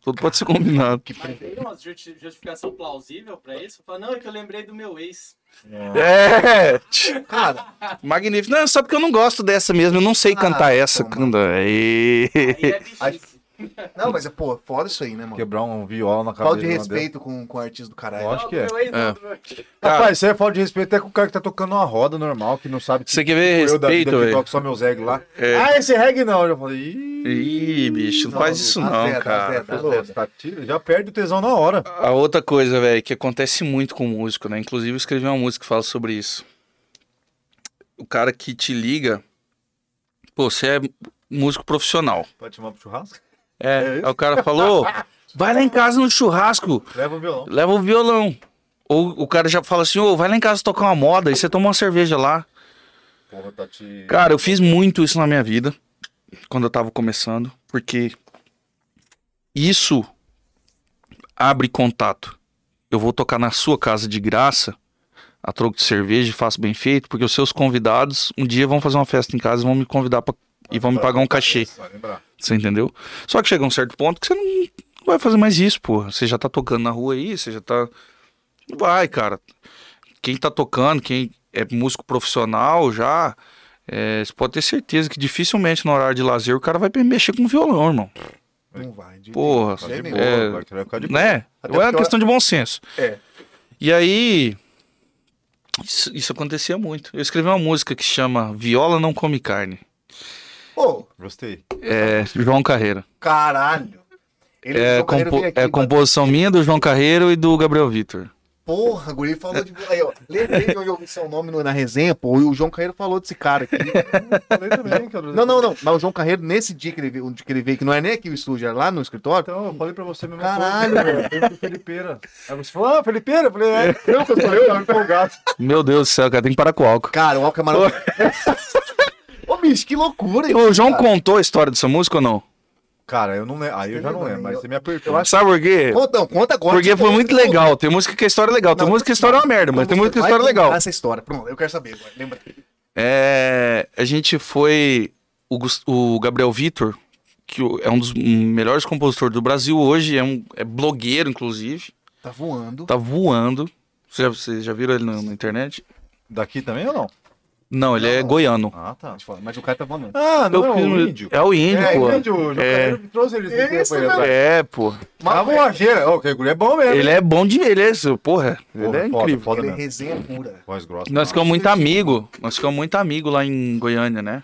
S3: Tudo pode ser combinado.
S2: Que
S4: Mas tem uma justi- justificação plausível pra isso? Fala, não, é que eu lembrei do meu ex.
S3: É,
S2: Cara,
S3: magnífico. Não, só porque eu não gosto dessa mesmo. Eu não sei
S2: Ah,
S3: cantar essa. Canta. Ê.
S4: Aí é bichice. [laughs]
S2: não, mas é, pô, foda isso aí, né, mano?
S1: Quebrar um viola na cabeça.
S2: Falta de respeito com, com o artista do caralho.
S1: Lógico. Acho que é.
S3: É.
S1: Rapaz, isso aí é falta de respeito até com o cara que tá tocando uma roda normal, que não sabe que
S3: Você quer ver
S1: eu da vida
S3: respeito,
S1: que
S3: velho?
S1: toco só meus reggae lá.
S3: É.
S1: Ah, esse reggae não. Eu já falei, ih.
S3: Ih, bicho, não
S2: Não,
S3: faz isso não, cara.
S1: Pô, tá já perde o tesão na hora.
S3: A outra coisa, velho, que acontece muito com músico, né? Inclusive, eu escrevi uma música que fala sobre isso. O cara que te liga, pô, você é músico profissional.
S1: Pode chamar pro churrasco?
S3: É,
S1: É
S3: aí o cara falou, vai lá em casa no churrasco,
S1: Leva o violão.
S3: leva o violão. Ou o cara já fala assim, ô, vai lá em casa tocar uma moda, e você toma uma cerveja lá.
S1: Porra, tá te.
S3: Cara, eu fiz muito isso na minha vida, quando eu tava começando, porque isso abre contato. Eu vou tocar na sua casa de graça, a troco de cerveja, e faço bem feito, porque os seus convidados um dia vão fazer uma festa em casa e vão me convidar pra, e vão me pagar um cachê.
S1: Vai lembrar.
S3: Você entendeu? Só que chega um certo ponto que você não vai fazer mais isso, porra. Você já tá tocando na rua aí, você já tá. Não vai, cara. Quem tá tocando, quem é músico profissional já, é, você pode ter certeza que dificilmente no horário de lazer o cara vai mexer com violão, irmão.
S2: Não vai. De...
S3: Porra,
S1: Tá de boa,
S3: é,
S1: vai de boa.
S3: né?
S2: Até
S3: É uma questão de bom senso.
S2: É.
S3: E aí. Isso, isso acontecia muito. Eu escrevi uma música que chama Viola Não Come Carne.
S2: Pô,
S1: Gostei.
S3: É João Carreira.
S2: caralho. Ele,
S3: É,
S2: Carreiro
S3: compo-
S2: aqui,
S3: é composição minha, do João Carreiro e do Gabriel Vitor.
S2: Porra, guri falou de. Aí, ó, lembrei de onde eu ouvi seu nome no- na resenha, pô, e o João Carreiro falou desse cara aqui. [laughs]
S1: Falei também, cara.
S2: Não, não, não. Mas o João Carreiro, nesse dia que ele veio, que ele veio, que não é nem aqui o estúdio, é lá no escritório.
S1: Então, eu falei pra você mesmo.
S2: Caralho,
S1: velho. Eu fui Felipeira. Aí você falou, ah, Felipeira? Eu falei, é. [laughs] Eu eu eu, eu tava empolgado.
S3: Meu Deus do céu, cara, tem que parar com o álcool.
S2: Cara, o álcool é maravilhoso. [laughs] Bicho, que loucura.
S3: O João
S2: cara.
S3: contou a história dessa música ou não?
S1: Cara, eu não lembro. Aí eu já não lembro, mas você me apertou.
S3: Sabe por quê?
S2: Conta, não, conta agora.
S3: Porque foi muito legal. Tem música que a história é legal. Tem
S2: Não,
S3: música que a história é uma merda, mas tem
S2: você
S3: música que a história é legal.
S2: essa história. Pronto, eu quero saber agora. Lembra?
S3: É, a gente foi. O, o Gabriel Vitor, que é um dos melhores compositores do Brasil hoje, é, um, é blogueiro, inclusive.
S2: Tá voando.
S3: Tá voando. Vocês já, vocês já viram ele na, na internet?
S1: Daqui também ou não?
S3: Não, ele é
S2: Não.
S3: goiano.
S1: Ah, tá.
S2: Mas o cara tá voando.
S1: Ah, não é o índio.
S3: É o índio,
S1: É,
S3: pô.
S1: índio. O João
S3: É.
S1: Me trouxe ele esse.
S3: É, pô.
S1: Ah, borracheira. Ó, o Keguri é bom mesmo.
S3: Ele é bom de ele é, isso, porra. Ele
S1: Porra,
S3: é
S1: foda,
S3: incrível.
S1: Foda
S2: Ele é resenha pura.
S1: Voz grossa.
S3: Nós ficamos muito amigos. Nós ficamos muito amigos lá em Goiânia, né?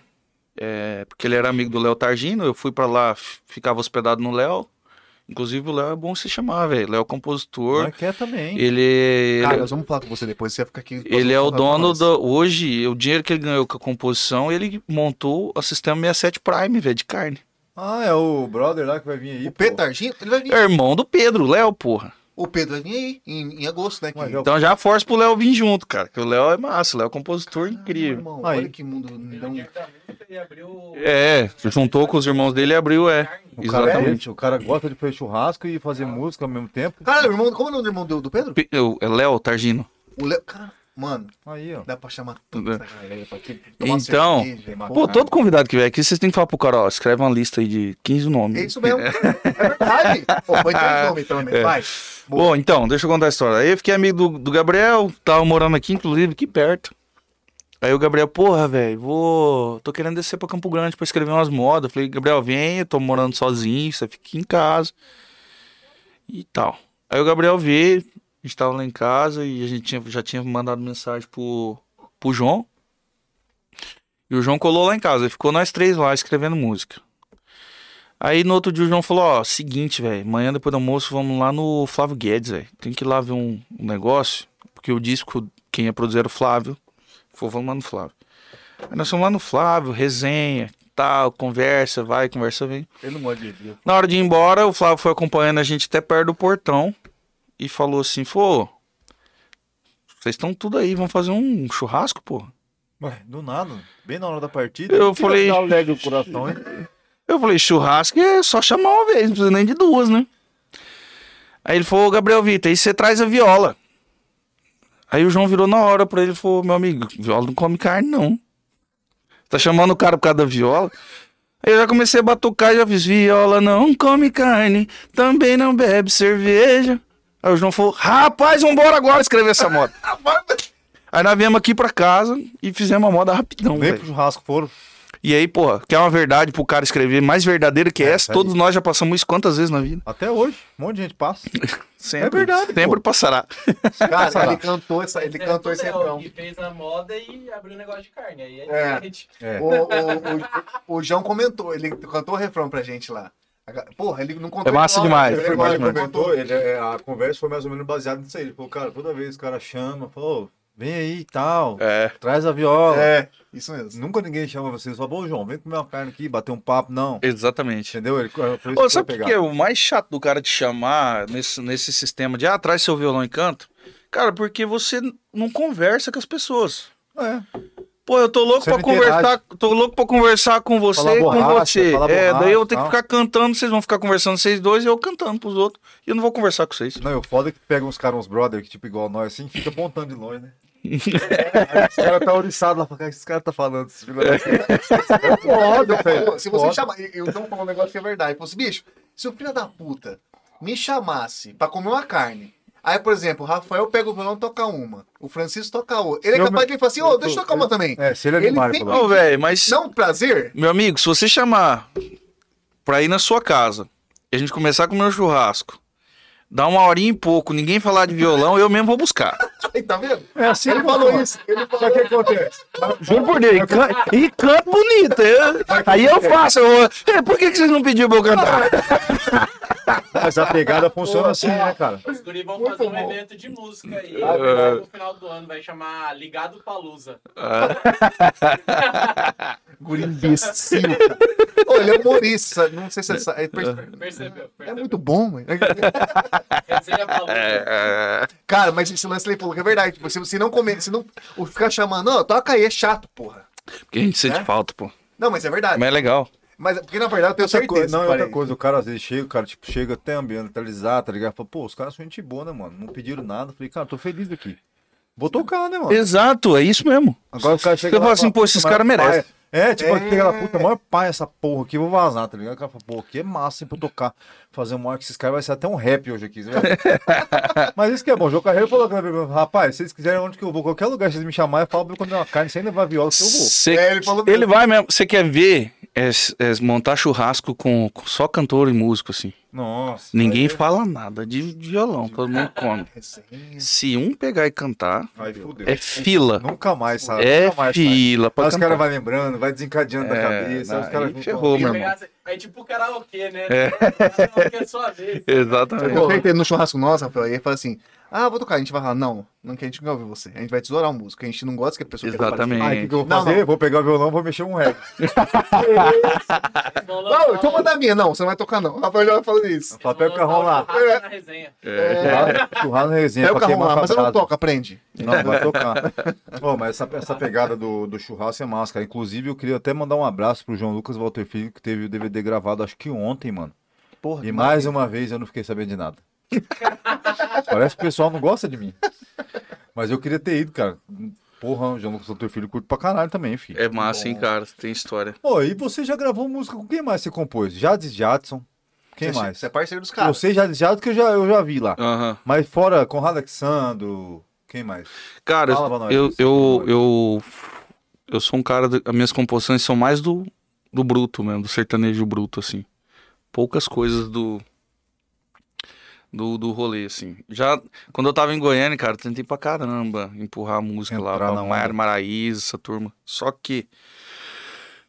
S3: É, porque ele era amigo do Léo Targino. Eu fui pra lá, ficava hospedado no Léo. Inclusive, o Léo é bom se chamar, velho. Léo é compositor.
S1: Não quer também.
S3: Ele,
S2: Cara,
S3: ele,
S2: nós vamos falar com você depois. Você vai ficar aqui.
S3: ele é o dono do. Hoje, o dinheiro que ele ganhou com a composição, ele montou o sistema 67 Prime, velho, de carne.
S1: Ah, é o brother lá que vai vir aí.
S2: O Targino, ele vai vir.
S3: É irmão do Pedro, Léo, porra.
S2: O Pedro vai vir aí, em, em agosto, né? Que...
S1: É o-
S3: Então já força pro Léo vir junto, cara. Que o Léo é massa, o Léo é compositor
S2: Meu
S3: incrível.
S2: irmão,
S1: Aí.
S2: olha que mundo.
S4: Ele
S2: Não...
S4: abriu.
S3: É, juntou com os irmãos dele e abriu, é.
S1: O cara,
S3: Exatamente.
S1: o cara gosta de fazer churrasco e fazer música ao mesmo tempo.
S2: Cara, o irmão, como é o nome do irmão do, do Pedro?
S3: Pe- o- É Léo Targino.
S2: O Léo. Cara, mano,
S1: Aí, ó.
S2: dá pra chamar
S3: Tudo
S2: toda essa galera pra aqui, tomar
S3: Então,
S2: cerveja,
S3: Pô, todo convidado que vier aqui, vocês têm que falar pro cara, ó, escreve uma lista aí de 15 nomes.
S2: É isso mesmo. É verdade. Pô, põe três [laughs] nomes, pelo menos.
S3: É.
S2: Vai.
S3: Bom, então, deixa eu contar a história. Aí eu fiquei amigo do, do Gabriel, tava morando aqui, inclusive, aqui perto. Aí o Gabriel, porra, velho, vou. tô querendo descer pra Campo Grande pra escrever umas modas. Eu falei, Gabriel, vem, eu tô morando sozinho, você fica aqui em casa. E tal. Aí o Gabriel veio, a gente tava lá em casa e a gente tinha- já tinha mandado mensagem pro, pro João. E o João colou lá em casa, e ficou nós três lá escrevendo música. Aí no outro dia o João falou, ó, seguinte, velho, amanhã depois do almoço vamos lá no Flávio Guedes, velho. Tem que ir lá ver um, um negócio, porque o disco, quem ia produzir era o Flávio. Falou, vamos lá no Flávio. Aí nós fomos lá no Flávio, resenha, tal, conversa, vai, conversa, vem.
S2: De.
S3: Na hora de ir embora, o Flávio foi acompanhando a gente até perto do portão e falou assim, pô, vocês estão tudo aí, vamos fazer um churrasco, pô.
S1: Ué, do nada, bem na hora da partida.
S3: Eu falei-
S1: alegre o coração, hein? [laughs]
S3: Eu falei, churrasco é só chamar uma vez, não precisa nem de duas, né? Aí ele falou, Gabriel Vitor, aí você traz a viola. Aí o João virou na hora pra ele e falou, meu amigo, viola não come carne, não. Tá chamando o cara por causa da viola? Aí eu já comecei a batucar, já fiz viola, não come carne, também não bebe cerveja. Aí o João falou, rapaz, vambora agora escrever essa moda. [laughs] Aí nós viemos aqui pra casa e fizemos a moda rapidão,
S1: Nem
S3: velho.
S1: pro churrasco foram.
S3: E aí, porra, quer uma verdade pro cara escrever mais verdadeira que
S1: É,
S3: essa? Todos nós já passamos isso quantas vezes na vida?
S1: Até hoje, um monte de gente passa. [laughs]
S3: Sempre.
S1: É verdade,
S3: Sempre
S1: pô.
S3: passar.
S2: Cara, ele cantou, essa, ele
S4: É,
S2: cantou
S4: o
S2: esse refrão.
S4: Que fez a moda e abriu um negócio de carne. Aí é,
S2: É.
S1: É.
S2: O, o, o, o João comentou, ele cantou o refrão pra gente lá. Porra, ele não contou.
S3: É massa demais,
S2: né?
S3: é
S2: Ele
S3: massa
S2: contou-
S3: demais.
S1: comentou, ele, é, a conversa foi mais ou menos baseada nisso aí. Ele falou, cara, toda vez que o cara chama, falou, "Ô, vem aí e tal,
S3: É.
S1: traz a viola.
S2: É, isso mesmo.
S1: Nunca ninguém chama você, só, bom, João, vem comer uma carne aqui, bater um papo, não.
S3: Exatamente.
S1: Entendeu? Ele,
S3: Ô, sabe o que é o mais chato do cara te chamar nesse, nesse sistema de ah, traz seu violão e canto? Cara, porque você não conversa com as pessoas.
S1: É.
S3: Pô, eu tô louco
S1: Você
S3: pra conversar,
S1: interage.
S3: tô louco pra conversar com você
S1: Falar
S3: e com
S1: borracha,
S3: você.
S1: falar
S3: É, daí eu vou ter que
S1: borracha,
S3: ficar cantando, vocês vão ficar conversando vocês dois e eu cantando pros outros. E eu não vou conversar com vocês.
S1: Não, o foda é que pega uns caras, uns brother, que tipo igual nós, assim, fica apontando de longe, né? [laughs] Os caras tá oriçado lá, fala, "Cara, esse cara tá falando, esse filho É [laughs] foda, velho.
S2: Pô, Se você chamar. Eu não falou um negócio que é verdade. Ele falou assim, bicho, se o filho da puta me chamasse pra comer uma carne. Aí, por exemplo, o Rafael pega o violão e toca uma. O Francisco toca outra. Ele é capaz
S1: me-
S2: de falar assim, ô, deixa eu tocar uma também.
S1: É, se ele é
S2: Ele tem-
S1: falou.
S3: Não, velho, mas.
S2: Não, prazer.
S3: Meu amigo, se você chamar pra ir na sua casa e a gente começar a comer um churrasco, dar uma horinha e pouco, ninguém falar de violão, eu mesmo vou buscar.
S2: Aí, tá vendo?
S1: É assim,
S2: Ele falou isso. Ele falou
S1: Sabe o que acontece?
S3: Juro por Deus, e can- e canto bonito. eu- aí eu faço. eu- é, por que, que vocês não pediram pra eu cantar? [laughs]
S1: Mas a pegada funciona assim, né, cara?
S4: Os guri vão
S2: Muito
S4: fazer um
S2: bom.
S4: evento de música aí
S3: É.
S4: no final do ano. Vai chamar Ligado Palusa. [laughs]
S2: guri imbecil, cara. Ô, ele é humorista, não sei se você sabe. É, perce-
S4: Percebeu?
S2: é
S4: percebeu.
S2: muito bom, mano.
S3: É,
S2: Cara, mas esse lance ele falou que é verdade. Tipo, se você não comer, se não o ficar chamando, não, toca aí, é chato, porra.
S3: porque a gente sente
S2: É?
S3: falta, pô.
S2: Não, mas é verdade.
S3: Mas é legal.
S2: Mas porque na verdade eu tenho
S1: Outra
S2: certeza.
S1: coisa, não, é outra coisa, o cara às vezes chega, o cara tipo, chega até ambientalizado, tá ligado? Fala, pô, os caras são gente boa, né, mano? Não pediram nada. Falei, cara, tô feliz aqui. Vou tocar, né, mano?
S3: Exato, é isso mesmo.
S1: Agora o cara chega
S3: Eu falo assim,
S1: fala,
S3: pô, esses
S1: "Puta,
S3: caras
S1: maior
S3: merecem."
S1: É, tipo,
S2: É.
S1: lá, puta, maior pai essa porra aqui, vou vazar, tá ligado? O cara fala, pô, aqui é massa, hein, pra eu tocar. Fazer uma hora que esses caras vai ser até um rap hoje aqui. né? [laughs] Mas isso que é bom, o João Carreiro falou, rapaz, se vocês quiserem onde que eu vou, qualquer lugar que vocês me chamarem, eu falo pra eu comer uma carne sem levar viola, que eu vou.
S3: Cê-
S2: É, ele falou
S3: ele vai mesmo. Você quer ver é, é montar churrasco com, com só cantor e músico, assim.
S1: Nossa.
S3: Ninguém
S1: aí-
S3: fala nada de violão, todo mundo come.
S2: Resenha.
S3: Se um pegar e cantar,
S1: fudeu.
S3: é fila.
S1: Nunca mais, sabe?
S3: É
S1: Nunca mais,
S3: fila
S1: Aí os caras vão lembrando, vai desencadeando da
S3: É,
S1: cabeça. aí os caras
S3: ferrou, meu irmão.
S4: É tipo karaokê, né? Karaokê é sua vez.
S2: Eu
S3: Exatamente.
S2: tenho certeza no churrasco nosso, Rafael, e ele fala assim: Ah, vou tocar. A gente vai falar, não, não que a gente não quer ouvir você. A gente vai tesourar o músico. A gente não gosta que a pessoa
S3: Exatamente.
S1: Ah, o que, que eu vou
S2: Não,
S1: fazer?
S2: não.
S1: Vou pegar o violão, vou mexer um rap. [laughs]
S4: Vão
S2: Não, deixa eu
S4: um-
S2: mandar a minha. Não, você não vai tocar, não. O Rafael já vai falando isso.
S1: Só pega o carrão lá.
S4: um churrasco na resenha.
S1: Churrasco na resenha.
S2: Pega o
S1: queimar
S2: lá, mas eu não toco, aprende.
S1: Não, vai tocar. [laughs] Ô, mas essa, essa pegada do, do churrasco é massa, cara. Inclusive, eu queria até mandar um abraço pro João Lucas Walter Filho, que teve o DVD gravado acho que ontem, mano.
S2: Porra,
S1: E mais uma vez eu não fiquei sabendo de nada. [laughs] Parece que o pessoal não gosta de mim. Mas eu queria ter ido, cara. Porra, o João Lucas Walter Filho curto pra caralho também, filho.
S3: É massa, hein, cara? Tem história.
S1: Ô, e você já gravou música com quem mais você compôs? Jades Jadson. Quem
S2: você,
S1: mais?
S2: Você é parceiro dos caras.
S1: Você Jades Jadson que eu já, eu já vi lá.
S3: Aham.
S1: Mas fora Conrado Alexandro. Quem mais?
S3: Cara,
S1: Fala pra nós,
S3: eu, eu,
S1: por
S3: eu, eu sou um cara. de- As minhas composições são mais do, do bruto mesmo, do sertanejo bruto, assim. Poucas coisas do. Do, do rolê, assim. Já, quando eu tava em Goiânia, cara, tentei pra caramba empurrar a música lá
S1: Entrar
S3: pra
S1: na onda.
S3: Maiara Maraíza, essa turma. Só que.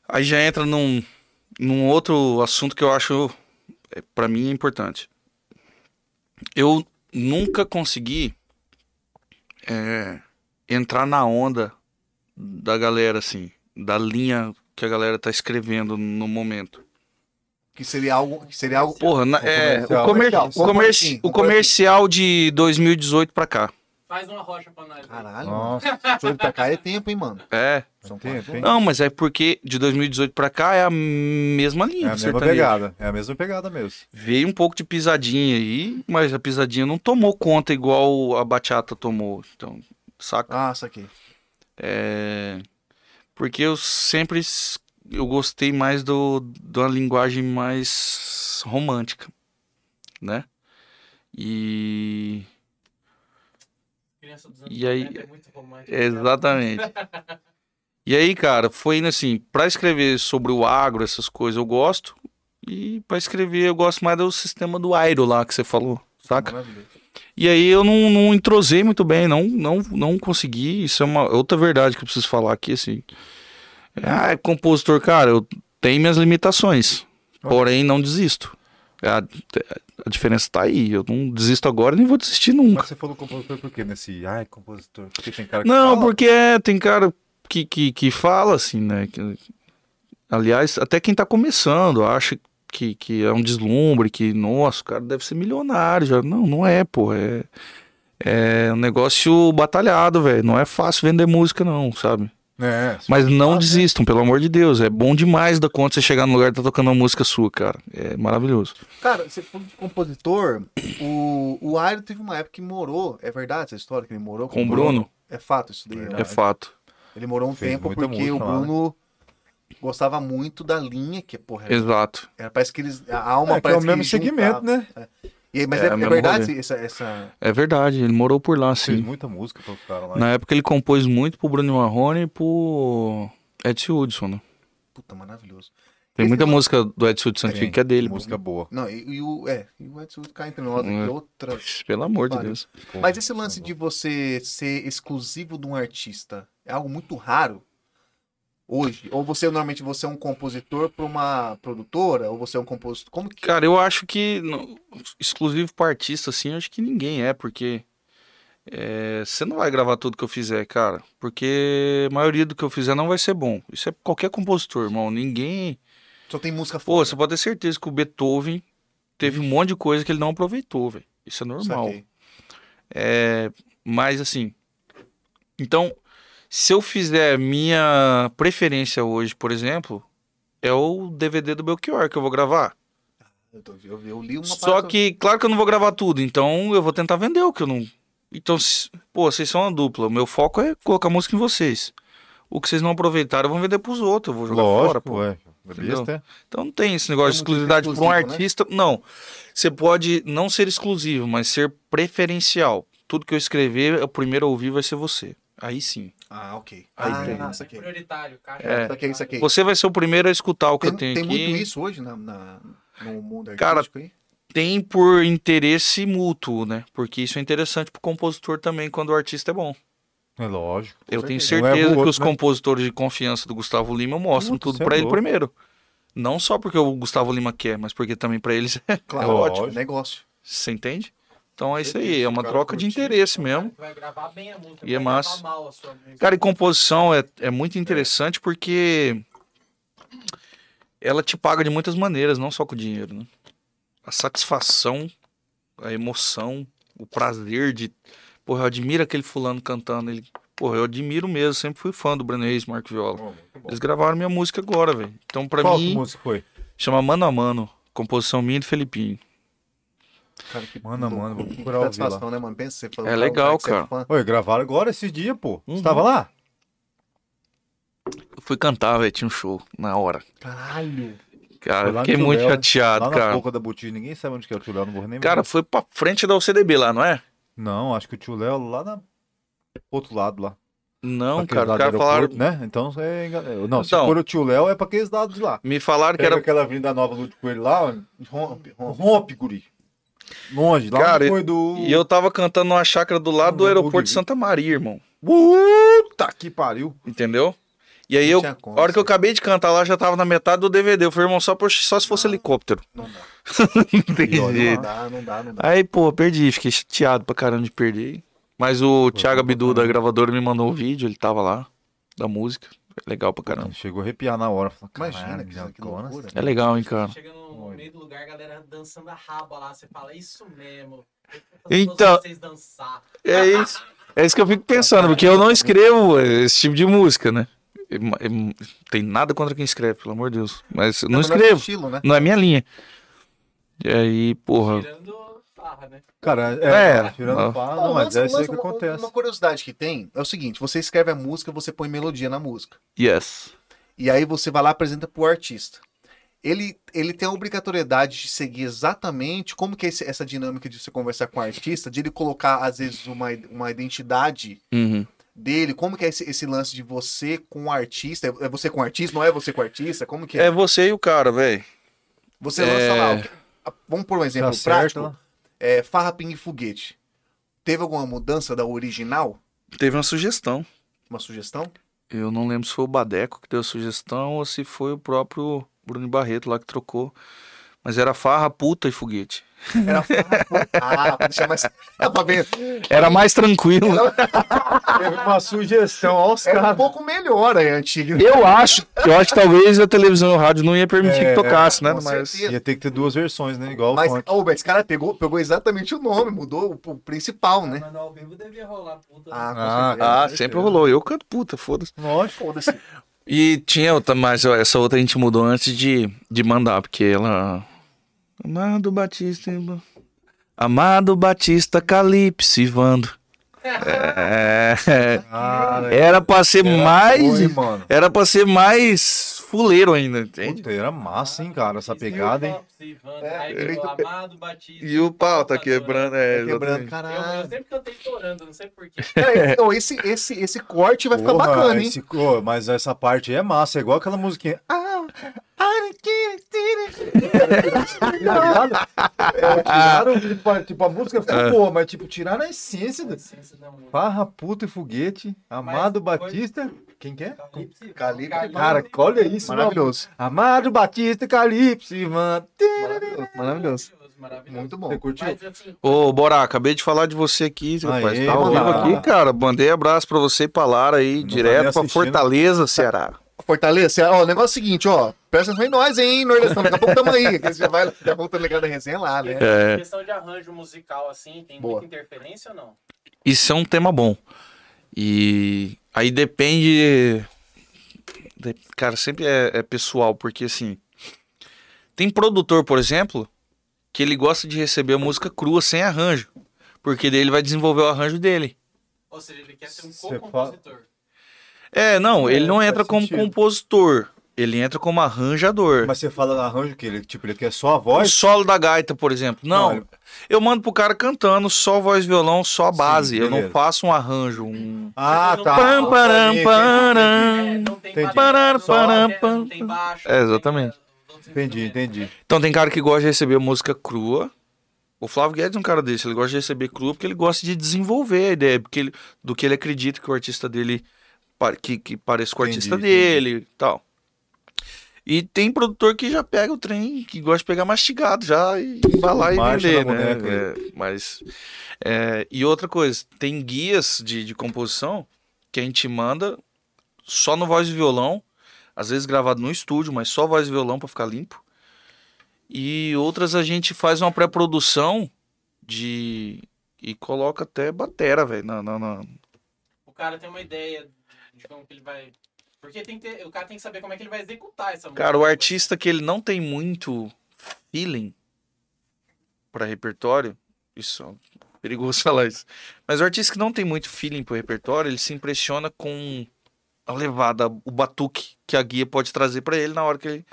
S3: Aí já entra num, num outro assunto que eu acho, é, pra mim, é importante. Eu nunca consegui é, entrar na onda da galera, assim. da linha que a galera tá escrevendo no momento.
S2: Que seria algo. Que seria algo.
S3: Porra, na- é, o,
S1: comercial.
S3: comer-
S2: Comercial.
S3: o, comerci- o comercial de 2018 pra cá.
S4: Faz uma rocha pra nós.
S2: Caralho.
S1: Nossa,
S2: pra cá é tempo, hein, mano.
S3: É.
S2: São
S1: tempo, hein?
S3: Não, mas é porque de 2018 pra cá é a mesma
S1: é
S3: linha
S1: a
S3: do
S1: mesma pegada. É a mesma pegada mesmo.
S3: Veio um pouco de pisadinha aí, mas a pisadinha não tomou conta igual a bachata tomou. Então, saca?
S2: Ah, saquei.
S3: É... Porque eu sempre eu gostei mais do da linguagem mais romântica, né? E E aí-
S4: 90 é muito romântica.
S3: exatamente. [laughs] E aí, cara, foi indo assim, pra escrever sobre o agro, essas coisas eu gosto, e pra escrever eu gosto mais do sistema do airo lá que você falou, saca?
S2: Maravilhoso.
S3: E aí eu não, não entrosei muito bem, não, não, não consegui. Isso é uma outra verdade que eu preciso falar aqui, assim. Ah, é compositor, cara, eu tenho minhas limitações. Porém, não desisto. A, a diferença tá aí. Eu não desisto agora nem vou desistir nunca.
S1: Mas você falou compositor por quê? Nesse. Ai, compositor. Porque tem cara que
S3: Não,
S1: fala.
S3: porque é, tem cara que, que, que fala assim, né? que- aliás, até quem tá começando acha que, que é um deslumbre, que, nossa, o cara deve ser milionário. Já. Não, não é, pô. É, é um negócio batalhado, velho. Não é fácil vender música, não, sabe?
S1: É,
S3: Mas não
S1: fala, né?
S3: desistam, pelo amor de Deus. É bom demais da conta você chegar no lugar e tá tocando uma música sua, cara. É maravilhoso.
S2: Cara, você falou de compositor. O, o Airo teve uma época que morou. É verdade essa história que ele morou
S3: Com o Bruno,
S2: É fato isso daí. né?
S3: é fato.
S2: Ele morou um
S1: Fez
S2: tempo porque o
S1: música lá, né?
S2: Gostava muito da linha, que porra, era,
S3: Exato.
S2: era- parece que eles. A alma
S1: É, que é
S2: parece
S1: o mesmo segmento, né?
S2: E aí, mas
S3: É,
S2: é, é
S3: o mesmo
S2: verdade essa, essa.
S3: É verdade. Ele morou por lá,
S1: Fez
S3: sim.
S1: muita música pra os caras lá.
S3: Na época ele compôs muito pro Bruno Marrone e pro Edson Hudson, né?
S2: Puta, maravilhoso.
S3: Tem
S2: Esse
S3: muita
S2: não-
S3: música do Edson Hudson que é dele.
S1: Música boa.
S2: Não, e, e o. É, e o Edson cá entre nós,
S3: É.
S2: aqui, outra.
S3: Puxa, Pelo amor de. Deus.
S2: Mas esse lance de você ser exclusivo de um artista é algo muito raro hoje? Ou você normalmente você é um compositor para uma produtora? Ou você é um compositor? Como que.
S3: Cara, eu acho que no- exclusivo pra artista, assim, acho que ninguém é, porque é, você não vai gravar tudo que eu fizer, cara. Porque a maioria do que eu fizer não vai ser bom. Isso é qualquer compositor, irmão. Ninguém.
S2: Só tem música
S3: Pô,
S2: foda?
S3: você pode ter certeza que o Beethoven teve um monte de coisa que ele não aproveitou, velho. Isso é normal. É, mas assim, então, se eu fizer minha preferência hoje, por exemplo, é o DVD do Belchior que eu vou gravar.
S2: Eu, tô- eu- eu li uma
S3: Só
S2: parte-
S3: que, claro que eu não vou gravar tudo, então eu vou tentar vender o que eu não. Então, se- pô, vocês são uma dupla. O meu foco é colocar música em vocês. O que vocês não aproveitaram, eu vou vender pros outros. Eu vou jogar fora,
S1: Lógico,
S3: pô.
S1: ué. É é?
S3: Então não tem esse negócio de exclusividade para um
S2: né?
S3: artista. Não. Você pode não ser exclusivo, mas ser preferencial. Tudo que eu escrever, o primeiro a ouvir vai ser você. Aí sim.
S2: Ah, ok.
S3: Aí
S2: ah,
S3: tem.
S2: ah,
S4: É
S2: saquei.
S4: prioritário, caixa.
S3: É.
S2: Saquei, saquei.
S3: Você vai ser o primeiro a escutar o que
S2: Tem,
S3: eu tenho
S2: tem
S3: aqui.
S2: muito isso hoje na, na- no mundo
S3: Cara,
S2: artístico aí?
S3: Tem por interesse mútuo, né? Porque isso é interessante pro compositor também quando o artista é bom.
S1: É lógico.
S3: Eu tenho
S1: certeza. É
S3: certeza
S1: pro
S3: que
S1: outro,
S3: os
S1: né?
S3: compositores de confiança do Gustavo Lima mostram
S1: Putz,
S3: tudo
S1: cê é
S3: pra ele primeiro. Não só porque o Gustavo Lima quer, mas porque também pra eles [laughs] é,
S2: Claro,
S3: é
S1: lógico.
S3: ótimo.
S2: negócio.
S3: Você entende? Então é isso aí, é
S1: o
S3: uma troca de interesse
S4: O
S3: mesmo.
S4: que Vai gravar bem a música.
S3: E é massa.
S4: gravar mal a sua música.
S3: Cara, e composição é, é muito interessante porque ela te paga de muitas maneiras, não só com dinheiro, né? A satisfação, a emoção, o prazer de. Porra, eu admiro aquele fulano cantando. Ele... Porra, eu admiro mesmo, sempre fui fã do Breno Reis, Marco Viola.
S1: Bom.
S3: Eles gravaram minha música agora, velho. Então, pra
S1: Qual
S3: mim,
S1: música foi?
S3: chama Mano a Mano. Composição minha e do Felipinho.
S2: Cara, que
S1: Mano,
S2: louco.
S1: mano, vou
S2: Que
S1: procurar ouvir
S2: satisfação, né, mano? Pensa, você falou
S3: É legal,
S2: que é
S3: cara.
S1: Oi, gravaram agora esses dias, pô.
S3: Uhum.
S1: Você tava lá?
S3: Eu fui cantar, velho, tinha um show na hora.
S2: Caralho.
S3: Cara, eu fiquei muito
S1: Léo,
S3: chateado,
S1: Lá na
S3: cara.
S1: boca da boutique, ninguém sabe onde que é o tio Léo, não vou nem
S3: Cara, foi pra frente da UCDB lá, não é?
S1: Não, acho que o tio Léo lá na... outro lado lá.
S3: Não, cara, os
S1: do
S3: caras falaram.
S1: Né? Então, é... engan- não, se
S3: Então.
S1: for o tio Léo, é pra aqueles lados de lá.
S3: Me falaram que
S1: Pega
S3: era.
S1: aquela avenida nova Lúcio Coelho lá, ó,
S2: Rompe, rompe.
S1: rompe, guri. Longe, lá
S3: Cara,
S1: foi do...
S3: E eu tava cantando numa chácara do lado do
S1: Não,
S3: aeroporto de? Santa Maria, irmão.
S1: Puta que pariu.
S3: Entendeu? E aí eu, a hora que eu acabei de cantar lá, já tava na metade do DVD. Eu falei, irmão, só, por- só se fosse helicóptero.
S2: Não dá. [laughs]
S3: Não tem
S1: olha
S3: jeito.
S2: Não dá, não dá, não dá.
S3: Aí, pô, perdi, fiquei chateado pra caramba de perder. Mas o Thiago Abdu da gravadora me mandou o vídeo, ele tava lá, da música. É legal pra caramba.
S1: Chegou a arrepiar na hora. Falei,
S2: Imagina,
S1: "Caralho,
S2: que, que
S1: Jacona."
S2: loucura.
S3: É legal, hein, cara.
S4: Chega no meio do lugar, a galera dançando a raba lá. Você fala, isso mesmo.
S3: Então-. É isso. É isso que eu fico pensando, porque eu não escrevo esse tipo de música, né? Tem nada contra quem escreve, pelo amor de Deus. Mas eu não
S2: mas é
S3: escrevo.
S2: estilo, né?
S3: Não é minha linha. E aí, porra.
S4: Tirando farra, né?
S1: Cara, é,
S3: É,
S1: tirando
S3: ó.
S1: fala,
S2: Não,
S1: mas
S2: lança-
S1: é isso que
S2: uma,
S1: acontece.
S2: Uma curiosidade que tem é o seguinte: você escreve a música, você põe melodia na música.
S3: Yes.
S2: E aí você vai lá e apresenta pro artista. Ele, ele tem a obrigatoriedade de seguir exatamente como que é esse- essa dinâmica de você conversar com o artista, de ele colocar, às vezes, uma, uma identidade
S3: Uhum.
S2: dele, como que é esse, esse lance de você com o artista, é você com o artista, não é você com o artista, como que é?
S3: É você e o cara, velho.
S2: Você
S3: é-
S2: lança lá, o que- a- vamos por um exemplo
S1: Tá certo,
S2: prático? É, Farra Ping Foguete. Teve alguma mudança da original?
S3: Teve uma sugestão.
S2: Uma sugestão?
S3: Eu não lembro se foi o Badeco que deu a sugestão ou se foi o próprio Bruno Barreto lá que trocou. Mas era farra, puta e foguete.
S2: Era Farra Ah, mais... Dá pra ver.
S3: Era mais tranquilo.
S1: Teve uma sugestão aos
S2: Era um pouco melhor a antiga.
S3: Eu acho, eu acho que talvez a televisão e o rádio não ia permitir
S1: É,
S3: que tocasse, né? Mas
S2: certeza.
S1: Ia ter que ter duas versões, né? Igual
S2: Mas, esse cara pegou, pegou exatamente o nome, mudou o, o principal, né?
S4: Mas ao vivo devia rolar puta.
S2: Ah, com
S1: Ah,
S2: certeza.
S3: ah, sempre rolou. Eu canto puta, foda-se.
S1: Lógico.
S2: Foda-se.
S3: E tinha outra, mas essa outra a gente mudou antes de, de mandar, porque ela. Amado Batista. Amado Batista Calypso Ivando. É, era pra ser mais.
S1: foi, mano.
S3: Era pra ser mais fuleiro ainda, entende?
S1: Puta, era massa, hein, cara, essa pegada, hein?
S2: É, ele
S4: Amado Batista.
S3: E o pau tá quebrando, é,
S2: Tá quebrando, caralho.
S4: Eu, eu sempre cantei chorando, não sei porquê.
S2: Cara, [laughs] então, esse, esse, esse corte vai ficar
S1: Porra,
S2: bacana, hein?
S1: esse- mas essa parte aí é massa, é igual aquela musiquinha. Ah, [laughs] é, tiraram, tipo, tipo, a música ficou boa, mas tipo, tiraram a essência da. Farra, puta e foguete, Amado
S4: Mas
S1: Batista. Quem que é?
S4: Calypso.
S2: Calypso.
S1: Cara, olha isso,
S2: Maravilhoso.
S1: mano. Amado Batista Calypso, mano.
S2: Maravilhoso. Maravilhoso.
S4: Maravilhoso.
S2: Muito bom.
S1: Você curtiu?
S4: Mas assim,
S3: Ô, Borá, acabei de falar de você aqui, rapaz.
S1: Aê,
S3: Tá ao vivo aqui, cara. Mandei abraço pra você e pra Lara aí,
S1: Não tá
S3: direto pra
S1: assistindo.
S3: Fortaleza, Ceará.
S2: Fortaleza, ó, o negócio é o seguinte, ó. Presta atenção em nós, hein, Nordestão. Daqui a pouco tamo aí. que Você já vai já voltando legal da resenha lá, né?
S3: É.
S4: questão de arranjo musical, assim, tem
S2: Boa.
S4: muita interferência ou não?
S3: Isso é um tema bom. E aí depende. de- Cara, sempre é, é pessoal, porque assim. Tem produtor, por exemplo, que ele gosta de receber a música crua sem arranjo. Porque daí ele vai desenvolver o arranjo dele.
S4: Ou seja, ele quer ser um co-compositor.
S3: É, não,
S1: É,
S3: ele não entra como
S1: sentido.
S3: compositor. Ele entra como arranjador.
S1: Mas você fala arranjo que ele, tipo, ele quer só a
S3: O
S1: voz?
S3: solo da gaita, por exemplo. Não,
S1: Não, ele-
S3: eu mando pro cara cantando só voz e violão, só a
S1: Sim,
S3: base. eu não faço um arranjo, um.
S1: Ah, tá.
S3: Pam, param, param.
S4: É,
S3: Param, param. É, exatamente.
S1: Entendi, entendi.
S3: Então tem cara que gosta de receber música crua. O Flávio Guedes é um cara desse, ele gosta de receber crua porque ele gosta de desenvolver a ideia porque ele- do que ele acredita que o artista dele que, que pareça com o artista
S1: entendi.
S3: dele e tal. E tem produtor que já pega o trem, que gosta de pegar mastigado já e embalar e
S1: Marcha
S3: vender, né?
S1: boneca,
S3: É, mas é, e outra coisa, tem guias de, de composição que a gente manda só no voz e violão, às vezes gravado no estúdio, mas só voz e violão para ficar limpo. E outras a gente faz uma pré-produção de. E coloca até batera, velho. Na, na, na-
S4: O cara tem uma ideia de como que ele vai. Porque tem que ter- o cara tem que saber como é que ele vai executar essa música.
S3: Cara, o artista que ele não tem muito feeling para repertório, isso é perigoso [laughs] falar isso. Mas o artista que não tem muito feeling pro repertório, ele se impressiona com a levada, o batuque que a guia pode trazer para ele na hora que ele.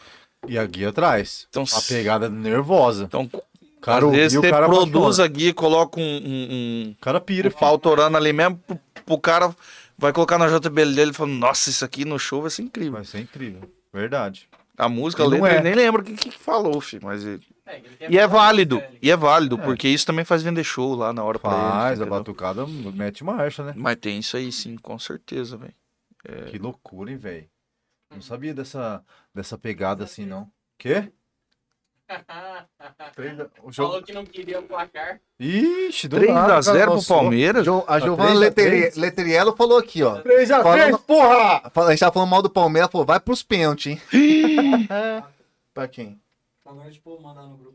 S1: E a guia atrás.
S3: Então,
S1: A pegada nervosa.
S3: então
S1: O cara
S3: às vezes você
S1: o cara
S3: produz
S1: apaixona.
S3: a guia, coloca um, um, um,
S1: O cara pira,
S3: um
S1: filho.
S3: pau torando ali mesmo, pro, pro cara vai colocar na JBL dele e fala, nossa, isso aqui no show vai ser incrível.
S1: Vai ser incrível. Verdade.
S3: A música, a letra,
S1: é.
S3: ele nem lembra o que, que falou, filho, mas... ele-
S4: É, ele
S3: E é válido, e é válido,
S1: É.
S3: porque isso também faz vender show lá na hora pra eles,
S1: Faz, a
S3: entendeu?
S1: batucada mete marcha, né?
S3: Mas tem isso aí sim, com certeza, velho.
S1: Que loucura, hein, velho? Não sabia dessa, dessa pegada assim, não. Quê? [laughs] O jogo...
S4: Falou que não queria o placar.
S1: Ixi, do nada,
S3: 3x0 pro. Palmeiras.
S2: Jo- A Giovanna
S1: 3 a
S2: Leteri-
S1: 3?
S2: Leteriello falou aqui, ó.
S1: 3x3,
S2: Falando-
S1: porra!
S2: A gente tava falando mal do Palmeiras, falou, vai pros pênaltis, hein? [laughs] pra quem?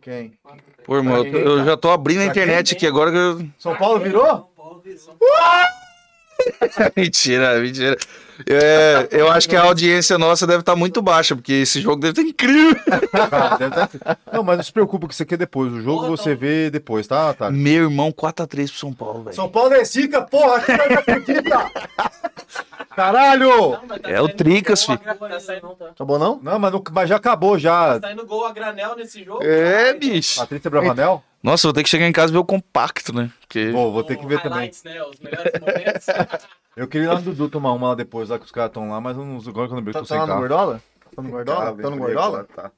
S2: Quem?
S3: Pô, irmão, eu, eu já tô abrindo a internet aqui agora. que eu-
S1: São Paulo virou?
S5: São Paulo virou. [laughs]
S3: mentira, mentira. É, eu acho que a audiência nossa deve estar muito baixa, porque esse jogo deve estar incrível.
S1: Cara, deve tá- Não, mas não se preocupa que isso aqui é depois. O jogo
S4: Boa,
S1: você
S4: então.
S1: vê depois, tá, tá?
S3: Meu irmão, 4x3 pro São Paulo, velho.
S1: São Paulo é zica, porra! Não acredita? Caralho!
S4: Não, tá
S3: É o Tricas, filho.
S4: Tá saindo, tá
S2: Acabou não?
S1: Não, mas, não- mas já acabou já.
S4: saindo gol a granel nesse jogo.
S3: É, bicho.
S1: Patrícia Bravanel?
S3: Nossa, vou ter que chegar em casa e ver o compacto, né? Porque...
S1: Vou, vou ter que ver também.
S4: Né, os melhores momentos. [laughs]
S1: Eu queria ir lá no Dudu tomar uma lá depois, lá que os caras estão lá, mas eu não, agora que eu lembrei que
S2: Tá,
S1: tô
S2: tá
S1: sem
S2: lá no
S1: carro.
S2: Gordola? Tá no Gordola?
S1: Cara,
S2: Tá no
S1: vem
S2: Gordola?
S1: tá.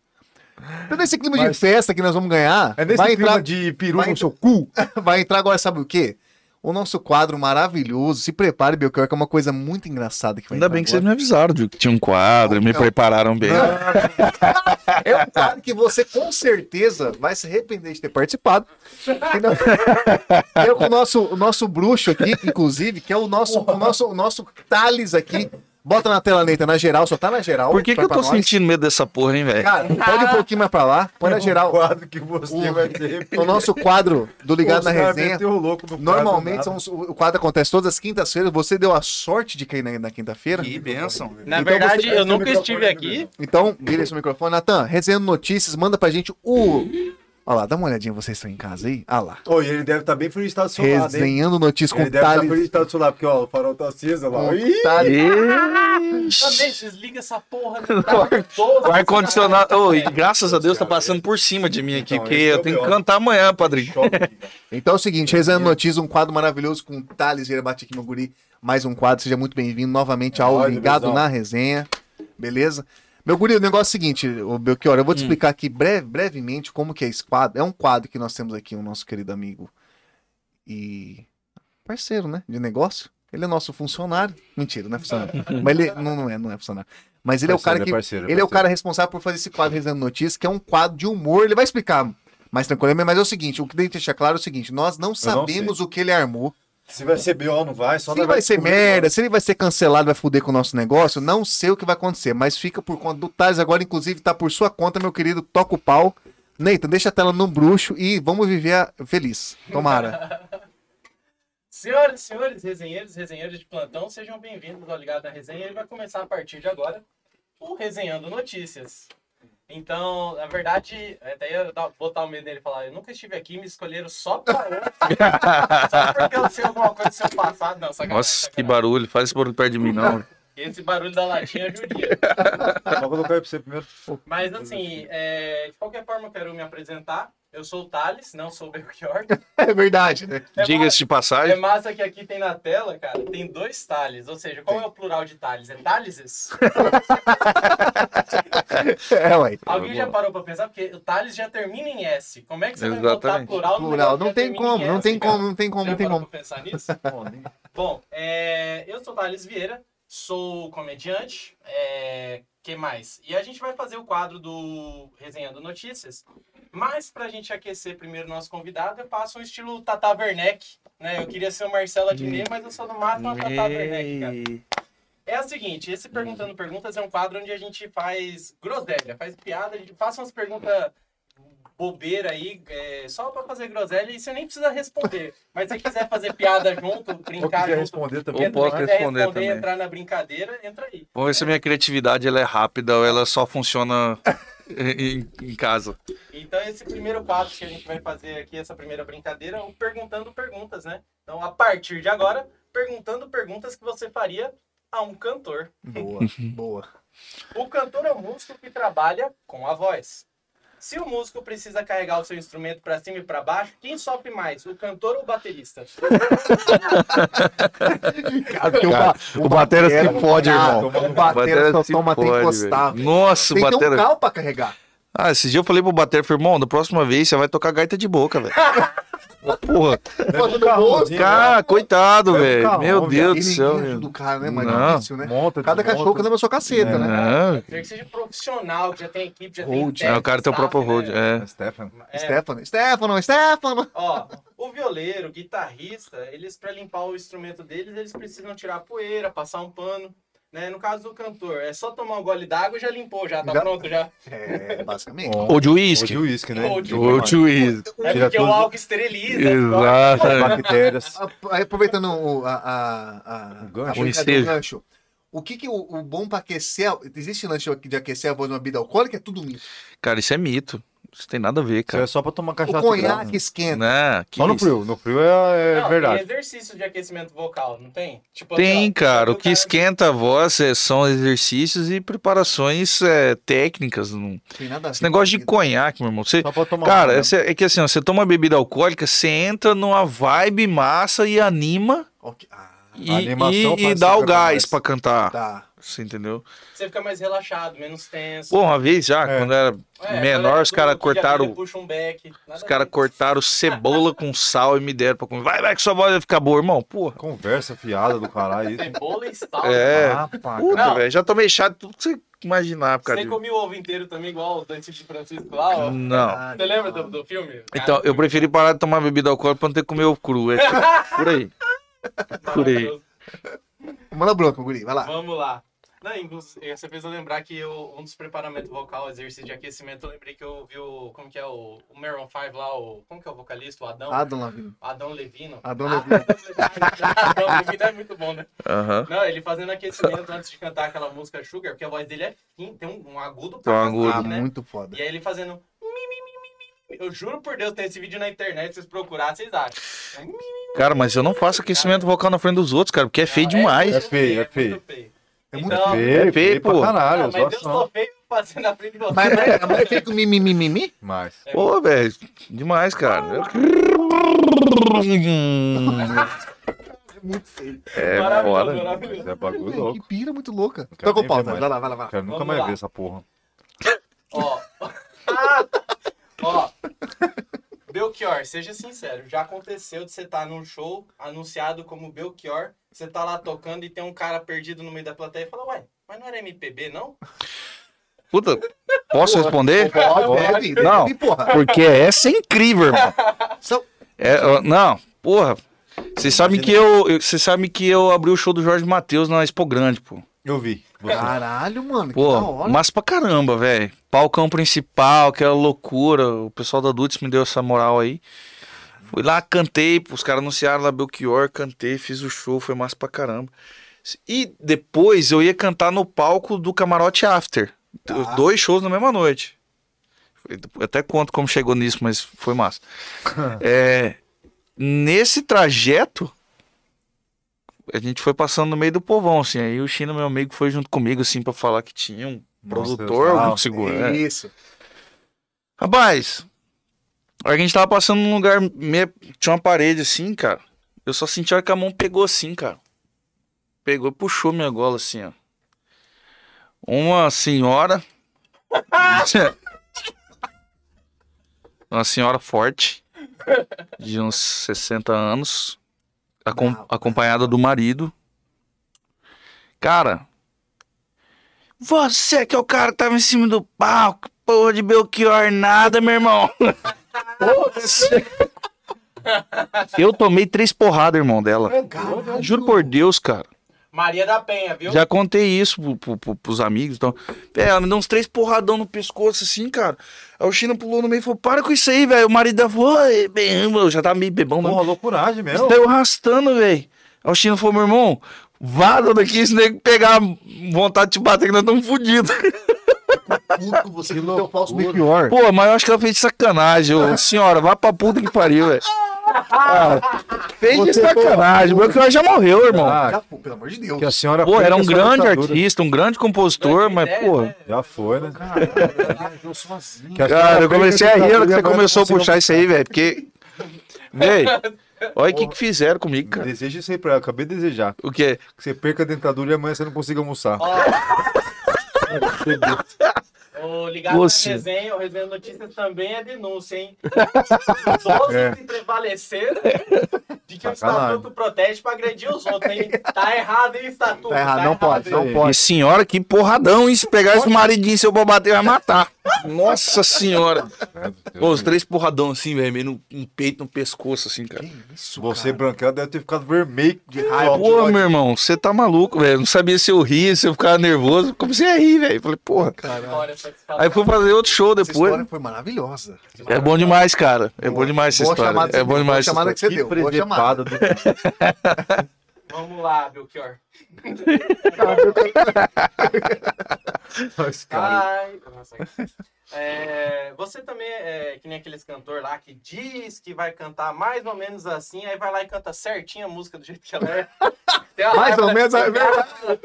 S2: Então, nesse clima de
S1: Mas-
S2: festa que nós vamos ganhar,
S1: É nesse
S2: vai,
S1: clima
S2: entrar,
S1: de peru
S2: vai
S1: no seu cu? [laughs]
S2: vai entrar agora, sabe o quê? O nosso quadro maravilhoso. Se prepare, Belchior, que é uma coisa muito engraçada que vai
S3: Ainda bem que vocês me avisaram de que tinha um quadro, me
S2: Não.
S3: prepararam bem.
S2: É um quadro que você com certeza vai se arrepender de ter participado. Eu [laughs] com o nosso, o nosso bruxo aqui, inclusive, que é o nosso, o nosso, o nosso Thales aqui. Bota na tela, Neita, na geral, só tá na geral.
S3: Por que, que eu tô sentindo medo dessa porra, hein, velho?
S2: Cara, pode um pouquinho mais pra lá, põe na geral.
S1: O quadro que você
S2: O-
S1: vai ter.
S2: O nosso quadro do Ligado na Resenha. Normalmente
S1: quadro,
S2: são os- o quadro acontece todas as quintas-feiras. Você deu a sorte de cair na, na quinta-feira.
S3: Que bênção.
S4: Na
S2: Então
S4: verdade,
S1: você-
S4: eu nunca estive
S1: é
S4: aqui.
S2: Então, vira esse microfone. Natan, resenhando notícias, manda pra gente o. Olha lá, dá uma olhadinha, vocês estão em casa aí? Olha lá.
S1: Ô, e ele deve estar bem feliz de estar do seu lado, hein?
S2: Resenhando notícias com
S1: Ele deve estar
S2: Thales.
S1: feliz de estar do seu lado, porque ó, o farol tá aceso lá. Ih,
S2: Thales.
S4: Também, desliga essa porra. Tá
S3: O [laughs] ar-condicionado.
S4: cara.
S3: e graças a Deus tá passando por cima de mim aqui,
S1: Então,
S3: porque
S1: é
S3: eu
S1: o
S3: tenho que cantar amanhã, padrinho.
S2: Então é o seguinte, Resenhando Notícias, um quadro maravilhoso com Thales Vieira Bate aqui, meu guri. Mais um quadro, seja muito bem-vindo novamente ao Ligado na Resenha. Beleza? Meu guri, o negócio é o seguinte, o Belchior, eu vou te explicar aqui breve- brevemente como que é esse quadro. É um quadro que nós temos aqui, o nosso querido amigo e parceiro, né, de negócio. Ele é nosso funcionário. Mentira, não é funcionário. [laughs] Mas ele não, não é, não é funcionário. Mas ele é o cara
S1: Parceiro,
S2: que
S1: parceiro,
S2: ele é o
S1: parceiro.
S2: cara responsável por fazer esse quadro Resenhando Notícias, que é um quadro de humor. Ele vai explicar mais tranquilamente, mas é o seguinte: o que tem que deixar claro é o seguinte: nós não sabemos o que ele armou.
S1: Se vai ser B.O. não vai, só
S2: Se
S1: nós
S2: vai ser merda, se ele vai ser cancelado, vai fuder com o nosso negócio, não sei o que vai acontecer, mas fica por conta do Thales agora, inclusive, tá por sua conta, meu querido, toca o pau. Neita, deixa a tela no bruxo e vamos viver a- feliz. Tomara. [laughs]
S4: Senhoras e senhores, resenheiros, resenheiros de plantão, sejam bem-vindos ao Ligado na Resenha. Ele vai começar a partir de agora o Resenhando Notícias. Então, na verdade, até dar- botar o medo dele e falar, eu nunca estive aqui, me escolheram só pra hoje. só porque eu sei alguma coisa do seu passado. Não, sacanagem.
S3: Nossa, que
S4: sacanagem.
S3: barulho. Faz esse barulho perto de mim, não.
S4: Esse barulho da latinha ajudia.
S1: Só vou colocar aí pra você primeiro.
S4: Mas assim, é, de qualquer forma, eu quero me apresentar. Eu sou o Thales, não sou o Belchior. [laughs]
S2: É verdade, né?
S4: É
S3: Diga-se de
S4: É
S3: passagem.
S4: massa que aqui tem na tela, cara, tem dois Thales. Ou seja, qual é o plural de Thales? É Thaleses? [laughs]
S2: É, ué.
S4: Alguém já parou pra pensar? Porque o Thales já termina em S. Como é que você vai botar
S3: Exatamente.
S4: plural no
S2: Plural, não tem como, não tem
S4: cara?
S2: como, não tem como,
S4: Já
S2: não tem como.
S4: pensar nisso? [laughs] Bom, é, eu sou Thales Vieira, sou comediante, é, que mais? E a gente vai fazer o quadro do Resenhando Notícias, mas pra gente aquecer primeiro o nosso convidado, eu faço um estilo Tata Werneck, né? Eu queria ser o Marcelo Adnet, mas eu sou no máximo a Tata Werneck, cara. É o seguinte, esse Perguntando Perguntas é um quadro onde a gente faz groselha, faz piada, a gente faça umas perguntas bobeira aí, é, só pra fazer groselha, e você nem precisa responder. Mas se quiser fazer piada junto,
S1: Ou
S4: brincar
S1: quiser
S4: junto,
S1: responder também.
S3: Ou
S4: entra,
S3: posso
S4: se quiser
S3: responder
S4: responder,
S3: também.
S4: entrar na brincadeira, entra aí.
S3: Vamos ver se a minha criatividade ela é rápida ou ela só funciona [laughs] em, em casa.
S4: Então esse primeiro quadro que a gente vai fazer aqui, essa primeira brincadeira, é o Perguntando Perguntas, né? Então, a partir de agora, perguntando perguntas que você faria a um cantor.
S2: Boa, [laughs] boa.
S4: O cantor é um músico que trabalha com a voz. Se o músico precisa carregar o seu instrumento para cima e para baixo, quem sofre mais, o cantor ou o baterista?
S2: Cara, o, ba-
S3: o Batera se
S2: cara,
S3: irmão.
S2: O Batera só toma até encostar.
S3: Nossa, o
S2: Tem que ter um
S3: Batera.
S2: carro pra carregar.
S3: Ah, esse dia eu falei pro falei, irmão, da próxima vez você vai tocar gaita de boca, velho. [laughs] Porra,
S2: Fazendo bolsa.
S3: cara, coitado, velho.
S1: carro,
S3: Meu. Deus do céu.
S2: ninguém
S3: velho.
S2: ajuda o cara, né?
S3: Não.
S2: É difícil, né?
S1: Monta,
S2: Cada cachorro que leva a sua caceta, né?
S3: Não,
S4: Quer que seja profissional, que já tem equipe, já
S2: Hold.
S4: tem
S3: é,
S4: técnico,
S3: o cara tem o próprio road.
S4: né?
S3: É.
S1: Stefan.
S4: É,
S2: Stefano, Stefano, Stefano.
S4: Ó, o violeiro, o guitarrista, eles pra limpar o instrumento deles, eles precisam tirar a poeira, passar um pano. Né? No caso do cantor, é só tomar um gole d'água e já limpou, já tá
S2: Já-
S4: pronto já.
S2: É, basicamente.
S3: Ou de
S1: Ou
S3: uísque.
S1: de uísque, né?
S4: Ou de
S3: Ou uísque.
S4: É porque o álcool esteriliza.
S3: Exato.
S1: Bactérias.
S2: Aí, [laughs] Aproveitando o, a, a, a,
S1: O gancho.
S2: a
S3: O
S2: gancho. O que que o, o bom pra aquecer... Existe lance de aquecer a voz de uma bebida alcoólica? É tudo mito.
S3: Cara, isso é mito. Isso tem nada a ver,
S1: Isso
S3: cara.
S1: é só pra tomar
S2: O
S1: cachaça.
S2: conhaque
S1: grande.
S2: esquenta.
S3: Né? Que
S1: Só no
S3: isso?
S1: frio. No frio é, é
S4: Não,
S1: verdade.
S4: Tem exercício de aquecimento vocal, não tem? Tipo,
S3: Tem,
S4: assim, ó,
S3: cara. O que esquenta a voz é- são exercícios e preparações é, técnicas. Não-
S2: Tem nada a
S3: Esse
S2: ver
S3: negócio de conhaque, meu irmão. Você,
S1: Só pra tomar
S3: cara,
S1: um,
S3: é, cê- é que assim, ó, você toma bebida alcoólica, você entra numa vibe massa e anima
S2: Ok. Ah,
S3: e,
S1: A animação
S3: e- e dá o gás
S1: mais.
S3: pra cantar.
S2: tá.
S3: Você entendeu?
S4: Você fica mais relaxado, menos tenso.
S3: Pô, uma vez já,
S1: É.
S3: quando era
S4: É,
S3: menor, os caras cortaram.
S4: Puxa um back.
S3: Os caras cortaram cebola com sal e me deram pra comer. Vai, vai, que sua voz vai ficar boa, irmão. Porra.
S1: Conversa fiada do caralho. Isso.
S4: Cebola e sal.
S3: É.
S1: Ah, pá,
S3: Puta, velho. Já tomei chá de tudo que você imaginar, por causa
S4: Você
S3: de...
S4: comia o ovo inteiro também, igual o Dante de Francisco lá, ó.
S3: Não.
S4: Você lembra do, do filme?
S3: Então, eu preferi parar de tomar bebida alcoólica pra não ter que comer ovo cru. É [laughs] por aí. por aí.
S2: Manda bronca, guri. Vai lá.
S4: Vamos lá. Não, inclusive, você fez eu lembrar que eu, um dos preparamentos vocal, exercício de aquecimento, eu lembrei que eu vi o. Como que é o, o Maroon 5 lá, o. Como que é o vocalista? O Adão?
S2: Adão Lavino.
S4: Adão Levino.
S2: Adão
S4: Ah,
S2: Levino.
S4: Adão Levino é muito bom, né?
S3: Aham.
S4: Não, ele fazendo aquecimento antes de cantar aquela música Sugar, porque a voz dele é fina, tem um, um agudo
S3: Tem um
S4: pra
S3: agudo.
S2: Ah,
S4: né?
S2: muito foda.
S4: E aí ele fazendo. Eu juro por Deus, tem esse vídeo na internet, vocês procurarem, vocês acham. É
S3: Cara, mas eu não faço aquecimento vocal na frente dos outros, cara, porque é feio
S4: não,
S3: demais.
S1: É feio, é feio.
S4: feio.
S2: É muito
S4: Então,
S2: feio.
S1: Feio,
S3: É feio,
S1: feio pra
S3: pô.
S1: caralho.
S4: Não, mas eu sou feio fazendo na frente de você.
S2: Mas, mas, mas é feio com mimi, mimi, mimi?
S1: Mas.
S4: É
S3: Pô, velho, demais, cara. [laughs]
S2: É muito feio.
S3: É
S4: Maravilhoso,
S3: foda.
S4: maravilhoso.
S1: Mas é bagulho
S2: Que
S1: louco.
S2: pira muito louca. tá?
S1: mais.
S2: Vai lá, vai lá, vai lá.
S1: Quero nunca mais
S4: lá.
S1: ver essa porra.
S4: Ó. [laughs] Ah! Ó. [laughs] Belchior, seja sincero, já aconteceu de você estar num show anunciado como Belchior, você tá lá tocando e tem um cara perdido no meio da plateia e fala, ué, mas não era MPB, não?
S3: Puta, posso responder?
S2: Pode,
S3: Não.
S2: porra.
S3: Porque essa é incrível, irmão. [laughs]
S2: São-
S3: É, não, porra. Vocês sabem que eu, eu- vocês sabem que eu abri o show do Jorge Matheus na Expo Grande, pô.
S1: Eu vi. Você.
S2: Caralho, mano, que da
S3: Pô,
S2: hora.
S3: massa pra caramba, velho. Palcão principal, aquela loucura. O pessoal da Dudes me deu essa moral aí. Fui lá, cantei, os caras anunciaram lá Belchior, cantei, fiz o show, foi massa pra caramba. E depois eu ia cantar no palco do Camarote After. Dois shows na mesma noite. Eu até conto como chegou nisso, mas foi massa. [laughs] É, nesse trajeto, a gente foi passando no meio do povão, assim. Aí o Chino, meu amigo, foi junto comigo, assim, pra falar que tinha um
S1: Nossa,
S3: produtor,
S1: Deus,
S3: um
S1: ah,
S3: seguro. é.
S2: Isso.
S3: Rapaz, a gente tava passando num lugar, meio... tinha uma parede assim, cara. Eu só senti a hora que a mão pegou assim, cara. Pegou e puxou minha gola assim, ó. Uma senhora. [laughs] uma senhora forte, de uns 60 anos, acom- acompanhada do marido. Cara, você que é o cara que tava em cima do palco, porra de Belchior, nada, meu irmão. Eu tomei três porradas, irmão, dela. Juro por Deus, cara.
S4: Maria da Penha, viu?
S3: Já contei isso pro, pro, pro, pros amigos. Então, é, ela me deu uns três porradão no pescoço, assim, cara. Aí o China pulou no meio e falou: Para com isso aí, velho. O marido dela falou: "Oi, bem, eu já tava meio bebão?
S1: Porra, loucuragem mesmo.
S3: Saiu arrastando, velho. Aí o China falou: Meu irmão, vaza daqui, se nego pegar vontade de te bater, que nós estamos fodidos.
S2: Puto, você que teu falso. Belchior.
S3: Pô, mas eu acho que ela fez de sacanagem. Ô, senhora, vá pra puta que pariu, velho. Ah, fez de sacanagem. O Belchior já morreu, irmão.
S1: Ah,
S2: Já, pô, pelo amor de Deus.
S1: que a senhora
S3: Pô, era um grande
S1: ditadura.
S3: artista, um grande compositor, mas,
S4: 2010,
S3: pô.
S4: né?
S1: Já foi, né?
S2: Caralho, viajou sozinho.
S3: Cara,
S1: senhora
S3: eu comecei a rir na hora que você começou a puxar isso aí, velho. Porque. Velho, olha o que, que fizeram comigo, cara.
S1: Deseja isso aí pra ela. Acabei de desejar.
S3: O quê?
S1: Que você perca a dentadura e amanhã você não consiga almoçar. [laughs]
S4: O ligado
S3: Você.
S4: na resenha, o Resenha Notícias também é denúncia, hein? 12, [laughs]
S1: É.
S4: entre- desvalecer de que o
S1: Sacanagem.
S4: estatuto protege pra agredir os outros, hein? Tá errado, hein, estatuto?
S2: Tá errado, não pode,
S4: hein?
S2: não
S3: E
S2: pode.
S3: senhora, que porradão, hein? Se pegar esse maridinho seu bater, vai matar. Nossa senhora. Pô, os três porradão assim, velho, meio no, no peito, no pescoço, assim, cara.
S2: Isso,
S1: Você,
S2: cara.
S1: branquelo, deve ter ficado vermelho de raiva.
S3: Pô, meu irmão, você tá maluco, velho. Não sabia se eu ria, se eu ficava nervoso. Comecei a rir, velho. Falei, porra.
S4: Satisfatória.
S3: Aí fui fazer outro show
S2: Essa
S3: depois.
S2: história foi maravilhosa.
S3: É bom demais, cara. É bom demais essa
S2: Boa
S3: história.
S2: chamada,
S3: É bom
S2: boa
S3: demais essa
S2: chamada que você deu. Boa chamada. [laughs]
S4: Vamos lá, Belchior. Ai, nossa. É, você também é que nem aqueles cantor lá que diz que vai cantar mais ou menos assim, aí vai lá e canta certinho a música do jeito que ela é.
S2: Mais ou menos, é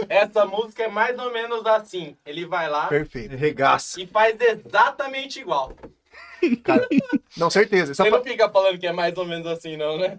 S4: Essa música é mais ou menos assim. Ele vai lá
S2: Perfeito.
S1: regaça.
S4: e faz exatamente igual.
S2: Não, certeza. Só
S4: Você
S2: pra-
S4: não fica falando que é mais ou menos assim, não, né?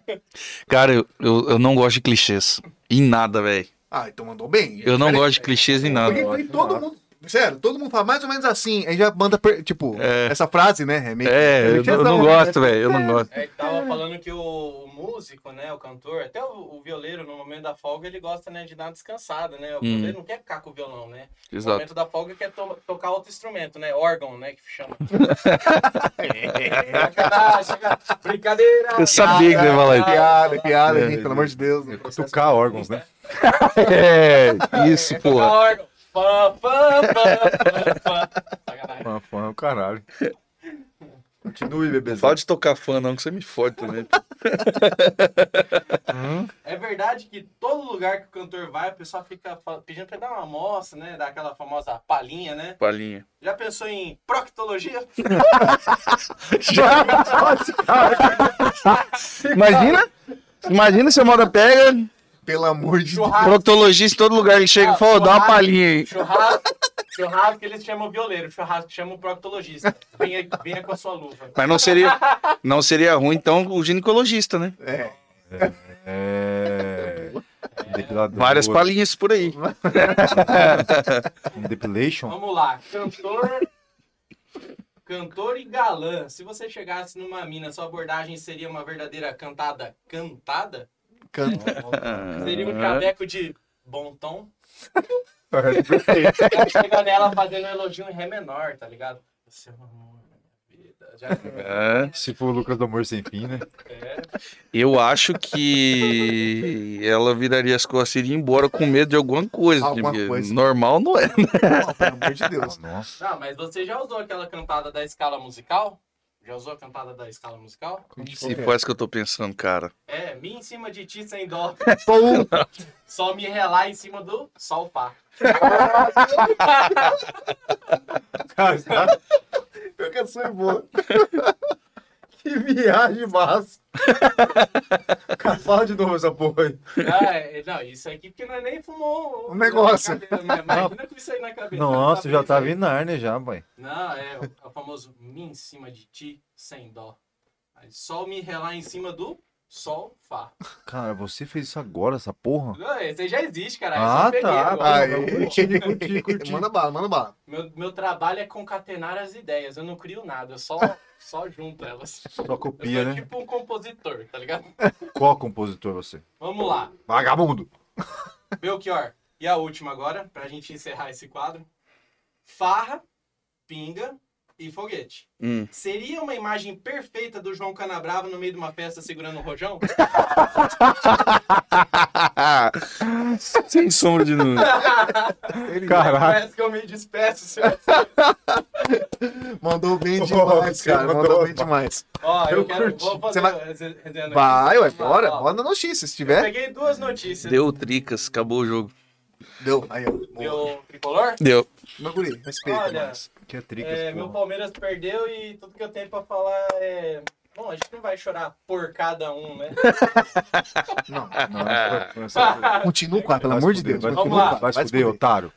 S3: Cara, eu, eu, eu não gosto de clichês. Em nada, velho.
S2: Ah, então mandou bem.
S3: Eu não gosto de clichês em nada.
S2: Porque aí todo mundo. Sério, todo mundo fala mais ou menos assim. Aí já manda, per- tipo,
S3: É.
S2: essa frase, né? É, meio-
S3: É, eu, eu não
S2: né?
S3: gosto, velho. Eu não gosto.
S4: É que tava falando que o, o músico, né, o cantor, até o, o violeiro, no momento da folga, ele gosta, né, de dar uma descansada, né? O
S3: Hum.
S4: violeiro não quer ficar com o violão, né? No
S3: Exato.
S4: momento da folga quer to- tocar outro instrumento, né? Órgão, né, que chama. [laughs] Sacanagem. Brincadeira.
S3: Eu sabia que você ia falar isso.
S2: Piada, piada,
S3: É.
S2: gente, pelo amor de Deus.
S1: Cutucar órgãos, né?
S3: É, isso,
S4: Tocar
S3: porra.
S4: órgão. Fã, fã, fã, fã, fã. Sacanagem. [laughs]
S1: Fã, fã, é o caralho. Continue, bebezão.
S3: Fala de tocar fã, não, que você me fode também.
S4: É verdade que todo lugar que o cantor vai, o pessoal fica pedindo pra ele dar uma amostra, né? Dar aquela famosa palhinha, né?
S3: Palhinha.
S4: Já pensou em proctologia? [laughs] [laughs]
S3: Imagina? Imagina se a moda pega,
S2: Pelo amor de Deus.
S3: Proctologista todo lugar, ele chega e fala, "Ô, dá uma palhinha aí.
S4: Churrasco, churrasco que eles chamam violeiro, churrasco que chamam proctologista. Venha, venha com a sua luva.
S3: Mas não seria, não seria ruim, então, o ginecologista, né?
S2: É.
S1: É... Depilador.
S3: Várias palhinhas por aí.
S1: Depilation.
S4: Vamos lá, cantor. Cantor e galã. Se você chegasse numa mina, sua abordagem seria uma verdadeira cantada cantada? [laughs] Seria um chaveco de bom tom? [laughs] Aí chega nela fazendo um elogio em ré menor, tá ligado? Você é um amor na minha vida. Já
S3: É,
S1: Se for o Lucas do Amor Sem Fim, né?
S4: é.
S3: eu acho que ela viraria as costas e iria embora com medo de alguma coisa.
S2: Alguma coisa.
S3: Normal não é.
S2: Não, pelo amor de Deus.
S1: Nossa.
S4: Não, mas você já usou aquela cantada da escala musical? Já usou a cantada da escala musical?
S3: Se for essa que eu tô pensando, cara.
S4: É, mi em cima de ti sem dó. [laughs] Só me relar em cima do sol fá. [laughs] [laughs]
S2: Pior que essa é boa.
S1: Que viagem massa. [laughs] Cara, fala de novo essa porra aí.
S4: Ah, é, não, isso aqui porque nós nem fumou
S2: Um negócio.
S4: né? Imagina com isso aí na cabeça.
S1: Nossa, já
S4: aí?
S1: vindo Narnia já, pai.
S4: Não, é o, é o famoso mi em cima de ti sem dó. Aí, sol me relar em cima do sol fá.
S1: Cara, você fez isso agora, essa porra?
S4: Não, Esse aí já existe, cara.
S1: Ah,
S4: eu
S1: tá.
S4: agora.
S2: Aí.
S1: Curti, curti, [laughs] curti.
S2: Manda bala, manda bala.
S4: Meu, meu trabalho é concatenar as ideias. Eu não crio nada, eu só, só junto elas.
S1: Só
S4: Eu
S1: copia,
S4: sou
S1: né?
S4: tipo um compositor, tá ligado?
S1: Qual compositor você?
S4: Vamos lá.
S1: Vagabundo.
S4: Belchior. E a última agora, pra gente encerrar esse quadro. Farra, pinga e foguete.
S3: Hum.
S4: Seria uma imagem perfeita do João Canabrava no meio de uma festa segurando um rojão? [laughs]
S3: Sem sombra de dúvida.
S1: Caralho.
S4: Parece que eu me despeço, senhor.
S2: Mandou bem demais,
S1: você
S2: cara. Mandou
S1: mandou,
S2: bem demais.
S4: Ó, eu,
S1: Eu
S4: quero.
S1: curti.
S4: Vou fazer
S2: Você vai-. Vai, ué, bora.
S4: ó,
S2: Manda notícia, se
S4: Eu
S2: tiver.
S4: peguei duas notícias.
S3: Deu tricas, acabou o jogo.
S2: Deu. Aí, ó.
S4: Deu tricolor?
S3: Deu.
S2: Meu guri, respeita.
S4: Olha,
S2: nós.
S1: Que é tricas,
S4: É, meu. Palmeiras perdeu e tudo que eu tenho pra falar é. Bom, a gente não vai chorar por cada um, né?
S2: Não.
S1: Não, [laughs]
S2: Continua com a, pelo amor de Deus.
S1: Vai
S4: lá.
S1: Vai fuder. otário.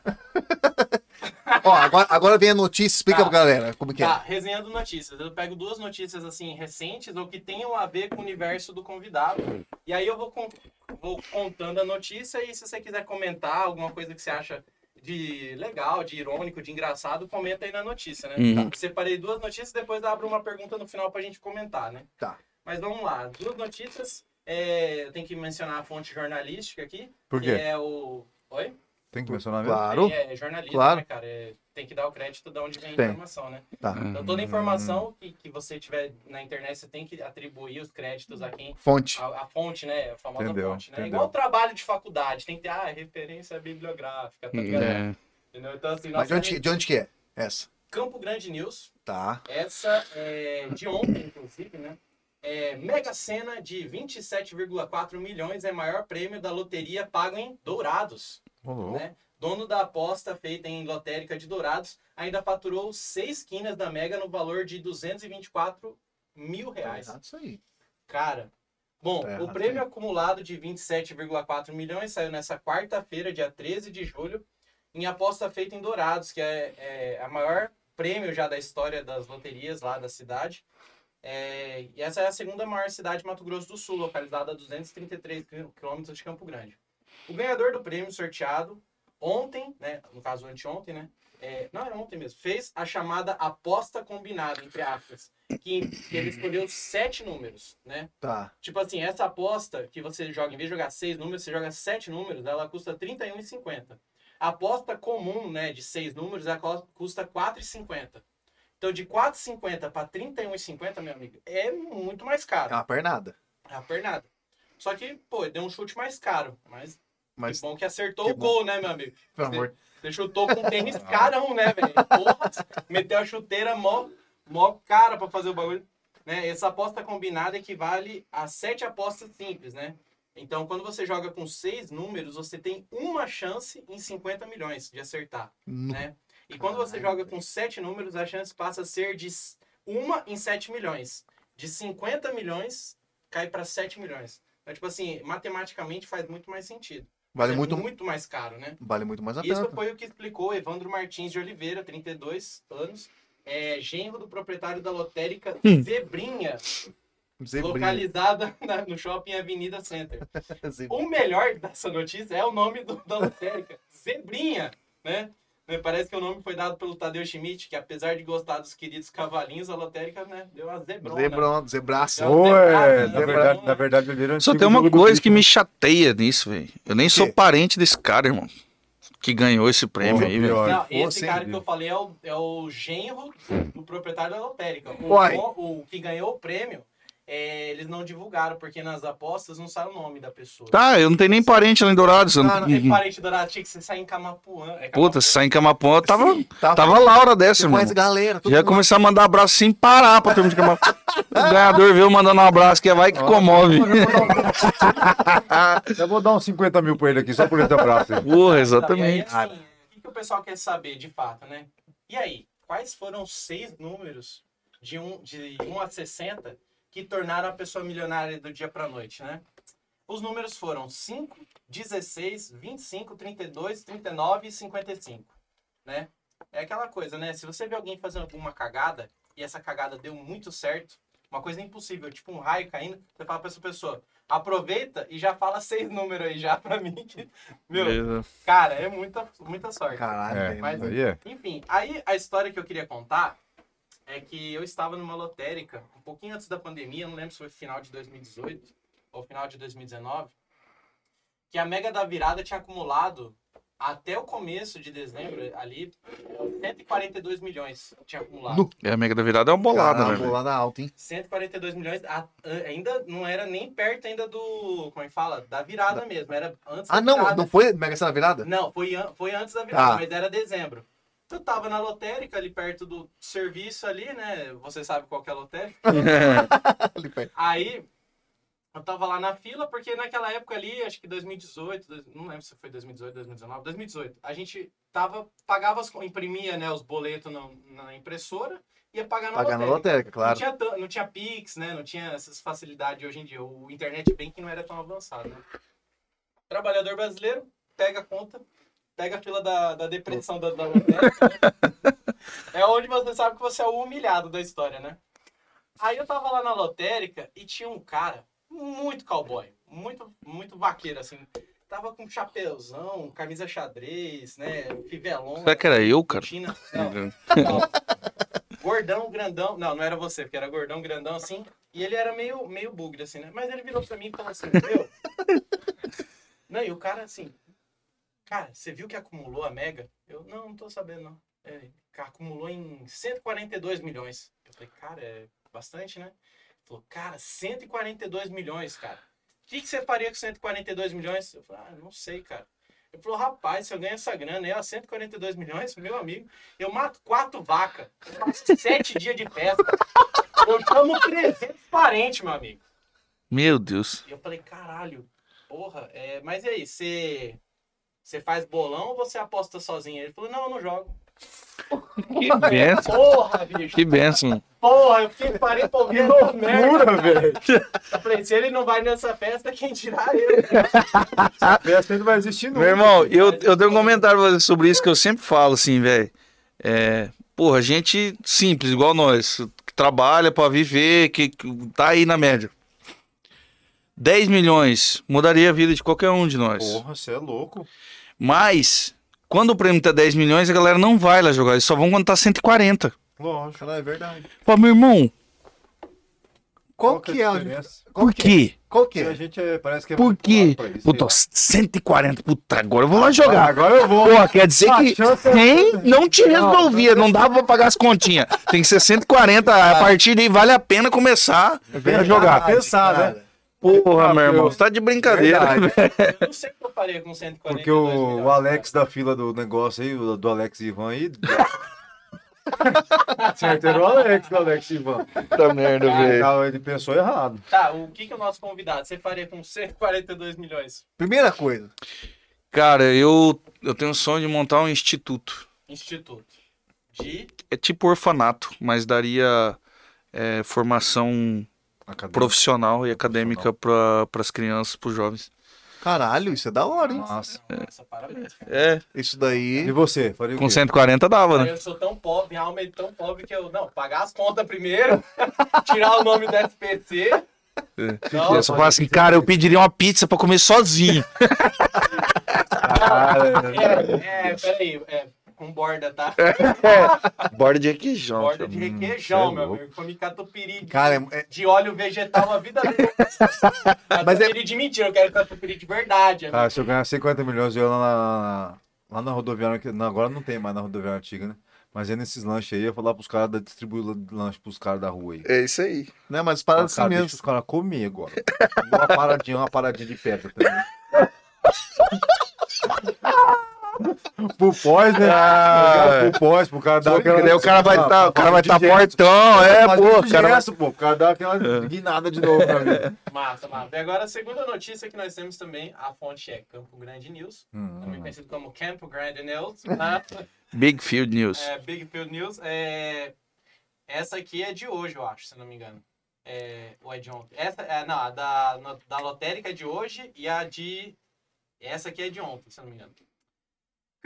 S2: Ó, agora, agora vem a notícia, explica
S4: Tá.
S2: pra galera como que
S4: Tá,
S2: é.
S4: resenhando notícias. Eu pego duas notícias assim recentes ou que tenham a ver com o universo do convidado. E aí eu vou, con- vou contando a notícia e se você quiser comentar alguma coisa que você acha de legal, de irônico, de engraçado, comenta aí na notícia, né?
S3: Uhum.
S4: Tá, Separei duas notícias, depois abro uma pergunta no final pra gente comentar, né?
S2: Tá.
S4: Mas vamos lá, duas notícias. É, eu tenho que mencionar a fonte jornalística aqui.
S1: Por
S4: Que
S1: quê?
S4: é o. Oi?
S1: Tem que mencionar mesmo?
S2: Claro.
S4: É, é jornalismo,
S2: Claro.
S4: né, cara? É, tem que dar o crédito de onde vem a
S2: Tem.
S4: informação, né?
S2: Tá.
S4: Então, toda informação que, que você tiver na internet, você tem que atribuir os créditos a quem.
S2: Fonte.
S4: A, a fonte, né? A famosa
S1: Entendeu,
S4: fonte, né?
S1: entendeu.
S4: Igual o trabalho de faculdade, tem que ter ah, referência bibliográfica, tá ligado?
S3: É.
S4: Entendeu? Então, assim,
S2: Mas de onde, de onde que é? Essa.
S4: Campo Grande News,
S2: Tá.
S4: essa é de ontem, inclusive, né? É, Mega Sena de 27,4 milhões é maior prêmio da loteria pago em Dourados. Né? Dono da aposta feita em lotérica de Dourados ainda faturou seis quinas da Mega no valor de 224 mil
S2: Tá
S4: reais.
S2: errado isso aí.
S4: Cara, bom,
S2: Tá
S4: o prêmio
S2: sim.
S4: acumulado de 27,4 milhões saiu nessa quarta-feira, dia 13 de julho, em aposta feita em Dourados, que é, é a maior prêmio já da história das loterias lá da cidade. É, e essa é a segunda maior cidade de Mato Grosso do Sul, localizada a 233 quilômetros de Campo Grande. O ganhador do prêmio sorteado ontem, né, no caso anteontem, né, é, não era ontem mesmo, fez a chamada aposta combinada, entre aspas, que, que ele escolheu sete números, né?
S2: Tá.
S4: Tipo assim, essa aposta que você joga, em vez de jogar seis números, você joga sete números, ela custa R$ 31,50. A aposta comum, né, de seis números, ela custa R$ 4,50. Então, de R$ 4,50 para R$ 31,50, meu amigo, é muito mais
S2: É
S4: caro.
S2: uma pernada.
S4: É a pernada. Só que, pô, deu um chute mais caro. Mas,
S2: Mas,
S4: que bom que acertou
S2: que
S4: o
S2: bom.
S4: gol, né, meu amigo?
S2: pelo amor
S4: Você chutou com tênis [laughs] carão, né, velho? Porra, meteu a chuteira mó, mó cara pra fazer o bagulho. Né? Essa aposta combinada equivale a sete apostas simples, né? Então, quando você joga com seis números, você tem uma chance em 50 milhões de acertar,
S2: Nu-
S4: né? E quando você joga com sete números, a chance passa a ser de uma em 7 milhões. De 50 milhões, cai para 7 milhões. Então, tipo assim, matematicamente faz muito mais sentido.
S2: Vale
S4: É
S2: muito,
S4: muito mais caro, né?
S2: vale muito mais a
S4: Isso
S2: pena.
S4: foi o que explicou Evandro Martins de Oliveira, 32 anos, é, genro do proprietário da lotérica
S3: Hum.
S4: Zebrinha,
S2: Zebrinha.
S4: localizada [laughs] na- no shopping Avenida Center. [laughs] O melhor dessa notícia é o nome do- da lotérica, Zebrinha, né? Né, Parece que o nome foi dado pelo Tadeu Schmidt, que apesar de gostar dos queridos cavalinhos, a lotérica né, deu uma zebrona.
S2: Zebron, zebraço.
S4: É um
S1: Oi,
S4: zebrado,
S1: na verdade, na verdade, ele era
S3: Só tem uma coisa que me chateia nisso, velho. Eu nem sou parente desse cara, irmão. Que ganhou esse prêmio
S1: Porra,
S3: aí, velho.
S4: Não,
S2: Pô,
S4: esse
S2: sem
S4: cara que eu falei é o, é o genro do proprietário da lotérica. O, o, o que ganhou o prêmio, é, eles não divulgaram, porque nas apostas não sai o nome da pessoa.
S3: Tá, eu não tenho nem parente lá em Dourados. eu não-
S2: Ah,
S4: Não tem parente dourado, tinha que você sair em Camapuã. É
S3: Puta,
S4: Camapuã.
S3: se sair em Camapuã, eu tava,
S2: Tava,
S3: tava Laura dessa,
S2: conhece galera.
S3: Já ia
S2: mundo.
S3: começar a mandar abraço sem parar pra turma de Camapuã. O ganhador veio mandando um abraço, que vai que comove.
S1: Eu vou dar [laughs] uns 50 mil pra ele aqui, só por esse abraço. aí.
S3: Porra,
S4: Não, e aí,
S3: exatamente.
S4: assim, o que, que o pessoal quer saber de fato, né? E aí, quais foram os seis números de 1 de 1 a 60 que tornaram a pessoa milionária do dia pra noite, né? Os números foram 5, 16, 25, 32, 39 e 55, né? É aquela coisa, né? Se você vê alguém fazendo alguma cagada e essa cagada deu muito certo, uma coisa impossível, tipo um raio caindo, você fala pra essa pessoa, aproveita e já fala seis números aí já pra mim que, meu,
S3: Beleza.
S4: Cara, é muita, muita sorte.
S2: Caralho,
S1: É,
S4: mas-
S1: é.
S4: Enfim, aí a história que eu queria contar é que eu estava numa lotérica um pouquinho antes da pandemia, não lembro se foi final de 2018 ou final de 2019, que a Mega da Virada tinha acumulado até o começo de dezembro ali 142 milhões tinha acumulado.
S3: É, a Mega da Virada é uma bolada,
S2: Caralho,
S3: né?
S2: bolada alta, hein?
S4: 142 milhões, a- a- ainda não era nem perto ainda do, como é que fala? Da virada mesmo, era antes
S2: Ah,
S4: da
S2: não,
S4: virada.
S2: não foi Mega Sena virada?
S4: Não, foi, foi antes da virada,
S2: Ah.
S4: mas era dezembro. Eu tava na lotérica, ali perto do serviço ali, né? Você sabe qual que é a lotérica. [laughs] Aí, eu tava lá na fila, porque naquela época ali, acho que 2018, dois- não lembro se foi 2018, 2019, 2018, a gente tava, pagava, imprimia né, os boletos na, na impressora e ia pagar na
S2: Pagar na
S4: lotérica.
S2: lotérica, claro.
S4: Não tinha, não tinha Pix, né? Não tinha essas facilidades de hoje em dia. O internet banking não era tão avançado, né? Trabalhador brasileiro, pega a conta, pega a fila da, da depressão da, da lotérica. É onde você sabe que você é o humilhado da história, né? Aí eu tava lá na lotérica e tinha um cara muito cowboy, muito, muito vaqueiro, assim. Tava com chapéuzão, camisa xadrez, né? Fivelão.
S3: Será que era eu, cara?
S4: China. Não, não. [laughs] gordão, grandão. Não, não era você, porque era gordão, grandão assim. E ele era meio, meio bugre, assim, né? Mas ele virou pra mim e falou assim, meu. [laughs] Não, e o cara assim. Cara, você viu que acumulou a Mega? Eu, não, não tô sabendo, não. É, acumulou em 142 milhões. Eu falei, cara, é bastante, né? Ele falou, cara, 142 milhões, cara. O que, que você faria com 142 milhões? Eu falei, ah, não sei, cara. Ele falou, rapaz, se eu ganho essa grana aí, ó, 142 milhões, meu amigo, eu mato quatro vacas, sete dias de festa. Eu chamo 300 parentes, meu amigo.
S3: Meu Deus.
S4: E eu falei, caralho, porra, é, mas e aí, você, você faz bolão ou você aposta sozinho? Ele falou, não, eu não jogo.
S3: Que [laughs] benção.
S4: Porra, bicho.
S3: Que benção.
S4: Porra, eu fiquei parei pra ouvir essa merda.
S1: Velho.
S4: Eu falei, se ele não vai nessa festa, quem dirá eu?
S1: Festa não vai existir nunca.
S3: Meu irmão, eu, eu tenho um comentário sobre isso que eu sempre falo, assim, velho. É, porra, gente simples, igual nós, que trabalha pra viver, que, que tá aí na média. 10 milhões mudaria a vida de qualquer um de nós.
S1: Porra, você é louco.
S3: Mas, quando o prêmio tá 10 milhões, a galera não vai lá jogar, eles só vão quando tá 140.
S1: Lógico.
S2: É verdade.
S3: Pô, meu irmão,
S2: Qual que é a
S1: diferença?
S2: Qual
S3: por
S2: que é?
S3: quê?
S2: Qual que
S1: Porque a
S2: é?
S1: gente é, parece que é
S3: Por
S1: muito
S3: quê? Puta,
S1: sei
S3: 140, puta, agora eu vou lá jogar.
S1: Agora eu vou.
S3: Pô, quer dizer
S1: Ah,
S3: que
S1: é-
S3: 100 não te resolvia, não dava pra pagar as continhas. Tem que ser 140, a partir daí vale a pena começar a jogar.
S1: Pensar, né?
S3: Porra,
S1: Ah,
S3: meu irmão, você tá de brincadeira.
S1: Verdade. [laughs]
S4: Eu não sei o que eu faria com 142
S1: Porque o,
S4: milhões,
S1: o Alex da fila do negócio aí, o do Alex Ivan aí. [laughs] Certo, o Alex do Alex Ivan.
S3: Puta merda,
S1: Ah, Ele pensou errado.
S4: Tá, o que que o nosso convidado, você faria com 142 milhões?
S2: Primeira coisa.
S3: Cara, eu, eu tenho um sonho de montar um instituto.
S4: Instituto. De...
S3: É tipo orfanato, mas daria é, formação
S1: Acadêmico.
S3: profissional e acadêmica para as crianças, para os jovens.
S2: Caralho, isso é da hora, hein?
S1: Nossa.
S4: Nossa, parabéns, cara.
S3: É,
S2: Isso
S1: E
S2: daí.
S1: você? Faria
S3: com
S1: quê?
S3: 140 dava, né?
S4: Eu sou tão pobre, minha alma é tão pobre que eu. Não, pagar as contas primeiro, [laughs] tirar o nome do SPC. Não,
S3: Eu só falo assim, cara, eu pediria uma pizza pra comer sozinho. [laughs]
S1: Ah,
S4: é, é, peraí, é, com borda, tá? [laughs]
S3: Borda de requeijão.
S4: Borda de
S3: filho.
S4: requeijão,
S1: é
S4: meu amigo. Comi catupiry de,
S2: Cara, é- é-
S4: de óleo vegetal a vida toda. [laughs]
S2: Mas é-
S4: Catupiry de mentira, eu quero catupiry de verdade.
S1: Cara, se eu ganhar 50 milhões, eu ia lá na, lá na rodoviária, que não, agora não tem mais na rodoviária antiga, né? Mas é nesses lanches aí, eu ia falar pros caras da distribuir lanche pros caras da rua aí.
S3: É isso aí.
S2: Né, mas para
S1: Cara,
S2: assim
S1: deixa
S2: mesmo.
S1: os caras comer agora. Uma paradinha, uma paradinha de pedra também. [laughs] pro pós, né?
S3: Ah,
S1: pro pós, pro cara dar
S3: Daí
S1: aquela...
S3: o cara vai estar, o cara vai estar
S1: de gesto.
S3: fortão, é, pô, o cara vai...
S1: gesto, pô, o cara dá aquela guinada de novo pra mim. [laughs]
S4: Massa, massa. E agora a segunda notícia que nós temos também, a fonte é Campo Grande News, também
S1: Hum,
S4: conhecido como Campo Grande News, tá? [laughs]
S3: Big Field News.
S4: É, Big Field News. É... Essa aqui é de hoje, eu acho, se não me engano. É... Ou é de ontem? Essa, é, não, a da, no- da lotérica é de hoje e a de... Essa aqui é de ontem, se não me engano.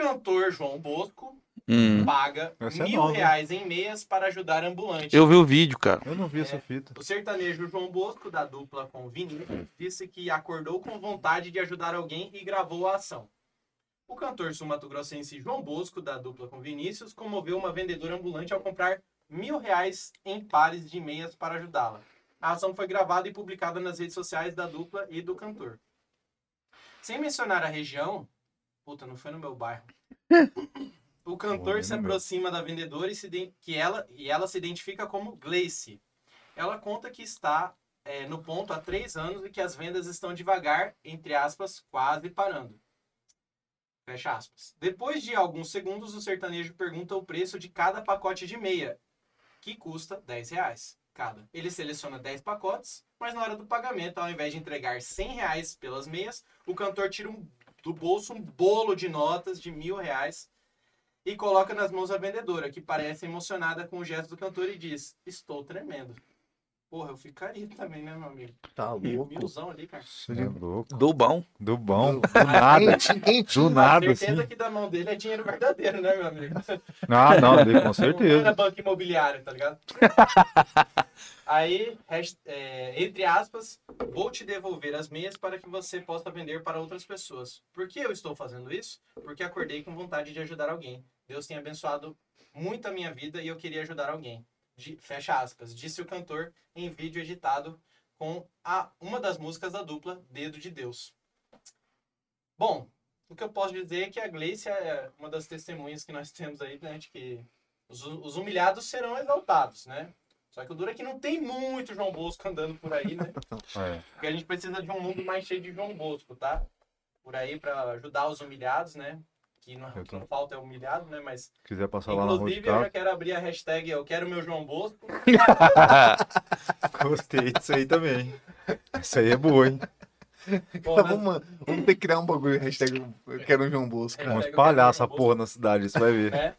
S4: Cantor João Bosco
S3: Hum.
S4: paga
S1: Essa é
S4: mil
S1: hein?
S4: reais em meias para ajudar ambulante.
S3: Eu vi o vídeo, cara.
S1: Eu não vi essa
S4: É.
S1: fita.
S4: O sertanejo João Bosco, da dupla com Vinícius, disse que acordou com vontade de ajudar alguém e gravou a ação. O cantor sul-mato-grossense João Bosco, da dupla com Vinícius, comoveu uma vendedora ambulante ao comprar mil reais em pares de meias para ajudá-la. A ação foi gravada e publicada nas redes sociais da dupla e do cantor. Sem mencionar a região, puta, não foi no meu bairro. [laughs] O cantor
S1: Olha,
S4: se
S1: meu.
S4: aproxima da vendedora e, se que ela, e ela se identifica como Gleice. Ela conta que está é, no ponto há três anos e que as vendas estão devagar, entre aspas, quase parando. Fecha aspas. Depois de alguns segundos, o sertanejo pergunta o preço de cada pacote de meia, que custa 10 reais cada. Ele seleciona 10 pacotes, mas na hora do pagamento, ao invés de entregar 100 reais pelas meias, o cantor tira um- do bolso um bolo de notas de mil reais e coloca nas mãos da vendedora, que parece emocionada com o gesto do cantor e diz: Estou tremendo. Porra, eu ficaria também, né, meu amigo?
S2: Tá louco.
S4: Milzão ali, cara.
S1: Você é louco.
S3: Do bom.
S1: Do bom. Do nada. Do nada,
S4: certeza
S1: assim.
S4: que da mão dele é dinheiro verdadeiro, né, meu amigo?
S1: Ah, não, com [laughs]
S4: Não era
S1: certeza.
S4: banco imobiliário, tá ligado? [laughs] Aí, é, entre aspas, vou te devolver as meias para que você possa vender para outras pessoas. Por que eu estou fazendo isso? Porque acordei com vontade de ajudar alguém. Deus tem abençoado muito a minha vida e eu queria ajudar alguém. Fecha aspas, disse o cantor em vídeo editado com a, uma das músicas da dupla Dedo de Deus. Bom, o que eu posso dizer é que a Gleice é uma das testemunhas que nós temos aí, né, de que os, os humilhados serão exaltados, né? Só que o duro é que não tem muito João Bosco andando por aí, né? [laughs]
S1: É.
S4: Porque a gente precisa de um mundo mais cheio de João Bosco, tá? Por aí pra ajudar os humilhados, né? Que não, que não falta é humilhado, né? Mas,
S1: Se quiser passar lá na
S4: inclusive, eu já quero abrir a hashtag Eu Quero Meu João Bosco. [laughs]
S1: Gostei disso aí também. Isso aí é boa, hein?
S2: Tá, vamos, vamos ter que criar um bagulho, hashtag eu quero um João Bosco.
S1: Vamos espalhar essa porra na cidade, você vai ver.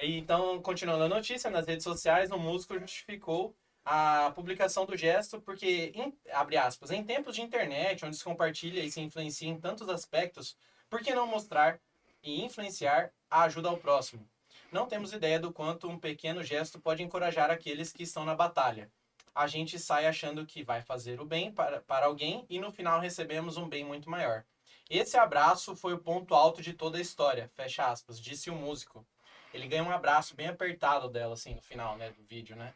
S4: E Então, continuando a notícia, nas redes sociais, o músico justificou a publicação do gesto porque, em, abre aspas, em tempos de internet, onde se compartilha e se influencia em tantos aspectos, por que não mostrar e influenciar a ajuda ao próximo? Não temos ideia do quanto um pequeno gesto pode encorajar aqueles que estão na batalha. A gente sai achando que vai fazer o bem para, para alguém e no final recebemos um bem muito maior. Esse abraço foi o ponto alto de toda a história, fecha aspas, disse o músico. Ele ganha um abraço bem apertado dela, assim, no final, né, do vídeo, né?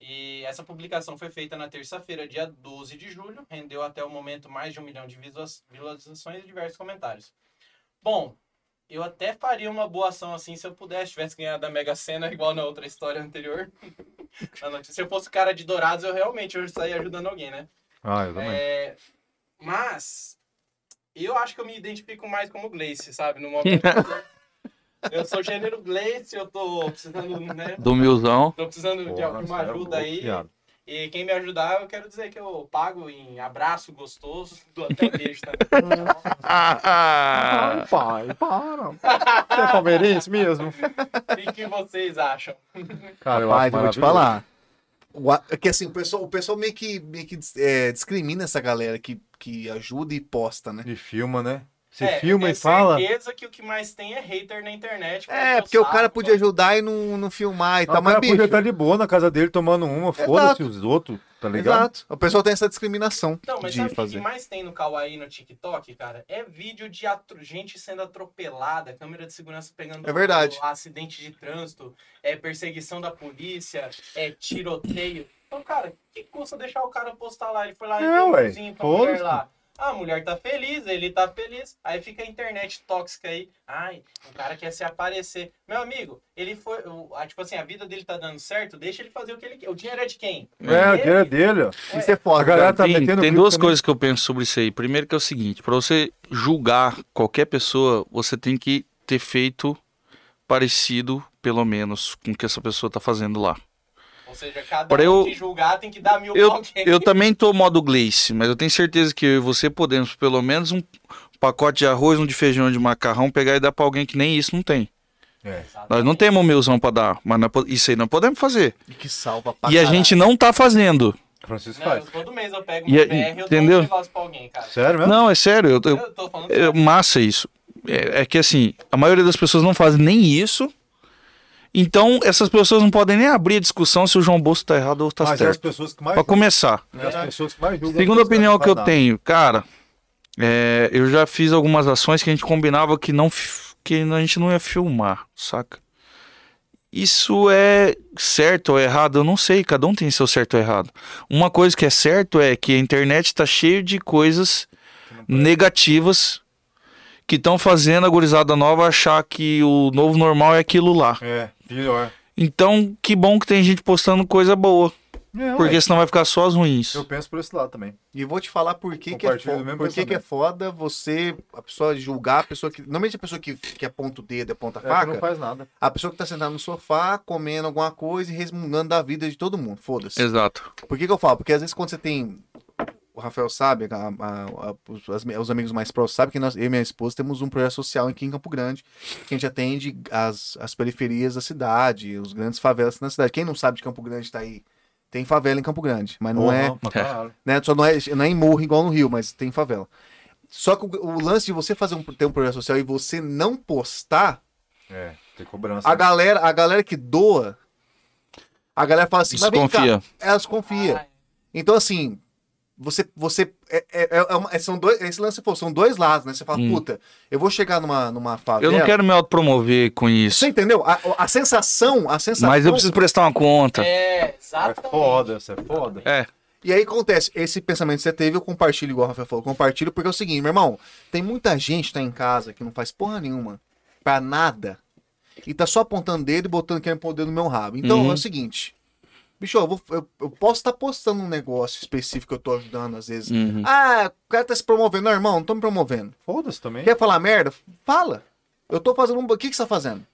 S4: E essa publicação foi feita na terça-feira, dia 12 de julho, rendeu até o momento mais de um milhão de visua- visualizações e diversos comentários. Bom, eu até faria uma boa ação assim se eu pudesse, tivesse ganhado a Mega Sena, [laughs] igual na outra história anterior. [laughs] Notícia. se eu fosse cara de Dourados, eu realmente eu sair ajudando alguém, né?
S1: Ah, eu também.
S4: É, mas eu acho que eu me identifico mais como Gleice, sabe? No [laughs] momento. eu sou gênero Gleice, eu tô precisando, né?
S3: Do milzão.
S4: Tô precisando de
S1: Porra,
S4: alguma
S1: você é
S4: ajuda
S1: louco,
S4: aí.
S1: viado.
S4: E quem me ajudar, eu quero dizer que eu pago em abraço gostoso, dou até um beijo também.
S1: Ai, pai, para. Você é palmeirense mesmo?
S4: E o que vocês acham?
S1: Cara, eu
S2: Rapaz, eu vou te falar. É que assim, o pessoal, o pessoal meio que, meio que é, discrimina essa galera que, que ajuda e posta, né?
S1: E filma, né? Você
S4: É,
S1: filma
S4: eu
S1: e fala.
S4: tenho certeza que o que mais tem é hater na internet.
S2: É, porque o
S4: saco,
S2: cara podia ajudar e não, não filmar e
S1: Ah,
S2: tal,
S1: o cara
S2: mas bicho.
S1: podia estar de boa na casa dele tomando uma, foda-se os outros, tá ligado?
S2: Exato. O pessoal tem essa discriminação
S4: Não, mas
S2: de
S4: sabe o que
S2: fazer.
S4: mais tem no Kawaii no TikTok, cara? É vídeo de atro- gente sendo atropelada, câmera de segurança pegando
S2: É verdade.
S4: fogo, acidente de trânsito, é perseguição da polícia, é tiroteio. Então, cara, que custa deixar o cara postar lá? Ele foi lá e
S1: É,
S4: deu um pra mulher lá. Ah, a mulher tá feliz, ele tá feliz. Aí fica a internet tóxica aí. Ai, o cara quer se aparecer. Meu amigo, ele foi. o- a- tipo assim, a vida dele tá dando certo, deixa ele fazer o que ele quer. O dinheiro é de quem?
S1: É, o dinheiro é dele, ó.
S2: Isso é foda.
S1: A galera tá
S3: Tem,
S1: metendo
S3: tem duas
S1: também.
S3: coisas que eu penso sobre isso aí. Primeiro que é o seguinte, para você julgar qualquer pessoa, você tem que ter feito parecido, pelo menos, com o que essa pessoa tá fazendo lá.
S4: Ou seja, cada
S3: Pra
S4: um
S3: eu-
S4: que julgar tem que dar mil
S3: Eu,
S4: pra alguém.
S3: eu também tô modo Gleice, mas eu tenho certeza que eu e você podemos, pelo menos, um pacote de arroz, um de feijão, de macarrão, pegar e dar pra alguém que nem isso não tem.
S1: É.
S3: Nós não temos milzão pra dar, mas po- isso aí nós podemos fazer.
S2: E que salva pra
S3: E a
S2: caralho.
S3: gente não tá fazendo.
S1: Francisco
S4: Não,
S1: faz.
S4: eu, todo mês eu pego
S3: E
S4: meu
S3: aí,
S4: BR e eu
S3: entendeu?
S4: dou um negócio pra alguém, cara.
S1: Sério mesmo?
S3: Não, é sério, eu,
S4: Eu,
S3: eu,
S4: tô falando
S3: é
S4: sério.
S3: massa isso. É, é que assim, a maioria das pessoas não fazem nem isso. Então, essas pessoas não podem nem abrir a discussão se o João Bosco tá errado ou tá
S1: Mas é as
S3: certo.
S1: pessoas que mais
S3: Pra começar.
S1: É as pessoas que mais.
S3: Segunda opinião que eu
S1: fazem.
S3: tenho, cara, é, eu já fiz algumas ações que a gente combinava que não que a gente não ia filmar, saca? Isso é certo ou errado? Eu não sei, cada um tem seu certo ou errado. Uma coisa que é certo é que a internet tá cheio de coisas negativas que estão fazendo a gurizada nova achar que o novo normal é aquilo lá.
S1: É, pior.
S3: Então, que bom que tem gente postando coisa boa,
S1: É,
S3: porque
S1: ué.
S3: senão vai ficar só as ruins.
S1: Eu penso por esse lado também.
S2: E vou te falar por que, que é,
S1: Compartilho
S2: fo
S1: do mesmo
S2: por que, que é foda você, a pessoa julgar, a pessoa que. Normalmente a pessoa que, que aponta o dedo, aponta a
S1: É, que
S2: faca,
S1: não faz nada.
S2: a pessoa que tá sentada no sofá, comendo alguma coisa e resmungando da vida de todo mundo. Foda-se.
S3: Exato.
S2: Por que, que eu falo? Porque às vezes quando você tem. O Rafael sabe, a- a- a- os, as- os amigos mais próximos sabem que nós, eu e minha esposa temos um projeto social aqui em Campo Grande, que a gente atende as, as periferias da cidade, os grandes favelas na cidade. Quem não sabe de Campo Grande tá aí. Tem favela em Campo Grande, mas não é,
S1: pra caralho.
S2: né? Só não é, não é em morro igual no Rio, mas tem favela. Só que o, o lance de você fazer um, ter um projeto social e você não postar,
S1: É, tem cobrança.
S2: a galera, a galera que doa, a galera fala assim, mas vem cá,
S3: Desconfia.
S2: elas confiam.
S4: Ah,
S2: Então, assim, você, você é, é- é uma- é- são dois, esse lance pô, são dois lados, né? Você fala,
S3: Hum.
S2: puta, eu vou chegar numa, numa favela.
S3: Eu não quero me autopromover com isso.
S2: Você entendeu? A, a sensação, a sensação.
S3: Mas eu preciso prestar uma conta.
S4: É,
S1: É
S4: exatamente.
S1: foda, isso é foda.
S3: É.
S2: E aí acontece, esse pensamento que você teve, eu compartilho, igual o Rafael falou, compartilho, porque é o seguinte, meu irmão, tem muita gente que tá em casa que não faz porra nenhuma, pra nada, e tá só apontando dedo e botando querendo pôr o dedo no meu rabo. Então
S3: Uhum.
S2: é o seguinte, bicho, eu, vou- eu- eu posso estar postando um negócio específico que eu tô ajudando às vezes.
S3: Uhum.
S2: Ah, o cara tá se promovendo. Não, irmão, não tô me promovendo.
S1: Foda-se também.
S2: Quer falar merda? Fala. Eu tô fazendo um. O que, que você tá fazendo?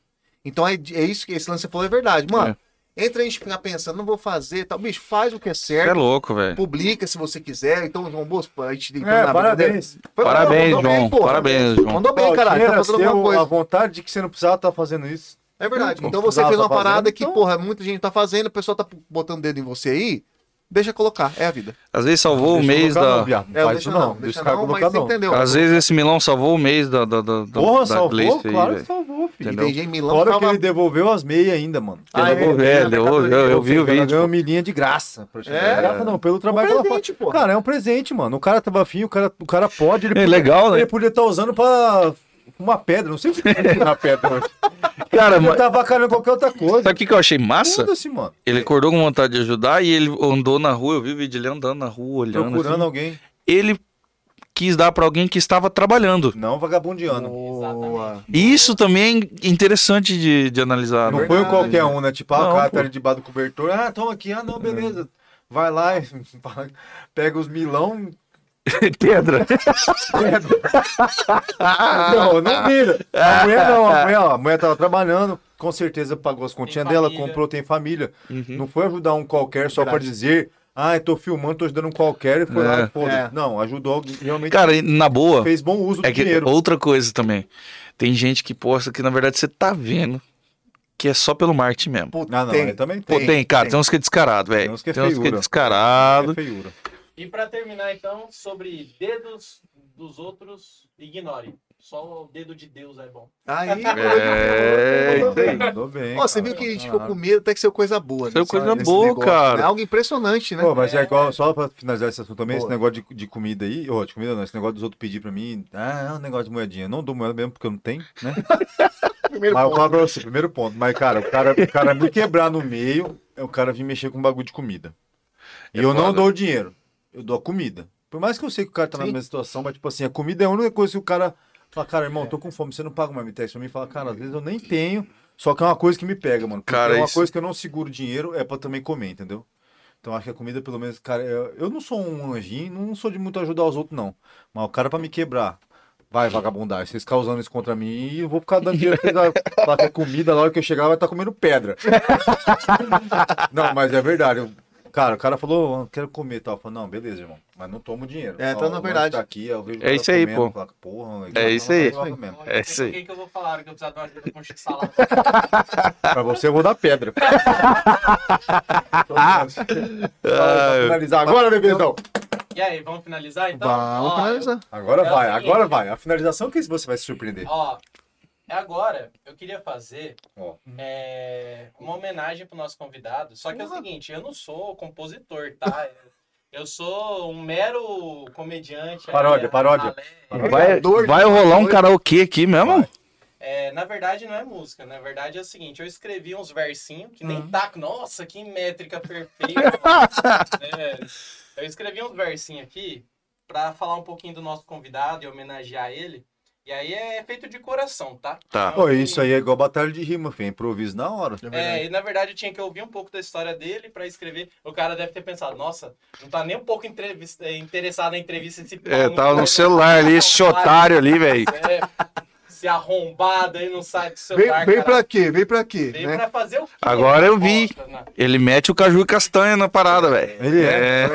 S2: Então é, é isso que esse lance que você falou é verdade. Mano, entra a gente ficar pensando, não vou fazer tal. Bicho, faz o que é
S3: Você é
S2: certo.
S3: louco, velho.
S2: Publica se você quiser. Então, João Bosco, a gente então,
S1: É, parabéns.
S2: Foi
S3: Parabéns,
S2: mandou bem,
S3: João.
S2: pô.
S3: Parabéns, João.
S2: Mandou bem, caralho. Tá fazendo alguma coisa.
S1: A vontade de que você não precisava estar fazendo isso.
S2: É verdade.
S1: Não
S2: Então você fez uma
S1: tá fazendo,
S2: parada que,
S1: então-
S2: porra, muita gente tá fazendo, o pessoal tá botando dedo em você aí. Deixa colocar, é a vida.
S3: Às vezes salvou o
S1: Deixa eu
S3: mês da.
S1: Não. Não
S2: É,
S1: faz
S2: deixa
S1: isso
S2: não,
S1: não.
S2: deixa
S1: Deixa o
S2: não, mas
S1: não.
S2: entendeu.
S3: Às vezes esse Milão salvou o mês da, da, da, da-
S1: Porra,
S3: da
S1: salvou?
S3: Gleice aí,
S1: claro que salvou, filho.
S2: E
S3: Entendeu?
S2: tem gente Milão
S1: Fora
S2: que
S1: que ele devolveu as meias ainda, mano.
S2: Ah,
S3: Ele devolveu,
S2: é,
S3: ele devolveu, eu, eu vi o
S1: Ela
S3: vídeo.
S1: ganhou milhinha de graça.
S2: É.
S1: Graça não, pelo
S2: Um
S1: trabalho que ela faz.
S2: presente.
S1: Cara, é um presente, mano. O cara tava afim, o cara, o cara pode. Ele
S3: É
S1: podia,
S3: legal, né?
S1: Ele podia estar usando pra uma pedra. Não sei se uma pedra. mas [laughs]
S3: Cara,
S1: Ele
S3: mas
S1: tava avacalhando qualquer outra coisa.
S3: sabe o que, que eu achei massa? Ele acordou com vontade de ajudar e ele andou na rua. Eu vi o vídeo dele andando na rua, olhando.
S1: Procurando
S3: assim.
S1: alguém.
S3: Ele quis dar pra alguém que estava trabalhando.
S1: Não vagabundeando.
S2: Boa.
S3: E isso também é interessante de, de analisar.
S1: Não
S3: né?
S1: foi qualquer um, né? Tipo, ah,
S3: Não,
S1: o cara
S3: pô.
S1: tá ali debaixo do cobertor. Ah, toma aqui. Ah, não, beleza. Vai lá e [laughs] pega os milão. [laughs]
S3: Pedra.
S1: Não, não vira. A mulher não, a mulher, ó, a mulher tava trabalhando, com certeza pagou as continhas dela, comprou, tem família.
S3: Uhum.
S1: Não foi ajudar um qualquer só pra dizer, ah, eu tô filmando, tô ajudando um qualquer e foi lá
S3: É.
S1: e foda-se.
S2: É.
S1: Não, ajudou alguém, realmente
S3: Cara, na boa,
S1: fez bom uso do
S3: é que
S1: dinheiro.
S3: outra coisa também. Tem gente que posta que na verdade você tá vendo que é só pelo marketing mesmo.
S2: Pô,
S1: Ah, não,
S2: tem.
S1: também
S3: Pô,
S1: tem.
S3: tem, cara,
S2: tem.
S3: tem uns que é descarado, velho.
S1: Tem uns que é
S3: Tem uns que é descarado.
S1: É feiura.
S4: E pra terminar, então, sobre dedos dos outros, ignore. Só o dedo de Deus é bom.
S2: Aí, [laughs]
S3: É.
S1: Mandou bem.
S2: Ó, você viu que a gente ficou com medo até que ser coisa boa.
S3: Saiu
S2: nesse-
S3: coisa
S2: nesse
S3: boa,
S2: negócio,
S3: cara.
S2: né? Algo impressionante, né?
S1: Pô, mas é igual, só pra finalizar esse assunto também,
S2: Boa.
S1: esse negócio de, de comida aí, ó, de comida não, esse negócio dos outros pedir pra mim, ah, é um negócio de moedinha. Eu não dou moeda mesmo porque eu não tenho, né? [laughs]
S2: Primeiro
S1: mas eu
S2: ponto.
S1: falo pra você, primeiro ponto. Mas, cara, o cara, o cara me quebrar no meio, é o cara vir mexer com bagulho de comida. E
S3: É
S1: eu não
S3: foda.
S1: dou o dinheiro, eu dou a comida. Por mais que eu sei que o cara tá na
S2: Sim.
S1: mesma situação, mas, tipo assim, a comida é a única coisa que o cara fala, cara, irmão, tô com fome, você não paga uma MTX pra mim? Fala, cara, às vezes eu nem tenho, só que é uma coisa que me pega, mano.
S3: Cara,
S1: é uma
S3: isso-
S1: coisa que eu não seguro dinheiro, é pra também comer, entendeu? Então acho que a comida, pelo menos, cara, eu, eu não sou um anjinho, não sou de muito ajudar os outros, não. Mas o cara pra me quebrar, vai vagabundar, vocês causando isso contra mim, e eu vou ficar dando dinheiro pra vocês falar que é comida, na hora que eu chegar vai estar comendo pedra. [laughs] não, mas é verdade. eu- cara, o cara falou, "Eu quero comer e tal. Eu falei, não, beleza, irmão, mas não tomo dinheiro.
S2: É, tá na verdade.
S1: Tá aqui, eu vejo o
S3: É
S1: cara
S3: isso aí,
S1: comendo,
S3: pô.
S1: falo, Porra,
S3: É isso aí.
S1: Mesmo.
S3: É isso aí.
S4: Quem que eu vou falar que eu precisava de uma ajuda com salada?
S1: Pra você eu vou dar pedra. [laughs]
S3: Ah,
S1: Pra finalizar agora, bebezão.
S4: E aí, vamos finalizar então?
S2: Vamos
S4: Ó,
S2: finalizar.
S1: Agora
S4: É
S1: vai, agora vai. A finalização que você vai se surpreender.
S4: Ó, agora eu queria fazer
S1: Ó.
S4: é, uma homenagem pro nosso convidado. Só que é o seguinte, eu não sou compositor, tá? [laughs] Eu sou um mero comediante.
S1: Paródia,
S4: aí,
S1: paródia.
S4: ralé.
S3: vai, vai rolar um karaokê aqui mesmo?
S4: É, na verdade, não é música. Na verdade, é o seguinte: eu escrevi uns versinhos que nem
S2: Uhum.
S4: tá. Nossa, que métrica perfeita. [laughs] É, eu escrevi uns versinhos aqui pra falar um pouquinho do nosso convidado e homenagear ele. E aí é feito de coração, tá?
S3: Tá.
S4: Não
S1: Pô, isso aí é igual batalha de rima, filho. Improviso na hora.
S4: É, e na verdade eu tinha que ouvir um pouco da história dele pra escrever. O cara deve ter pensado, nossa, não tá nem um pouco eh, interessado na entrevista esse
S3: É, tava
S4: né?
S3: no celular ali, esse otário ali, velho.
S4: É, se arrombado aí não sai do
S2: Vem,
S4: celular.
S2: vem
S4: cara.
S2: pra quê? Vem pra quê?
S4: Veio
S2: né?
S4: pra fazer o quê?
S3: Agora eu vi.
S4: Né?
S3: Ele mete o caju e castanha na parada, velho.
S1: Ele é.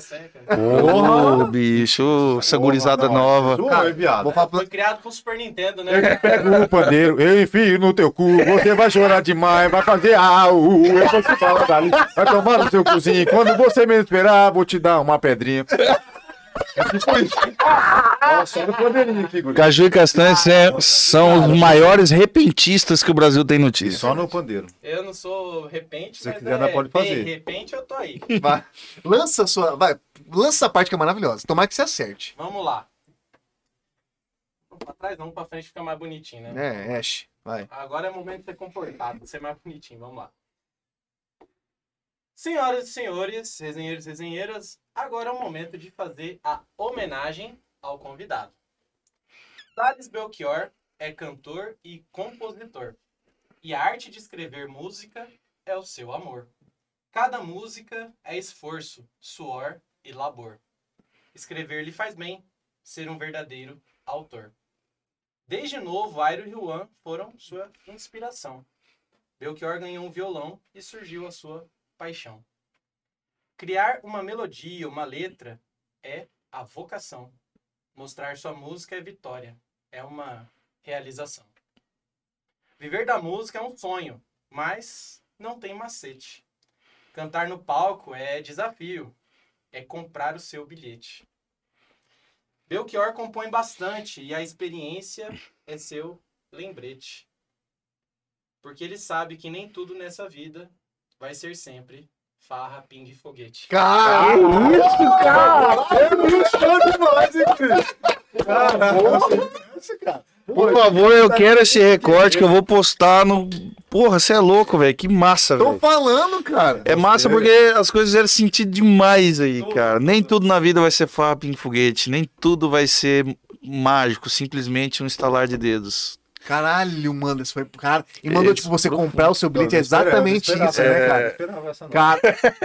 S4: Seca.
S3: Ô, bicho, essa gurizada nova.
S2: Cara,
S1: é viado.
S2: Vou falar pra...
S4: Foi criado com o Super Nintendo,
S1: Eu
S4: né?
S1: pego o pandeiro, eu enfio no teu cu, você vai chorar demais, vai fazer au, eu vou te falar dali, vai tomar no seu cozinho, quando você menos esperar, vou te dar uma pedrinha. Ó, só no pandeirinho aqui, guri.
S3: Caju e castanha é- são os maiores repentistas que o Brasil tem notícia.
S1: Só no pandeiro.
S4: Eu não sou repente,
S1: Se você
S4: mas
S1: quiser,
S4: é,
S1: pode
S4: de
S1: fazer.
S4: repente eu tô aí.
S2: Vai. Lança a sua. Vai. Lança essa parte que é maravilhosa. Tomara que você acerte.
S4: Vamos lá. Vamos pra trás, não pra frente fica mais bonitinho, né?
S2: É, Ash. Vai.
S4: Agora é o momento de ser comportado, de ser mais bonitinho. Vamos lá. Senhoras e senhores, resenheiros e resenheiras, agora é o momento de fazer a homenagem ao convidado. Thales Belchior é cantor e compositor. E a arte de escrever música é o seu amor. Cada música é esforço, suor e labor. Escrever lhe faz bem, ser um verdadeiro autor. Desde novo, Airo e Juan foram sua inspiração. Belchior ganhou um violão e surgiu a sua paixão. Criar uma melodia, uma letra, é a vocação. Mostrar sua música é vitória, é uma realização. Viver da música é um sonho, mas não tem macete. Cantar no palco é desafio, é comprar o seu bilhete. Belchior compõe bastante e a experiência é seu lembrete. Porque ele sabe que nem tudo nessa vida vai ser sempre farra, pingue e foguete.
S2: Cara, isso, cara! É muito show demais, hein, Cris? Cara,
S3: Por favor, eu quero esse recorte que eu vou postar no. Porra, você é louco, velho. Que massa,
S2: Tô
S3: velho.
S2: falando, cara.
S3: É massa porque as coisas eram sentido demais aí, cara. Nem tudo na vida vai ser farpa em foguete, nem tudo vai ser mágico, simplesmente um estalar de dedos.
S2: Caralho, mano, isso foi. Cara, e mandou,
S3: Isso,
S2: tipo, você
S3: profundo.
S2: comprar o seu bilhete. É exatamente
S1: esperava,
S2: isso, né,
S1: é,
S2: cara? Cara,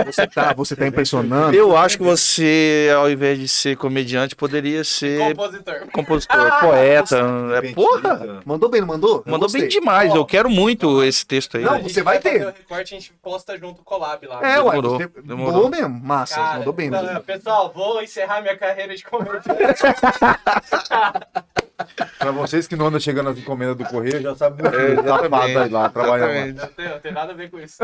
S2: você tá, você tá impressionando.
S3: Eu acho que você, ao invés de ser comediante, poderia ser
S4: Compositor.
S3: compositor, [laughs] poeta. É, porra!
S2: Mandou bem, não mandou? Eu
S3: Mandou bem
S2: gostei.
S3: demais. Eu quero muito esse texto aí.
S2: Não, você vai ter.
S4: o recorte, a gente posta junto o collab lá.
S2: É, ué,
S3: Demorou,
S2: você
S3: demorou.
S2: mandou mesmo. Massa,
S4: Cara,
S2: mandou bem. mesmo.
S4: Pessoal, vou encerrar minha carreira de comediante. [laughs]
S1: Pra vocês que não andam chegando as encomendas do correio, já sabem muito.
S3: É,
S1: É,
S3: exatamente.
S1: aí lá, trabalhando.
S4: Não tem, não tem nada a ver com isso.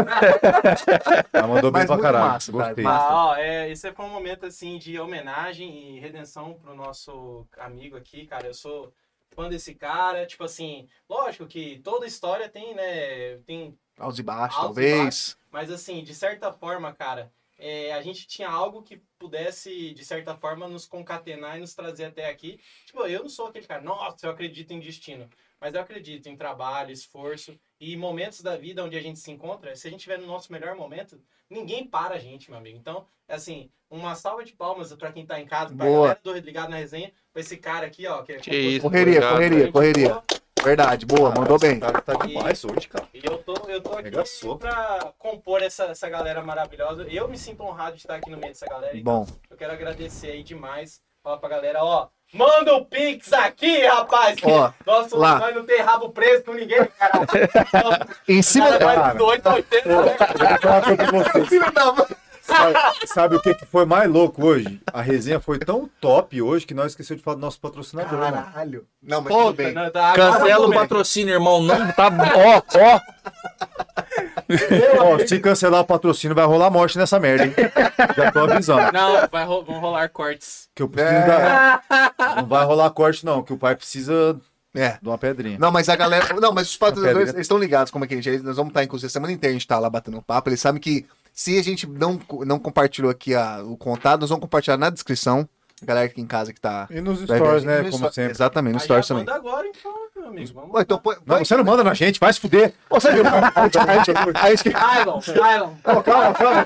S1: Ela [laughs] mandou bem
S2: Mas
S1: pra caralho.
S2: massa, cara,
S1: Gostei.
S2: massa.
S4: Ah, ó, é, esse foi um momento assim de homenagem e redenção pro nosso amigo aqui, cara. Eu sou fã desse cara, tipo assim, lógico que toda história tem, né, tem
S2: Altos e baixos,
S4: Altos e
S2: talvez.
S4: Mas assim, de certa forma, cara, é, a gente tinha algo que pudesse, de certa forma, nos concatenar e nos trazer até aqui. Tipo, eu não sou aquele cara, nossa, eu acredito em destino. Mas eu acredito em trabalho, esforço e momentos da vida onde a gente se encontra. Se a gente estiver no nosso melhor momento, ninguém para a gente, meu amigo. Então, é assim, uma salva de palmas pra quem tá em casa, pra
S2: Boa.
S4: galera do Ligado na Resenha, pra esse cara aqui, ó. Que, é
S3: Que isso,
S2: Correria, correria, correria. Verdade, boa, mandou bem.
S1: Tá, tá demais hoje, cara.
S4: E eu tô, eu tô aqui
S1: Arregaçou.
S4: pra compor essa, essa galera maravilhosa. Eu me sinto honrado de estar aqui no meio dessa galera. e
S2: Bom,
S4: Eu quero agradecer aí demais. Falar pra galera, ó. Manda o Pix aqui, rapaz!
S2: Ó,
S4: Nossa,
S2: lá.
S4: nós não tem rabo preso com ninguém, cara. [laughs]
S2: em cima
S4: Cara,
S2: da.
S4: vai do 8 a 80, né?
S2: Cima da-
S1: Sabe, sabe o que, que foi mais louco hoje? A resenha foi tão top hoje que nós esquecemos de falar do nosso patrocinador. mano.
S2: Caralho. Não, mas tudo
S4: Puta,
S2: bem.
S4: não, tá,
S3: Cancela o patrocínio, irmão. Não tá. Ó, ó.
S1: Ó, se cancelar o patrocínio, vai rolar morte nessa merda, hein? Já tô avisando.
S4: Não, vai ro- vão rolar cortes.
S1: Que eu preciso da... Não vai rolar corte, não, que o pai precisa
S2: É.
S1: de uma pedrinha.
S2: Não, mas a galera. Não, mas os patrocinadores, estão ligados como é que a gente. eles- Nós vamos estar, inclusive, a semana inteira a gente tá lá batendo um papo. Eles sabem que se a gente não, não compartilhou aqui a- o contato, nós vamos compartilhar na descrição. A galera aqui em casa que tá.
S1: E nos stories, né? Como
S2: No-
S1: sempre.
S2: Exatamente, nos
S4: Aí
S2: stories também.
S4: manda agora, então, meu amigo. Vamos
S2: Ué, então põe.
S1: Não, você não manda na gente, vai se fuder.
S2: Você viu? A gente-
S4: Tylon, Tylon.
S1: Calma, calma, calma.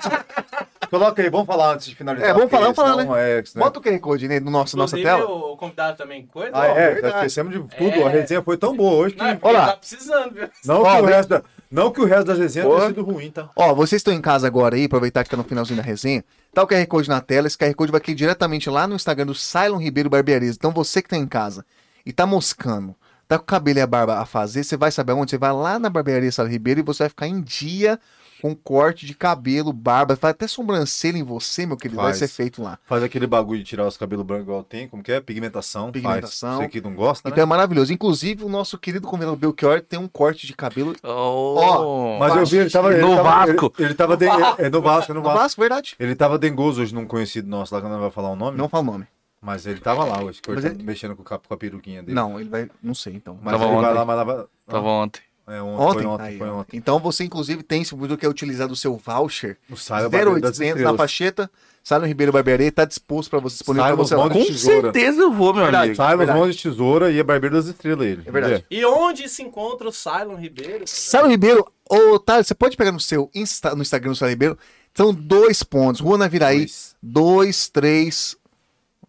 S1: Coloca aí, vamos falar antes de finalizar.
S2: É, vamos falar, vamos falar,
S1: senão É, senão-
S2: Bota o QR Code né, no nosso, nossa
S4: Inclusive,
S2: tela.
S4: o convidado também, coisa.
S1: Ah, é,
S2: verdade.
S1: nós esquecemos de tudo.
S4: É.
S1: A resenha foi tão boa hoje que.
S4: Não, é
S2: Olha lá.
S4: tá precisando, viu?
S1: Não,
S2: Ó,
S1: que o resto não que o resto da resenha
S2: Porra.
S1: tenha sido ruim, tá?
S2: Ó, vocês estão em casa agora aí, aproveitar que tá no finalzinho da resenha. Tá o QR Code na tela, esse QR Code vai aqui diretamente lá no Instagram do Cylon Ribeiro Barbearias. Então você que tá em casa e tá moscando, tá com o cabelo e a barba a fazer, você vai saber onde? Você vai lá na barbearia Cylon Ribeiro e você vai ficar em dia com corte de cabelo, barba, faz até sobrancelha em você, meu querido, vai
S1: Faz.
S2: ser feito lá.
S1: Faz aquele bagulho de tirar os cabelos brancos igual tem, como que é? Pigmentação.
S2: Pigmentação.
S1: Faz. Você que não gosta, né?
S2: Então é maravilhoso. Inclusive, o nosso querido convidado Belchior tem um corte de cabelo
S3: Ó.
S1: Mas eu vi, ele tava. Ele
S3: No
S1: tava,
S3: Vasco.
S1: Ele, ele tava. de- é no Vasco, é no
S2: no
S1: Vasco.
S2: Verdade.
S1: Ele tava dengoso hoje num conhecido nosso lá, que não vai falar o nome.
S2: Não fala o nome.
S1: Mas ele tava lá hoje, cortando-
S2: ele-
S1: mexendo com, o cap- com a peruquinha dele.
S2: Não, ele vai. Não sei então.
S1: Mas
S3: Tava
S1: ele vai
S3: ontem.
S1: lá, mas lá vai...
S3: Tava ontem.
S1: É, ontem,
S2: Ontem?
S1: Foi ontem,
S2: Aí,
S1: foi ontem.
S2: Então você, inclusive, tem, se você quer utilizar do seu voucher,
S1: das
S2: 0800 na facheta, Silent Ribeiro Barbearia tá disposto pra você, disponível
S1: Silent
S2: você
S3: Com certeza eu vou, meu
S2: Verdade.
S3: amigo.
S2: Verdade.
S1: Mão de Tesoura e é Barbeiro das Estrelas ele.
S2: É verdade.
S4: E onde se encontra o Cylon Ribeiro?
S2: Silent Ribeiro, ô, tá, você pode pegar no seu Insta, no Instagram do Silent Ribeiro, são dois pontos, Rua Naviraí,
S1: Dois.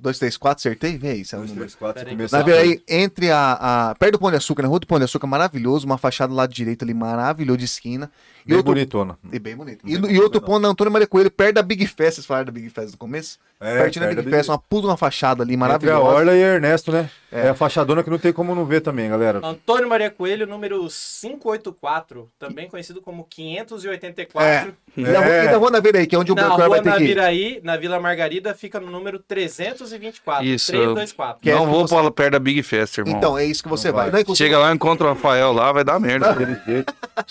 S2: Dois, três, dois, três, quatro, acertei? Vê aí, Silent
S1: Dois,
S2: Ribeiro.
S1: três, quatro,
S4: Peraí,
S1: começou.
S2: Naviraí, entre a, a, perto do Pão de Açúcar, na Rua do Pão de Açúcar, maravilhoso, uma fachada do lado direito ali, maravilhoso de esquina. E
S1: Bem
S2: outro,
S1: bonitona.
S2: E bem bonito. E, e outro ponto na Antônio Maria Coelho, perto da Big Fest. Vocês falaram da Big Fest no começo?
S1: É,
S2: Pertinho da
S1: perto
S2: Big
S1: da
S2: Fest, uma puta uma fachada ali,
S1: Entre a
S2: maravilhosa.
S1: Orla e Ernesto, né? É. a fachadona que não tem como não ver também, galera.
S4: Antônio Maria Coelho, número 584, também conhecido como 584.
S2: E na, rua-
S1: É.
S2: e na Rua Naviraí, que é onde o
S4: Na
S2: Belchior vai ter que ir.
S4: Naviraí, na Vila Margarida, fica no número 324.
S3: Isso.
S4: 324.
S2: Que é
S3: não vou
S2: você-
S3: pra perto da Big Fest, irmão.
S2: Então, é isso que você
S1: Não
S2: vai.
S1: vai.
S2: Não,
S3: Chega lá, encontra o Rafael lá, vai dar merda.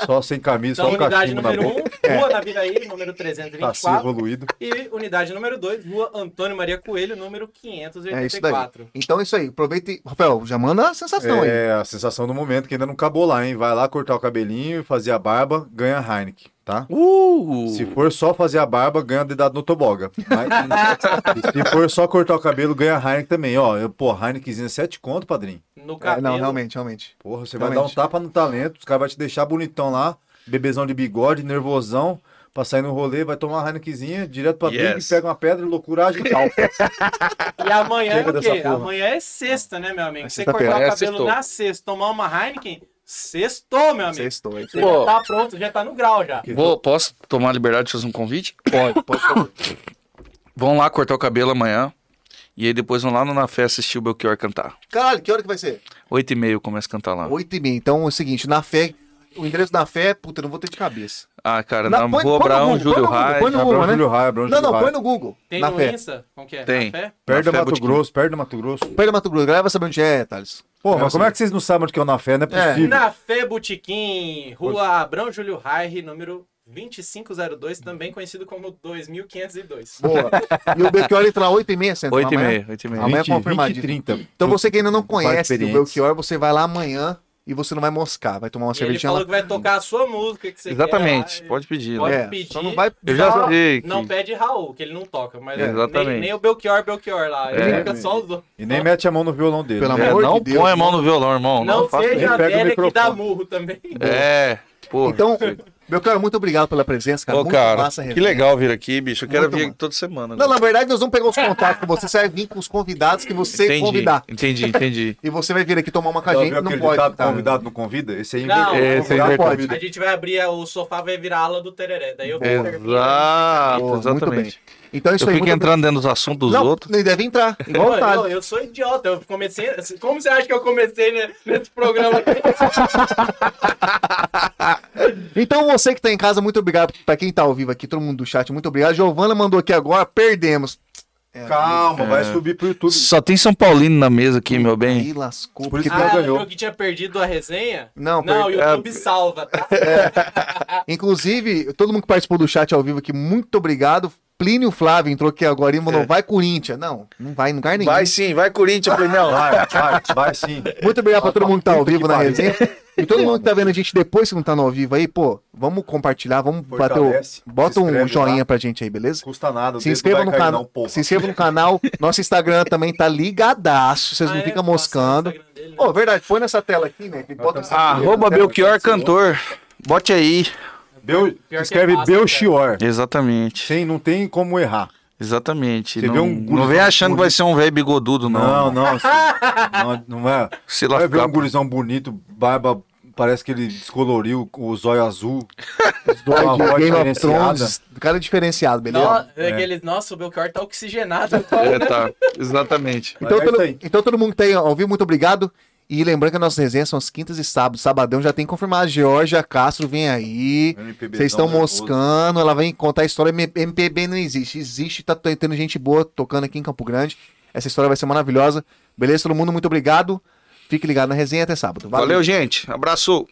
S1: Só sem camisa, só o
S4: unidade número
S1: boca.
S4: 1, Rua Naviraí, número
S1: Tá assim
S4: 324.
S1: evoluído.
S4: E unidade número 2, Rua Antônio Maria Coelho, número
S2: É isso daí.
S4: 584.
S2: Então é isso aí. Aproveita e. Rafael, já manda a sensação aí.
S1: É a sensação do momento que ainda não acabou lá, hein? Vai lá cortar o cabelinho e fazer a barba, ganha Heineken, tá?
S3: Uh!
S1: Se for só fazer a barba, ganha dedado no toboga. Mas, [laughs] se for só cortar o cabelo, ganha Heineken também. Ó, eu, pô, Heinekenzinha 7 conto, padrinho.
S4: No
S2: É,
S4: cabelo.
S2: não, realmente, realmente.
S1: Porra, você vai dar um
S2: Realmente.
S1: tapa no talento, os caras vão te deixar bonitão lá, bebezão de bigode, nervosão, pra sair no rolê, vai tomar uma Heinekenzinha, direto pra
S3: Yes.
S1: Big, pega uma pedra, loucuragem e tal.
S4: E amanhã
S1: Chega
S4: é o quê? Amanhã é sexta, né, meu amigo?
S2: É
S4: Você cortar o
S3: É,
S4: cabelo
S3: sextou.
S4: na sexta, tomar uma Heineken, sextou, meu amigo.
S2: Sextou.
S4: Você
S3: Pô.
S4: já tá pronto, já tá no grau já.
S3: Vou, posso tomar a liberdade de fazer um convite?
S2: Pode, pode. [coughs]
S3: Vão lá cortar o cabelo amanhã. E aí depois vão lá no Na Fé assistir o Belchior cantar.
S2: Caralho, que hora que vai ser?
S3: Oito e meia eu começo a cantar lá.
S2: Oito e meia. Então é o seguinte, na fé. O endereço da fé, puta, eu não vou ter de cabeça.
S3: Ah, cara,
S2: Na- põe-
S3: Rua
S2: põe
S3: Abraão, Júlio
S2: no Google,
S3: Rai.
S2: põe no Google,
S1: Abrão
S2: né?
S1: Júlio Raia, Abrão
S2: Não, não, põe no Google.
S4: Tem
S2: na
S4: no
S2: fé.
S4: Insta? Como que é?
S3: Tem.
S4: Na fé?
S1: Perto da
S3: Fé
S1: Mato. Grosso, perto da Mato Grosso.
S2: Perto da Mato Grosso. Galera vai saber onde é, Thales.
S1: Pô,
S2: É,
S1: mas como é que vocês não sabem onde que é o Na Fé? Não é
S2: É.
S1: possível.
S4: Na Fé Botequim, Rua Abrão Júlio Raire, número 2502, também conhecido como 2502.
S2: Boa. E o Belchior entra lá 8 e meia, Centro.
S3: Oito e
S2: amanhã.
S3: meia, oito e meia.
S2: Amanhã é
S1: 20,
S2: confirmadíssimo.
S1: 20 e 30.
S2: Então você que ainda não conhece o. Belchior, você vai lá amanhã e você não vai moscar. Vai tomar uma
S4: E ele
S2: cervejinha
S4: falou
S2: lá.
S4: que vai tocar a sua música que você
S3: Exatamente,
S4: quer.
S3: pode pedir.
S4: Pode
S3: né?
S2: É,
S4: pedir.
S2: só não vai...
S3: Eu já sei que...
S4: Não pede Raul, que ele não toca, mas
S3: É.
S4: nem,
S3: Exatamente.
S4: nem o Belchior, Belchior lá. Ele
S3: É.
S4: fica só os.
S1: E nem mete a mão no violão dele.
S2: Pelo
S1: né?
S3: É,
S2: amor
S3: não
S2: de Deus,
S3: põe a mão
S2: não.
S3: no violão, irmão. Não,
S4: Não, seja a velha que dá murro também.
S3: É, pô.
S2: Então, Belchior, muito obrigado pela presença, cara.
S3: Ô,
S2: muito
S3: cara,
S2: massa
S3: que legal vir aqui, bicho. Eu quero
S2: Muito
S3: vir
S2: massa.
S3: toda semana.
S2: Não,
S3: né?
S2: na verdade, nós vamos pegar os contatos com você. Você vai vir com os convidados que você
S3: entendi,
S2: convidar.
S3: entendi, entendi. [laughs]
S2: E você vai vir aqui tomar uma com a gente. Não pode. tá?
S1: convidado não convida? Esse aí
S4: Não,
S3: esse aí
S1: Convidado
S2: inverteu.
S1: convida.
S4: A gente vai abrir, o sofá vai virar a ala do tereré. Daí eu vou
S3: Exato,
S2: Boa, muito
S3: exatamente.
S2: Então é isso
S3: Eu
S2: aí. muito
S3: entrando dentro dos assuntos dos
S2: Não,
S3: outros.
S2: ele deve entrar. Igual o
S4: eu, sou idiota, eu comecei. Como você acha que eu comecei ne- nesse programa? [laughs]
S2: Então você que tá em casa, muito obrigado pra quem tá ao vivo aqui, todo mundo do chat, muito obrigado. Giovana mandou aqui agora, perdemos. É,
S1: Calma, vai subir pro YouTube.
S3: Só tem São Paulino na mesa aqui, meu bem.
S2: Aí lascou.
S1: Por isso que
S4: ah,
S1: ela ganhou.
S4: eu que tinha perdido a resenha?
S2: Não,
S4: Não, o
S2: per-
S4: YouTube salva, tá?
S2: Inclusive, todo mundo que participou do chat ao vivo aqui, muito obrigado. Plínio Flávio entrou aqui agora e falou:
S3: É.
S2: vai Corinthians. Não, não vai em lugar nenhum.
S3: Vai sim, vai Corinthians, Plinão.
S1: Vai, vai, vai sim.
S2: Muito obrigado pra todo mundo que tá ao vivo na resenha. E todo mundo que tá vendo a gente depois que não tá no ao vivo aí, pô, vamos compartilhar, vamos bater o. Bota um joinha
S1: lá.
S2: pra gente aí, beleza?
S1: Custa nada.
S2: Se inscreva no canal.
S1: não, porra.
S2: Se inscreva no canal. Nosso Instagram também tá ligadaço. Vocês
S4: Ah,
S2: não
S4: é?
S2: ficam moscando.
S4: Né?
S2: Ô, verdade, põe nessa tela aqui, né? Bota essa
S3: Arroba Belchior Cantor. Bote aí.
S1: Bel...
S4: É
S1: Escreve
S4: fácil,
S1: Belchior.
S3: Exatamente.
S1: Sem, não tem como errar.
S3: Exatamente.
S1: Você
S3: não,
S1: vê um
S3: não vem achando que vai
S1: bonito.
S3: ser um velho bigodudo,
S1: Não,
S3: não.
S1: não. assim, não, não é.
S3: Se
S1: Vai ver um gurizão bonito, barba, parece que ele descoloriu o zóio azul.
S2: Game of. Thrones. Cara diferenciado, beleza?
S4: No- aquele- Nossa, o Belchior tá oxigenado.
S3: É, tá. Exatamente.
S2: Então,
S1: é
S2: todo, então todo mundo que tá vivo, muito obrigado. E lembrando que as nossas resenhas são as quintas e sábados. Sabadão já tem confirmado. Georgia Castro vem aí. Vocês estão moscando. Ela vem contar a história. MPB não existe. Existe, tá tendo gente boa tocando aqui em Campo Grande. Essa história vai ser maravilhosa. Beleza, todo mundo? Muito obrigado. Fique ligado na resenha até sábado.
S3: Valeu, gente. Abraço.